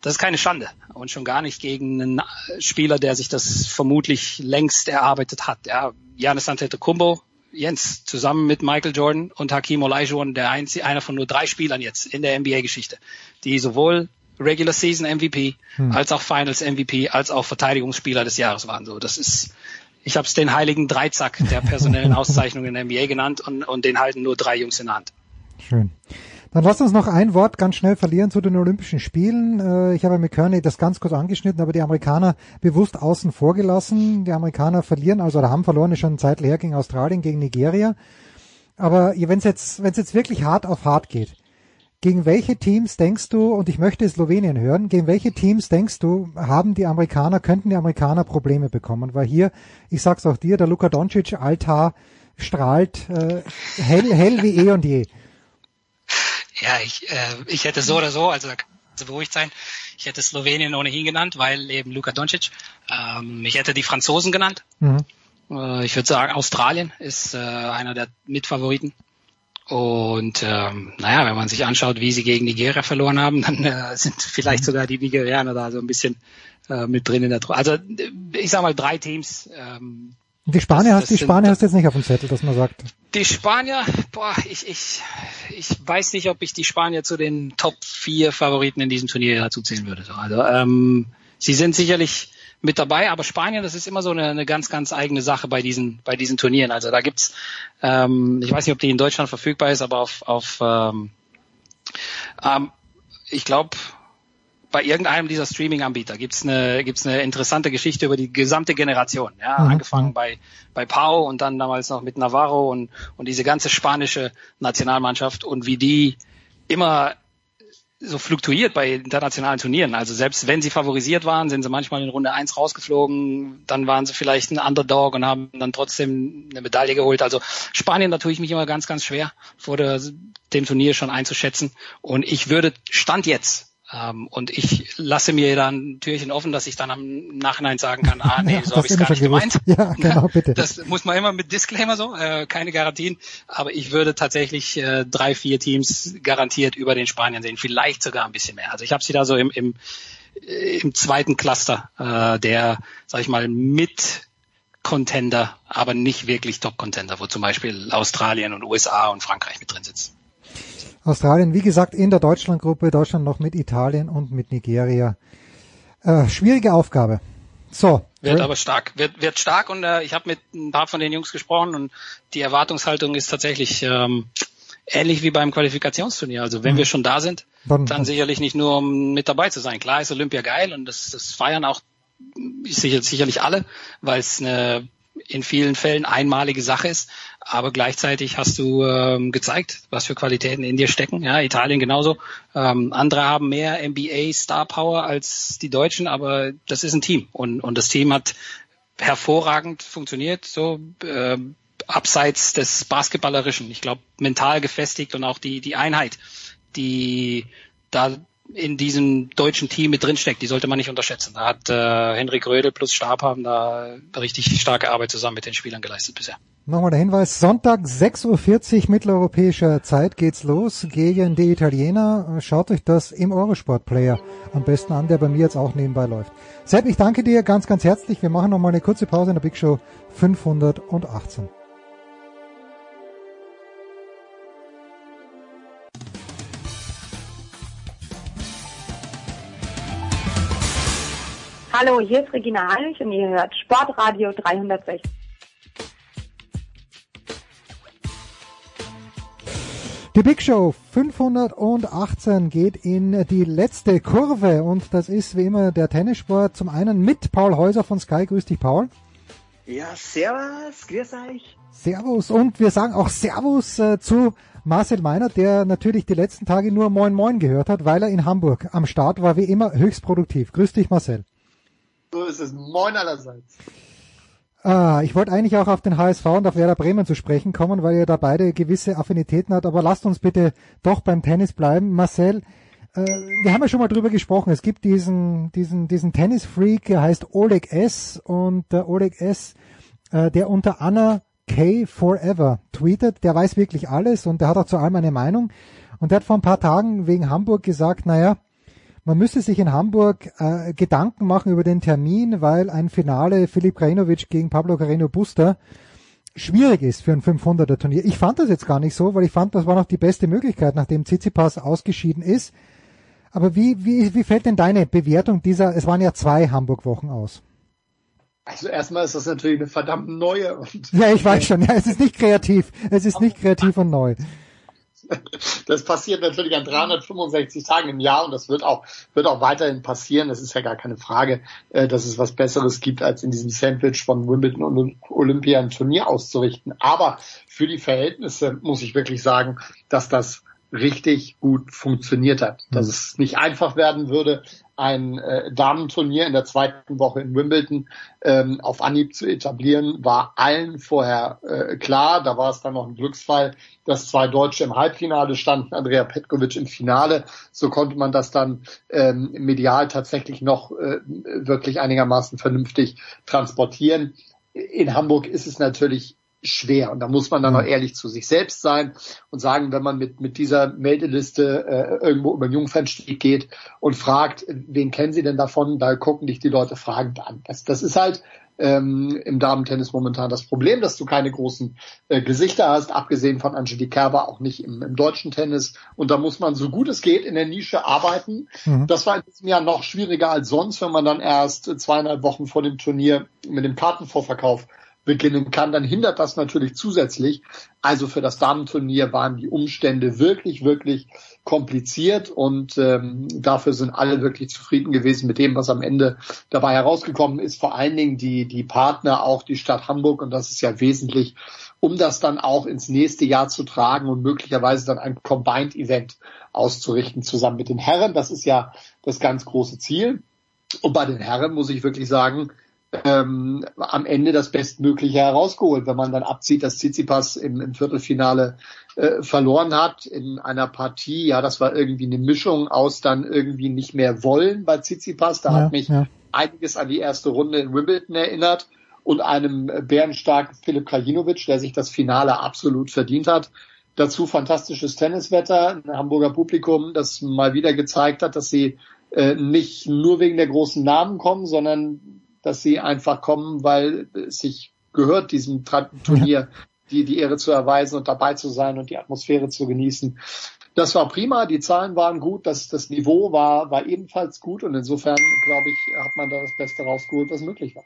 das ist keine Schande und schon gar nicht gegen einen Spieler, der sich das vermutlich längst erarbeitet hat. Ja, Giannis Antetokounmpo, Jens, zusammen mit Michael Jordan und Hakim Olajuwon, der einzige, einer von nur drei Spielern jetzt in der NBA-Geschichte, die sowohl Regular Season MVP hm. als auch Finals MVP als auch Verteidigungsspieler des Jahres waren. So, das ist, ich habe es den heiligen Dreizack der personellen Auszeichnungen in der NBA genannt und, und den halten nur drei Jungs in der Hand. Schön. Dann lass uns noch ein Wort ganz schnell verlieren zu den Olympischen Spielen. Äh, ich habe mit Kearney das ganz kurz angeschnitten, aber die Amerikaner bewusst außen vor gelassen. Die Amerikaner verlieren, also oder haben verloren, ist schon Zeit leer gegen Australien, gegen Nigeria. Aber wenn es jetzt, wenn es jetzt wirklich hart auf hart geht, gegen welche Teams denkst du, und ich möchte Slowenien hören, gegen welche Teams denkst du, haben die Amerikaner, könnten die Amerikaner Probleme bekommen? Weil hier, ich sag's auch dir, der Luka Doncic Altar strahlt äh, hell, hell wie eh und je. Ja, ich, äh, ich hätte so oder so, also da kannst du beruhigt sein, ich hätte Slowenien ohnehin genannt, weil eben Luka Doncic. Ähm, ich hätte die Franzosen genannt. Mhm. Äh, ich würde sagen, Australien ist äh, einer der Mitfavoriten. Und ähm, naja, wenn man sich anschaut, wie sie gegen Nigeria verloren haben, dann äh, sind vielleicht sogar die Nigerianer da so ein bisschen äh, mit drin in der Truppe. Also ich sag mal drei Teams, ähm, die Spanier, hast, die Spanier hast du jetzt nicht auf dem Zettel, dass man sagt. Die Spanier, boah, ich, ich, ich weiß nicht, ob ich die Spanier zu den Top 4 Favoriten in diesem Turnier dazu zählen würde. Also ähm, sie sind sicherlich mit dabei, aber Spanien, das ist immer so eine, eine ganz, ganz eigene Sache bei diesen, bei diesen Turnieren. Also da gibt's, ähm, ich weiß nicht, ob die in Deutschland verfügbar ist, aber auf, auf ähm, ähm, ich glaube, bei irgendeinem dieser Streaming-Anbieter gibt's eine, gibt's eine interessante Geschichte über die gesamte Generation. Ja, mhm. angefangen bei, bei Pau und dann damals noch mit Navarro und, und diese ganze spanische Nationalmannschaft und wie die immer so fluktuiert bei internationalen Turnieren. Also selbst wenn sie favorisiert waren, sind sie manchmal in Runde eins rausgeflogen, dann waren sie vielleicht ein Underdog und haben dann trotzdem eine Medaille geholt. Also Spanien, da tue ich mich immer ganz, ganz schwer, vor der, dem Turnier schon einzuschätzen. Und ich würde Stand jetzt ähm, und ich lasse mir dann ein Türchen offen, dass ich dann am Nachhinein sagen kann, ah nee, so habe ich es gar nicht gemeint. Ja, genau, bitte. Das muss man immer mit Disclaimer so, äh, keine Garantien. Aber ich würde tatsächlich äh, drei, vier Teams garantiert über den Spaniern sehen, vielleicht sogar ein bisschen mehr. Also ich habe sie da so im, im, äh, im zweiten Cluster, äh, der, sag ich mal, mit Contender, aber nicht wirklich Top-Contender, wo zum Beispiel Australien und USA und Frankreich mit drin sitzen. Australien, wie gesagt, in der Deutschlandgruppe, Deutschland noch mit Italien und mit Nigeria. Äh, schwierige Aufgabe. So. Wird aber stark, wird, wird stark und äh, ich habe mit ein paar von den Jungs gesprochen und die Erwartungshaltung ist tatsächlich ähm, ähnlich wie beim Qualifikationsturnier. Also wenn mhm. wir schon da sind, dann, dann sicherlich nicht nur um mit dabei zu sein. Klar ist Olympia geil und das, das feiern auch sicher, sicherlich alle, weil es eine in vielen Fällen einmalige Sache ist. Aber gleichzeitig hast du ähm, gezeigt, was für Qualitäten in dir stecken. Ja, Italien genauso. Ähm, andere haben mehr NBA Star Power als die Deutschen, aber das ist ein Team und und das Team hat hervorragend funktioniert. So äh, abseits des Basketballerischen. Ich glaube mental gefestigt und auch die die Einheit, die da in diesem deutschen Team mit drinsteckt, die sollte man nicht unterschätzen. Da hat äh, Henrik Rödel plus Stab haben da richtig starke Arbeit zusammen mit den Spielern geleistet bisher. Nochmal der Hinweis, Sonntag 6.40 Uhr mitteleuropäischer Zeit geht's los gegen die Italiener. Schaut euch das im Eurosport-Player am besten an, der bei mir jetzt auch nebenbei läuft. Sepp, ich danke dir ganz, ganz herzlich. Wir machen nochmal eine kurze Pause in der Big Show 518. Hallo, hier ist Regina Heinrich und ihr hört Sportradio 360. Die Big Show 518 geht in die letzte Kurve und das ist wie immer der Tennissport. Zum einen mit Paul Häuser von Sky. Grüß dich, Paul. Ja, servus, grüß euch. Servus und wir sagen auch Servus äh, zu Marcel Meiner, der natürlich die letzten Tage nur Moin Moin gehört hat, weil er in Hamburg am Start war, wie immer höchst produktiv. Grüß dich, Marcel. So ist es. Moin allerseits. Ah, ich wollte eigentlich auch auf den HSV und auf Werder Bremen zu sprechen kommen, weil ihr da beide gewisse Affinitäten hat, aber lasst uns bitte doch beim Tennis bleiben. Marcel, äh, wir haben ja schon mal drüber gesprochen. Es gibt diesen, diesen, diesen Tennis-Freak, der heißt Oleg S. und der Oleg S., äh, der unter Anna K Forever tweetet, der weiß wirklich alles und der hat auch zu allem eine Meinung. Und der hat vor ein paar Tagen wegen Hamburg gesagt, naja, man müsste sich in Hamburg äh, Gedanken machen über den Termin, weil ein Finale Filip Krajinovic gegen Pablo Carreno Buster schwierig ist für ein 500er Turnier. Ich fand das jetzt gar nicht so, weil ich fand, das war noch die beste Möglichkeit, nachdem Tsitsipas ausgeschieden ist. Aber wie, wie, wie fällt denn deine Bewertung dieser, es waren ja zwei Hamburg-Wochen aus? Also erstmal ist das natürlich eine verdammt neue. Und ja, ich weiß schon. Ja, es ist nicht kreativ. Es ist nicht kreativ und neu. Das passiert natürlich an 365 Tagen im Jahr und das wird auch, wird auch weiterhin passieren. Das ist ja gar keine Frage, äh, dass es was Besseres gibt, als in diesem Sandwich von Wimbledon und Olympia ein Turnier auszurichten. Aber für die Verhältnisse muss ich wirklich sagen, dass das richtig gut funktioniert hat. Dass mhm. es nicht einfach werden würde, ein äh, Damenturnier in der zweiten Woche in Wimbledon ähm, auf Anhieb zu etablieren, war allen vorher äh, klar. Da war es dann noch ein Glücksfall, dass zwei Deutsche im Halbfinale standen, Andrea Petkovic im Finale. So konnte man das dann ähm, medial tatsächlich noch äh, wirklich einigermaßen vernünftig transportieren. In Hamburg ist es natürlich schwer. Und da muss man dann auch ehrlich zu sich selbst sein und sagen, wenn man mit, mit dieser Meldeliste äh, irgendwo über den Jungfernstieg geht und fragt, wen kennen Sie denn davon, da gucken dich die Leute fragend an. Das, das ist halt ähm, im Damentennis momentan das Problem, dass du keine großen äh, Gesichter hast, abgesehen von Angelique Kerber auch nicht im, im, deutschen Tennis. Und da muss man so gut es geht in der Nische arbeiten. Mhm. Das war in diesem Jahr noch schwieriger als sonst, wenn man dann erst zweieinhalb Wochen vor dem Turnier mit dem Kartenvorverkauf beginnen kann, dann hindert das natürlich zusätzlich. Also für das Damenturnier waren die Umstände wirklich, wirklich kompliziert und ähm, dafür sind alle wirklich zufrieden gewesen mit dem, was am Ende dabei herausgekommen ist. Vor allen Dingen die, die Partner, auch die Stadt Hamburg und das ist ja wesentlich, um das dann auch ins nächste Jahr zu tragen und möglicherweise dann ein Combined Event auszurichten zusammen mit den Herren. Das ist ja das ganz große Ziel. Und bei den Herren muss ich wirklich sagen, ähm, am Ende das Bestmögliche herausgeholt. Wenn man dann abzieht, dass Tsitsipas im, im Viertelfinale äh, verloren hat in einer Partie, ja, das war irgendwie eine Mischung aus dann irgendwie nicht mehr wollen bei Tsitsipas. Da ja, hat mich ja. einiges an die erste Runde in Wimbledon erinnert und einem bärenstarken Philipp Krajinovic, der sich das Finale absolut verdient hat. Dazu fantastisches Tenniswetter, ein Hamburger Publikum, das mal wieder gezeigt hat, dass sie äh, nicht nur wegen der großen Namen kommen, sondern dass sie einfach kommen, weil es sich gehört, diesem Turnier die, die Ehre zu erweisen und dabei zu sein und die Atmosphäre zu genießen. Das war prima, die Zahlen waren gut, das, das Niveau war, war ebenfalls gut und insofern, glaube ich, hat man da das Beste rausgeholt, was möglich war.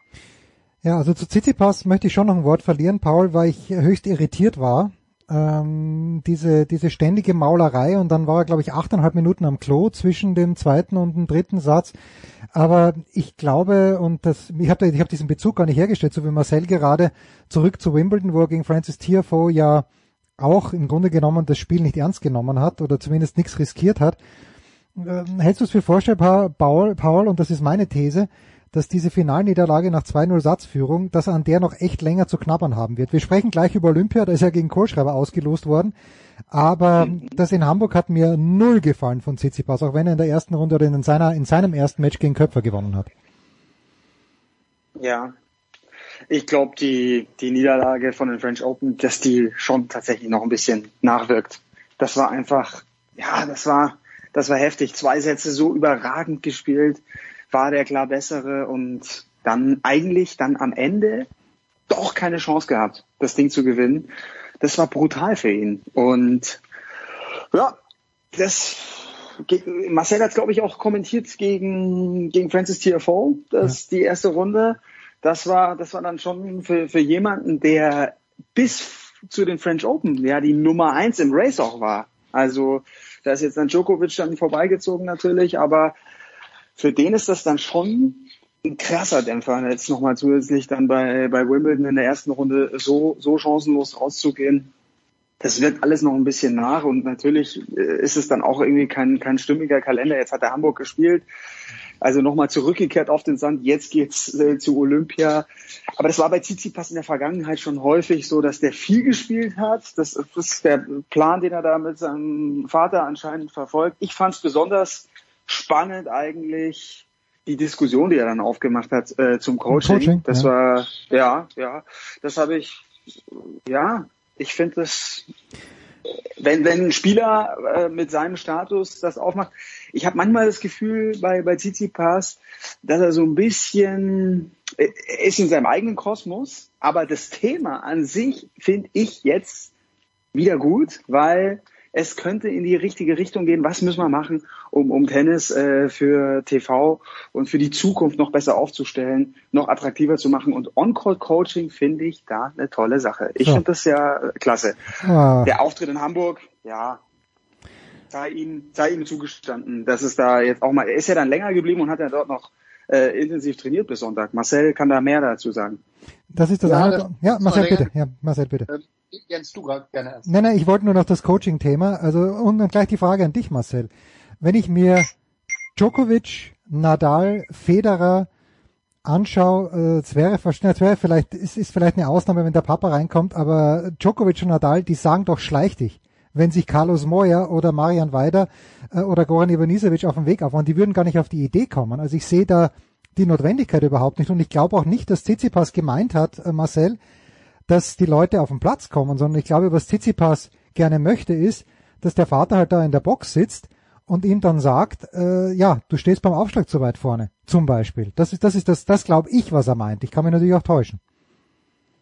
Ja, also zu Tsitsipas möchte ich schon noch ein Wort verlieren, Paul, weil ich höchst irritiert war. Ähm, diese, diese ständige Maulerei und dann war er, glaube ich, achteinhalb Minuten am Klo zwischen dem zweiten und dem dritten Satz. Aber ich glaube, und das, ich habe ich hab diesen Bezug gar nicht hergestellt, so wie Marcel gerade zurück zu Wimbledon, wo er gegen Francis Tiafoe ja auch im Grunde genommen das Spiel nicht ernst genommen hat oder zumindest nichts riskiert hat. Ähm, hältst du es für vorstellbar, Paul, Paul, und das ist meine These, dass diese Finalniederlage nach 2-0 Satzführung, dass an der noch echt länger zu knabbern haben wird. Wir sprechen gleich über Olympia, da ist ja gegen Kohlschreiber ausgelost worden. Aber das in Hamburg hat mir null gefallen von Tsitsipas, auch wenn er in der ersten Runde oder in, seiner, in seinem ersten Match gegen Köpfer gewonnen hat. Ja, ich glaube, die, die Niederlage von den French Open, dass die schon tatsächlich noch ein bisschen nachwirkt. Das war einfach, ja, das war, das war heftig. Zwei Sätze so überragend gespielt, war der klar bessere und dann eigentlich dann am Ende doch keine Chance gehabt, das Ding zu gewinnen das war brutal für ihn. Und ja, das Marcel hat glaube ich auch kommentiert gegen gegen Francis TFO, das ja. die erste Runde. Das war das war dann schon für für jemanden, der bis zu den French Open ja die Nummer eins im Race auch war. Also da ist jetzt dann Djokovic dann vorbeigezogen natürlich, aber für den ist das dann schon ein krasser Dämpfer, jetzt nochmal zusätzlich dann bei, bei Wimbledon in der ersten Runde so, so chancenlos rauszugehen. Das wird alles noch ein bisschen nach und natürlich äh, ist es dann auch irgendwie kein, kein stimmiger Kalender. Jetzt hat er Hamburg gespielt, also nochmal zurückgekehrt auf den Sand. Jetzt geht's äh, zu Olympia. Aber das war bei Tsitsipas in der Vergangenheit schon häufig so, dass der viel gespielt hat. Das, das ist der Plan, den er da mit seinem Vater anscheinend verfolgt. Ich fand es besonders spannend eigentlich die Diskussion, die er dann aufgemacht hat äh, zum Coaching. Coaching das ja. war ja, ja, das habe ich ja, ich finde das wenn, wenn ein Spieler äh, mit seinem Status das aufmacht, ich habe manchmal das Gefühl bei, bei Tsitsipas, dass er so ein bisschen, äh, er ist in seinem eigenen Kosmos, aber das Thema an sich finde ich jetzt wieder gut, weil es könnte in die richtige Richtung gehen. Was müssen wir machen, um, um Tennis äh, für TV und für die Zukunft noch besser aufzustellen, noch attraktiver zu machen? Und On-Call-Coaching finde ich da eine tolle Sache. Ich so. finde das ja klasse. Ah. Der Auftritt in Hamburg, ja, sei ihm, sei ihm zugestanden, dass es da jetzt auch mal, er ist ja dann länger geblieben und hat ja dort noch äh, intensiv trainiert bis Sonntag. Marcel kann da mehr dazu sagen. Das ist das ja, eine. ja, Marcel, bitte. Ja, Marcel, bitte. Jens, du gerne erst. Nein, nein, ich wollte nur noch das Coaching-Thema. Also, und dann gleich die Frage an dich, Marcel. Wenn ich mir Djokovic, Nadal, Federer anschaue, äh, wäre, es wäre vielleicht, es ist vielleicht eine Ausnahme, wenn der Papa reinkommt, aber Djokovic und Nadal, die sagen doch schleich. Wenn sich Carlos Moya oder Marian Weider äh, oder Goran Ivanisevic auf den Weg aufbauen, die würden gar nicht auf die Idee kommen. Also ich sehe da die Notwendigkeit überhaupt nicht und ich glaube auch nicht, dass Tsitsipas gemeint hat, äh, Marcel, dass die Leute auf den Platz kommen, sondern ich glaube, was Tsitsipas gerne möchte, ist, dass der Vater halt da in der Box sitzt und ihm dann sagt, äh, ja, du stehst beim Aufschlag zu weit vorne, zum Beispiel. Das ist, das ist das, das glaube ich, was er meint. Ich kann mich natürlich auch täuschen.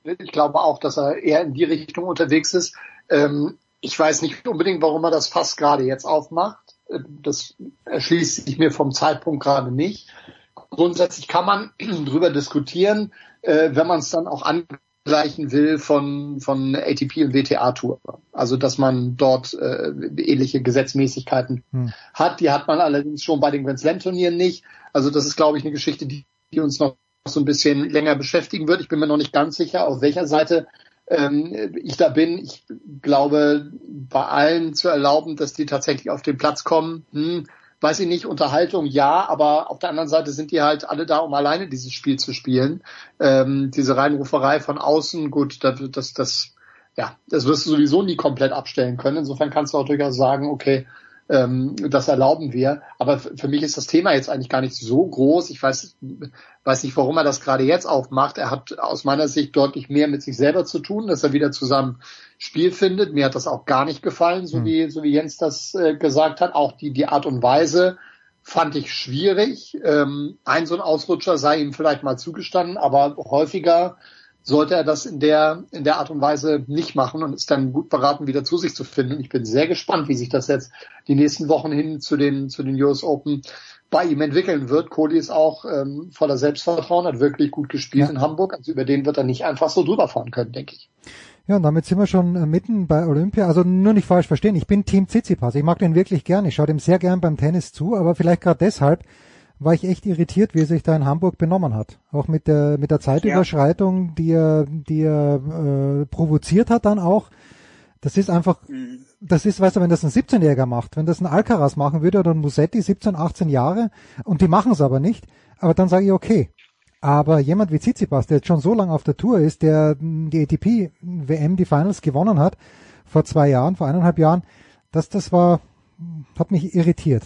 Ich glaube auch, dass er eher in die Richtung unterwegs ist. Ähm, ich weiß nicht unbedingt, warum er das fast gerade jetzt aufmacht. Das erschließt sich mir vom Zeitpunkt gerade nicht. Grundsätzlich kann man drüber diskutieren, äh, wenn man es dann auch an gleichen will von, von ATP und WTA Tour. Also, dass man dort äh, ähnliche Gesetzmäßigkeiten hm. hat. Die hat man allerdings schon bei den Grand Slam Turnieren nicht. Also, das ist, glaube ich, eine Geschichte, die, die uns noch so ein bisschen länger beschäftigen wird. Ich bin mir noch nicht ganz sicher, auf welcher Seite ähm, ich da bin. Ich glaube, bei allen zu erlauben, dass die tatsächlich auf den Platz kommen, hm, weiß ich nicht, Unterhaltung ja, aber auf der anderen Seite sind die halt alle da, um alleine dieses Spiel zu spielen. Ähm, diese Reinruferei von außen, gut, das, das, das, ja, das wirst du sowieso nie komplett abstellen können. Insofern kannst du auch durchaus sagen, okay, ähm, das erlauben wir. Aber für mich ist das Thema jetzt eigentlich gar nicht so groß. Ich weiß, weiß nicht, warum er das gerade jetzt aufmacht. Er hat aus meiner Sicht deutlich mehr mit sich selber zu tun, dass er wieder zusammen Spiel findet. Mir hat das auch gar nicht gefallen, so hm. wie, so wie Jens das äh, gesagt hat. Auch die, die Art und Weise fand ich schwierig. Ähm, ein so ein Ausrutscher sei ihm vielleicht mal zugestanden, aber häufiger sollte er das in der, in der Art und Weise nicht machen und ist dann gut beraten, wieder zu sich zu finden. Und ich bin sehr gespannt, wie sich das jetzt die nächsten Wochen hin zu den, zu den US Open bei ihm entwickeln wird. Kohli ist auch ähm, voller Selbstvertrauen, hat wirklich gut gespielt ja. in Hamburg. Also über den wird er nicht einfach so drüber fahren können, denke ich. Ja, und damit sind wir schon äh, mitten bei Olympia. Also nur nicht falsch verstehen, ich bin Team Tsitsipas. Ich mag den wirklich gern. Ich schaue dem sehr gern beim Tennis zu, aber vielleicht gerade deshalb, war ich echt irritiert, wie er sich da in Hamburg benommen hat. Auch mit der mit der Zeitüberschreitung, ja. die er die er äh, provoziert hat dann auch. Das ist einfach, das ist, weißt du, wenn das ein 17-Jähriger macht, wenn das ein Alcaraz machen würde oder ein Musetti, 17, 18 Jahre, und die machen es aber nicht, aber dann sage ich okay. Aber jemand wie Tsitsipas, der jetzt schon so lange auf der Tour ist, der die ATP WM, die Finals gewonnen hat, vor zwei Jahren, vor eineinhalb Jahren, das, das war, hat mich irritiert.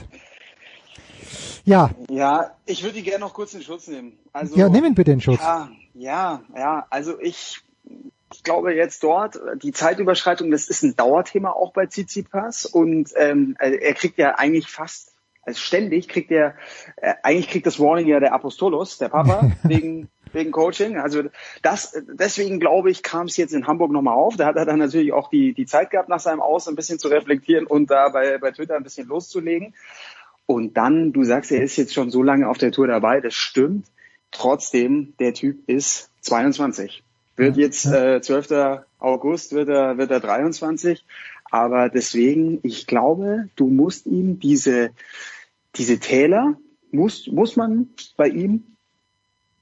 Ja. Ja, ich würde die gerne noch kurz in Schutz nehmen. Also, ja, nehmen bitte in Schutz. Ja, ja, ja. Also ich, ich glaube jetzt dort, die Zeitüberschreitung, das ist ein Dauerthema auch bei Tsitsipas und ähm, er kriegt ja eigentlich fast, also ständig kriegt er, äh, eigentlich kriegt das Warning ja der Apostolos, der Papa, wegen wegen Coaching. Also das, deswegen glaube ich, kam es jetzt in Hamburg nochmal auf. Da hat er dann natürlich auch die, die Zeit gehabt, nach seinem Aus ein bisschen zu reflektieren und da bei, bei Twitter ein bisschen loszulegen. Und dann, du sagst, er ist jetzt schon so lange auf der Tour dabei, das stimmt. Trotzdem, der Typ ist 22. Wird jetzt äh, 12. August, wird er, wird er 23. Aber deswegen, ich glaube, du musst ihm diese, diese Täler, muss, muss man bei ihm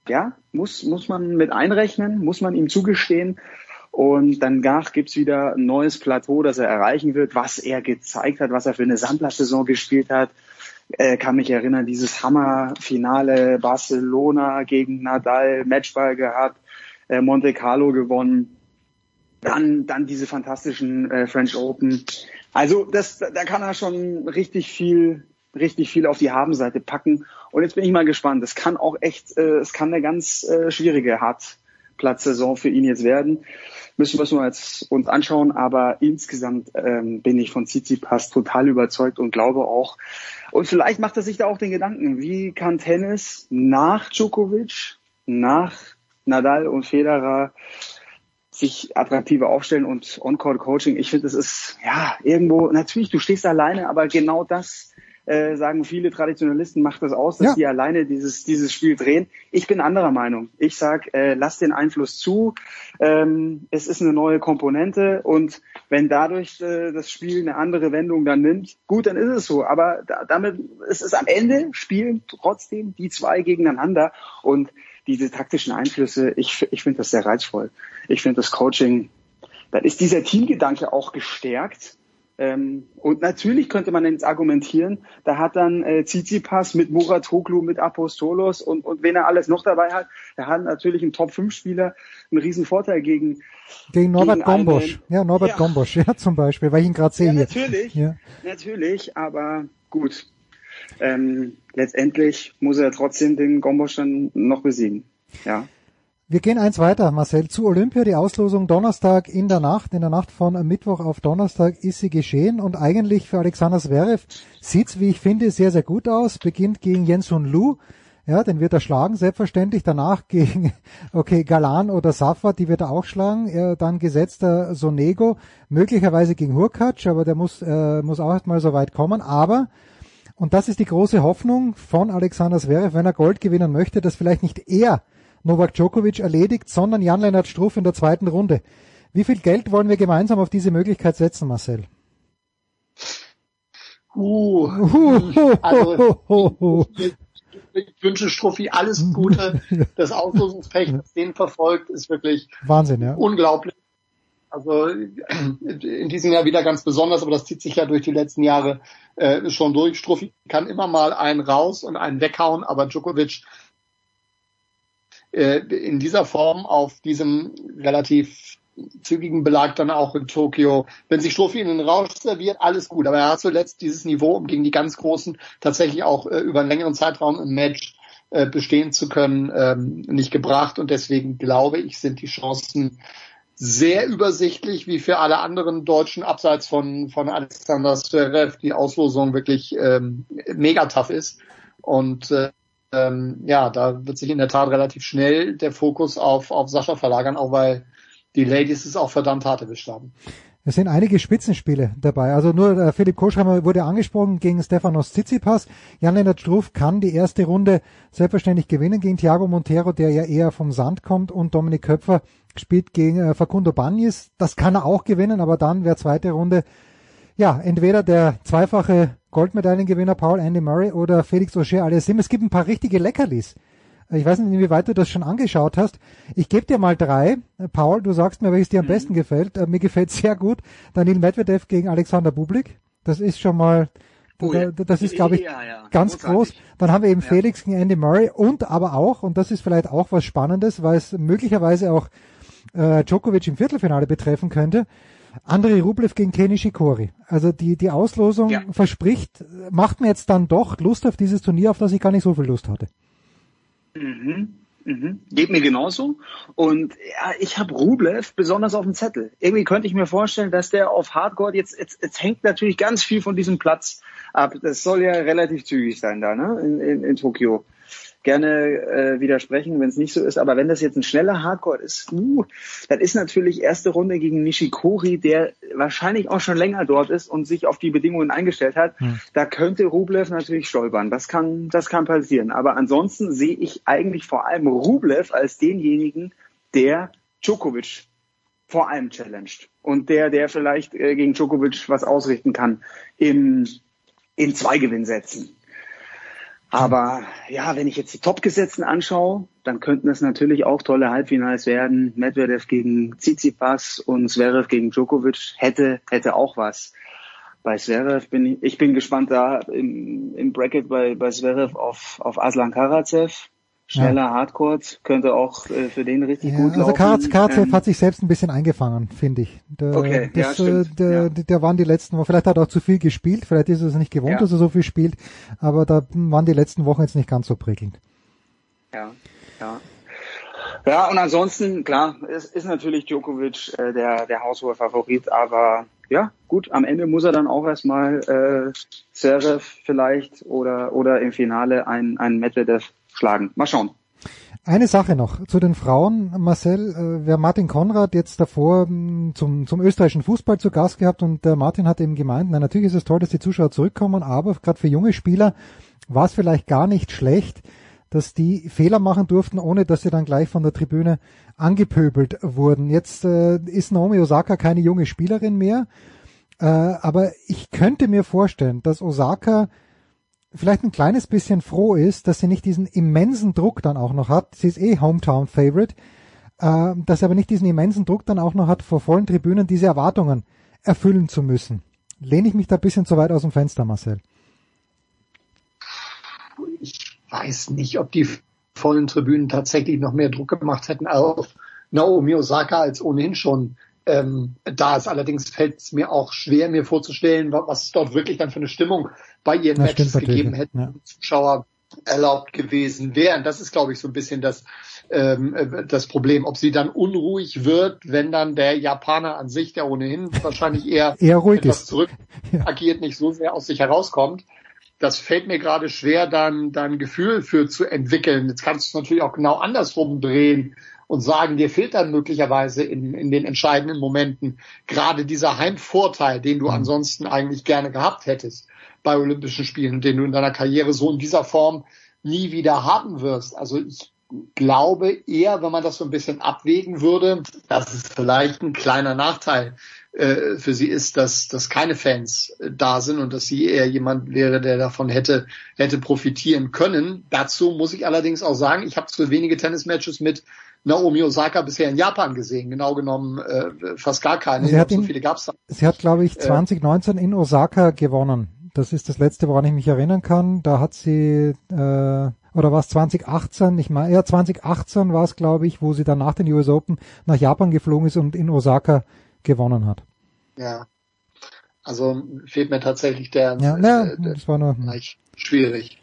ja, muss, muss man mit einrechnen, muss man ihm zugestehen. Und danach gibt's wieder ein neues Plateau, das er erreichen wird, was er gezeigt hat, was er für eine Sandler-Saison gespielt hat. Äh, kann mich erinnern, dieses Hammer-Finale Barcelona gegen Nadal, Matchball gehabt, äh, Monte Carlo gewonnen. Dann, dann diese fantastischen äh, French Open. Also das, da kann er schon richtig viel richtig viel auf die Habenseite packen. Und jetzt bin ich mal gespannt. Es kann auch echt, äh, es kann eine ganz äh, schwierige Hartplatzsaison für ihn jetzt werden. Müssen wir es nur jetzt uns anschauen. Aber insgesamt ähm, bin ich von Tsitsipas total überzeugt und glaube auch. Und vielleicht macht er sich da auch den Gedanken, wie kann Tennis nach Djokovic, nach Nadal und Federer sich attraktiver aufstellen und On-Court-Coaching. Ich finde, es ist ja irgendwo, natürlich, du stehst alleine, aber genau das äh, sagen viele Traditionalisten, macht das aus, dass ja. die alleine dieses, dieses Spiel drehen. Ich bin anderer Meinung. Ich sag, äh, lass den Einfluss zu. Ähm, es ist eine neue Komponente und wenn dadurch äh, das Spiel eine andere Wendung dann nimmt, gut, dann ist es so. Aber da, damit es ist am Ende spielen trotzdem die zwei gegeneinander und diese taktischen Einflüsse, ich, ich finde das sehr reizvoll. Ich finde das Coaching, dann ist dieser Teamgedanke auch gestärkt ähm, und natürlich könnte man jetzt argumentieren, da hat dann äh, Tsitsipas mit Muratoglu, mit Apostolos und, und wen er alles noch dabei hat, der hat natürlich im Top-5-Spieler einen riesen Vorteil gegen gegen Norbert gegen Gombosch. Ja, Norbert ja. Gombosch, ja, zum Beispiel, weil ich ihn gerade sehe ja. Natürlich, ja. natürlich, aber gut. Ähm, letztendlich muss er trotzdem den Gombosch dann noch besiegen. Ja. Wir gehen eins weiter, Marcel, zu Olympia. Die Auslosung Donnerstag in der Nacht, in der Nacht von Mittwoch auf Donnerstag ist sie geschehen und eigentlich für Alexander Zverev sieht's, wie ich finde, sehr, sehr gut aus. Beginnt gegen Jens Lu. Ja, den wird er schlagen, selbstverständlich. Danach gegen, okay, Galan oder Safa, die wird er auch schlagen. Er, dann gesetzter Sonego, möglicherweise gegen Hurkacz, aber der muss, äh, muss auch erstmal so weit kommen. Aber, und das ist die große Hoffnung von Alexander Zverev, wenn er Gold gewinnen möchte, dass vielleicht nicht er Novak Djokovic erledigt, sondern Jan-Lennart Struff in der zweiten Runde. Wie viel Geld wollen wir gemeinsam auf diese Möglichkeit setzen, Marcel? Uh, also, ich wünsche Struffi alles Gute. Das Auslosungspech, das den verfolgt, ist wirklich Wahnsinn, ja. unglaublich. Also in diesem Jahr wieder ganz besonders, aber das zieht sich ja durch die letzten Jahre äh, schon durch. Struffi kann immer mal einen raus und einen weghauen, aber Djokovic äh, in dieser Form auf diesem relativ zügigen Belag dann auch in Tokio. Wenn sich Strophi in den Rausch serviert, alles gut. Aber er hat zuletzt dieses Niveau, um gegen die ganz Großen tatsächlich auch äh, über einen längeren Zeitraum im Match äh, bestehen zu können, ähm, nicht gebracht. Und deswegen glaube ich, sind die Chancen sehr übersichtlich, wie für alle anderen Deutschen, abseits von, von Alexander Zverev, die Auslosung wirklich ähm, mega tough ist. Und äh, ähm, ja, da wird sich in der Tat relativ schnell der Fokus auf, auf Sascha verlagern, auch weil die Ladies es auch verdammt hart erwischt haben. Es sind einige Spitzenspiele dabei. Also nur äh, Philipp Koschheimer wurde angesprochen gegen Stefanos Tsitsipas. Jan-Lennart Struff kann die erste Runde selbstverständlich gewinnen gegen Thiago Montero, der ja eher vom Sand kommt. Und Dominik Köpfer spielt gegen äh, Facundo Bagnis. Das kann er auch gewinnen, aber dann wäre zweite Runde ja entweder der zweifache Goldmedaillengewinner Paul Andy Murray oder Felix Auger Aliassime. Es gibt ein paar richtige Leckerlis. Ich weiß nicht, inwieweit du das schon angeschaut hast. Ich gebe dir mal drei. Paul, du sagst mir, welches dir am mhm. besten gefällt. Äh, mir gefällt sehr gut Daniel Medvedev gegen Alexander Bublik. Das ist schon mal, ja. das ist, glaube ich, ja, ja. ganz Großartig. groß. Dann haben wir eben Felix gegen Andy Murray und aber auch, und das ist vielleicht auch was Spannendes, weil es möglicherweise auch äh, Djokovic im Viertelfinale betreffen könnte. Andrei Rublev gegen Kenny Shikori. Also die, die Auslosung ja. verspricht, macht mir jetzt dann doch Lust auf dieses Turnier, auf das ich gar nicht so viel Lust hatte. Mhm. Mhm. Geht mir genauso. Und ja, ich habe Rublev besonders auf dem Zettel. Irgendwie könnte ich mir vorstellen, dass der auf Hardcore jetzt, jetzt, jetzt hängt natürlich ganz viel von diesem Platz ab. Das soll ja relativ zügig sein da, ne? In, in, in Tokio gerne äh, widersprechen, wenn es nicht so ist. Aber wenn das jetzt ein schneller Hardcore ist, uh, dann ist natürlich erste Runde gegen Nishikori, der wahrscheinlich auch schon länger dort ist und sich auf die Bedingungen eingestellt hat. Hm. Da könnte Rublev natürlich stolpern. Das kann, das kann passieren. Aber ansonsten sehe ich eigentlich vor allem Rublev als denjenigen, der Djokovic vor allem challenged und der, der vielleicht äh, gegen Djokovic was ausrichten kann im, in Zweigewinnsätzen. Aber ja, wenn ich jetzt die Topgesetzten anschaue, dann könnten es natürlich auch tolle Halbfinals werden. Medvedev gegen Tsitsipas und Zverev gegen Djokovic hätte, hätte auch was. Bei Zverev bin ich, ich bin gespannt da im, im Bracket bei, bei Zverev auf, auf Aslan Karatsev. Schneller Hardcourt könnte auch äh, für den richtig Ja, gut also laufen. Karatz, Karatsev Ähm, hat sich selbst ein bisschen eingefangen, finde ich. Der, Okay, ja, das, stimmt, äh, der, der waren die letzten Wochen, vielleicht hat er auch zu viel gespielt, vielleicht ist er es nicht gewohnt, Ja. dass er so viel spielt, aber da waren die letzten Wochen jetzt nicht ganz so prickelnd. Ja, ja. Ja, und ansonsten, klar, es ist natürlich Djokovic äh, der, der haushohe Favorit, aber ja, gut, am Ende muss er dann auch erstmal äh, Zverev vielleicht oder, oder im Finale ein, ein Medvedev schlagen. Mal schauen. Eine Sache noch zu den Frauen, Marcel, äh, wer Martin Konrad jetzt davor mh, zum, zum österreichischen Fußball zu Gast gehabt und der Martin hat eben gemeint, na natürlich ist es toll, dass die Zuschauer zurückkommen, aber gerade für junge Spieler war es vielleicht gar nicht schlecht, dass die Fehler machen durften, ohne dass sie dann gleich von der Tribüne angepöbelt wurden. Jetzt äh, ist Naomi Osaka keine junge Spielerin mehr, äh, aber ich könnte mir vorstellen, dass Osaka vielleicht ein kleines bisschen froh ist, dass sie nicht diesen immensen Druck dann auch noch hat. Sie ist eh Hometown Favorite, äh, dass sie aber nicht diesen immensen Druck dann auch noch hat, vor vollen Tribünen diese Erwartungen erfüllen zu müssen. Lehne ich mich da ein bisschen zu weit aus dem Fenster, Marcel? Ich weiß nicht, ob die vollen Tribünen tatsächlich noch mehr Druck gemacht hätten auf Naomi Osaka als ohnehin schon ähm, da ist. Allerdings fällt es mir auch schwer, mir vorzustellen, wa- was dort wirklich dann für eine Stimmung bei ihren Ja, Matches gegeben hätten, ja. die Zuschauer erlaubt gewesen wären. Das ist, glaube ich, so ein bisschen das, ähm, äh, das Problem. Ob sie dann unruhig wird, wenn dann der Japaner an sich, der ohnehin wahrscheinlich eher, Eher ruhig etwas ist. zurück agiert, nicht so sehr aus sich herauskommt. Das fällt mir gerade schwer, dann, dann Gefühl für zu entwickeln. Jetzt kannst du es natürlich auch genau andersrum drehen und sagen, dir fehlt dann möglicherweise in, in den entscheidenden Momenten gerade dieser Heimvorteil, den du ansonsten eigentlich gerne gehabt hättest bei Olympischen Spielen, den du in deiner Karriere so in dieser Form nie wieder haben wirst. Also ich glaube eher, wenn man das so ein bisschen abwägen würde, dass es vielleicht ein kleiner Nachteil äh, für sie ist, dass, dass keine Fans äh, da sind und dass sie eher jemand wäre, der davon hätte, hätte profitieren können. Dazu muss ich allerdings auch sagen, ich habe zu wenige Tennismatches mit Naomi Osaka bisher in Japan gesehen. Genau genommen äh, fast gar keine. Sie hat so ihn- viele gab's da. Sie hat, glaube ich, Äh, 2019 in Osaka gewonnen. Das ist das letzte, woran ich mich erinnern kann. Da hat sie, äh, oder war es 2018? Ich meine, ja, 2018 war es, glaube ich, wo sie dann nach den US Open nach Japan geflogen ist und in Osaka gewonnen hat. Ja. Also fehlt mir tatsächlich der, Ja, äh, na, der das war nur. Schwierig.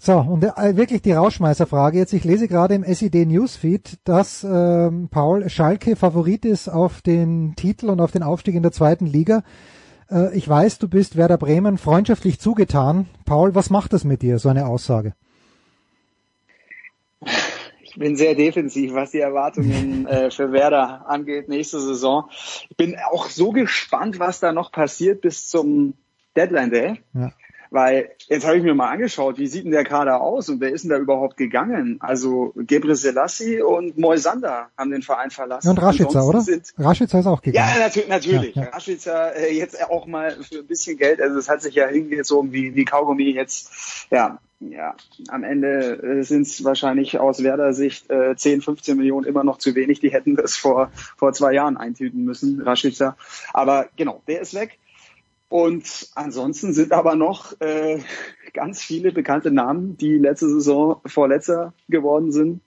So, und äh, wirklich die Rauschmeißerfrage jetzt. Ich lese gerade im SID Newsfeed, dass ähm, Paul Schalke Favorit ist auf den Titel und auf den Aufstieg in der zweiten Liga. Äh, ich weiß, du bist Werder Bremen freundschaftlich zugetan. Paul, was macht das mit dir, so eine Aussage? Ich bin sehr defensiv, was die Erwartungen äh, für Werder angeht nächste Saison. Ich bin auch so gespannt, was da noch passiert bis zum Deadline Day. Ja. Weil jetzt habe ich mir mal angeschaut, wie sieht denn der Kader aus und wer ist denn da überhaupt gegangen? Also Gebre Selassie und Moisander haben den Verein verlassen. Und Rashica, oder? Rashica ist auch gegangen. ja, natürlich. natürlich. Ja, ja. Rashica äh, jetzt auch mal für ein bisschen Geld. Also es hat sich ja hingezogen wie, wie Kaugummi jetzt. Ja, ja. Am Ende äh, sind es wahrscheinlich aus Werder Sicht äh, 10, 15 Millionen immer noch zu wenig. Die hätten das vor, vor zwei Jahren eintüten müssen, Rashica. Aber genau, der ist weg. Und ansonsten sind aber noch äh, ganz viele bekannte Namen, die letzte Saison Vorletzter geworden sind.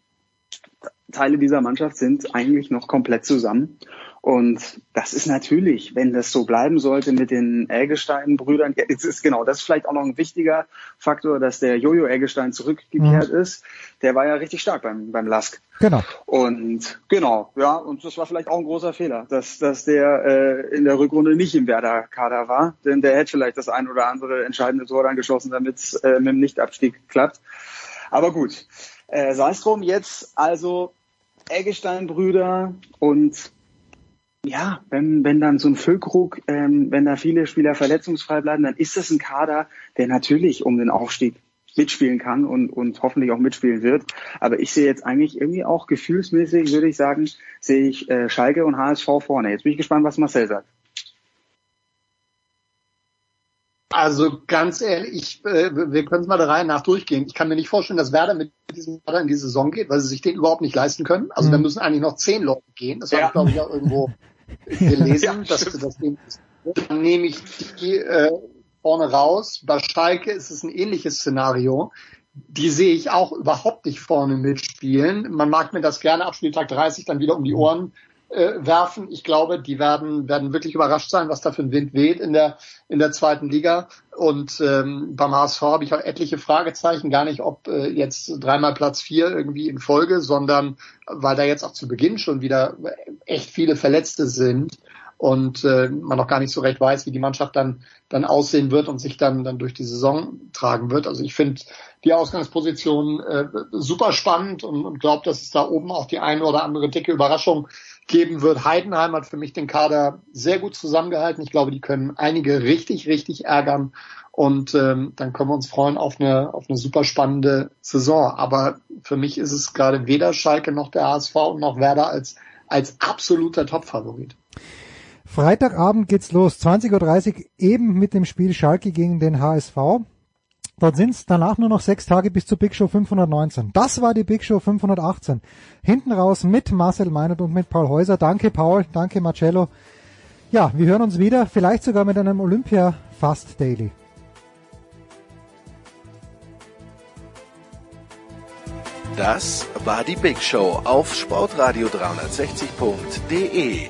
Teile dieser Mannschaft sind eigentlich noch komplett zusammen. Und das ist natürlich, wenn das so bleiben sollte mit den Eggestein-Brüdern, es ist genau, das ist vielleicht auch noch ein wichtiger Faktor, dass der Jojo Eggestein zurückgekehrt Mhm. ist. Der war ja richtig stark beim, beim Lask. Genau. Und genau, ja, und das war vielleicht auch ein großer Fehler, dass, dass der äh, in der Rückrunde nicht im Werder-Kader war, denn der hätte vielleicht das ein oder andere entscheidende Tor dann geschossen, damit es äh, mit dem Nichtabstieg klappt. Aber gut, äh, sei es drum, jetzt also Eggestein-Brüder und ja, wenn, wenn dann so ein Füllkrug, ähm, wenn da viele Spieler verletzungsfrei bleiben, dann ist das ein Kader, der natürlich um den Aufstieg mitspielen kann und, und hoffentlich auch mitspielen wird. Aber ich sehe jetzt eigentlich irgendwie auch gefühlsmäßig, würde ich sagen, sehe ich äh, Schalke und HSV vorne. Jetzt bin ich gespannt, was Marcel sagt. Also ganz ehrlich, ich, äh, wir können es mal der Reihe nach durchgehen. Ich kann mir nicht vorstellen, dass Werder mit diesem Kader in die Saison geht, weil sie sich den überhaupt nicht leisten können. Also mhm. da müssen eigentlich noch zehn Leute gehen. Das ja. habe ich, glaube ich, auch irgendwo gelesen. ja, dass, dass dem, dann nehme ich die äh, vorne raus. Bei Schalke ist es ein ähnliches Szenario. Die sehe ich auch überhaupt nicht vorne mitspielen. Man mag mir das gerne ab Spieltag 30 dann wieder um die Ohren äh, werfen. Ich glaube, die werden, werden wirklich überrascht sein, was da für ein Wind weht in der, in der zweiten Liga. Und ähm, beim HSV habe ich auch etliche Fragezeichen, gar nicht, ob äh, jetzt dreimal Platz vier irgendwie in Folge, sondern weil da jetzt auch zu Beginn schon wieder echt viele Verletzte sind und äh, man noch gar nicht so recht weiß, wie die Mannschaft dann dann aussehen wird und sich dann dann durch die Saison tragen wird. Also ich finde die Ausgangsposition äh, super spannend und, und glaube, dass es da oben auch die eine oder andere dicke Überraschung geben wird. Heidenheim hat für mich den Kader sehr gut zusammengehalten. Ich glaube, die können einige richtig, richtig ärgern. Und ähm, dann können wir uns freuen auf eine, auf eine super spannende Saison. Aber für mich ist es gerade weder Schalke noch der HSV und noch Werder als, als absoluter Topfavorit. Freitagabend geht's los, 20.30 Uhr eben mit dem Spiel Schalke gegen den HSV. Dort sind es danach nur noch sechs Tage bis zur Big Show 519. Das war die Big Show 518. Hinten raus mit Marcel Meinert und mit Paul Häuser. Danke Paul, danke Marcello. Ja, wir hören uns wieder, vielleicht sogar mit einem Olympia Fast Daily. Das war die Big Show auf sportradio360.de.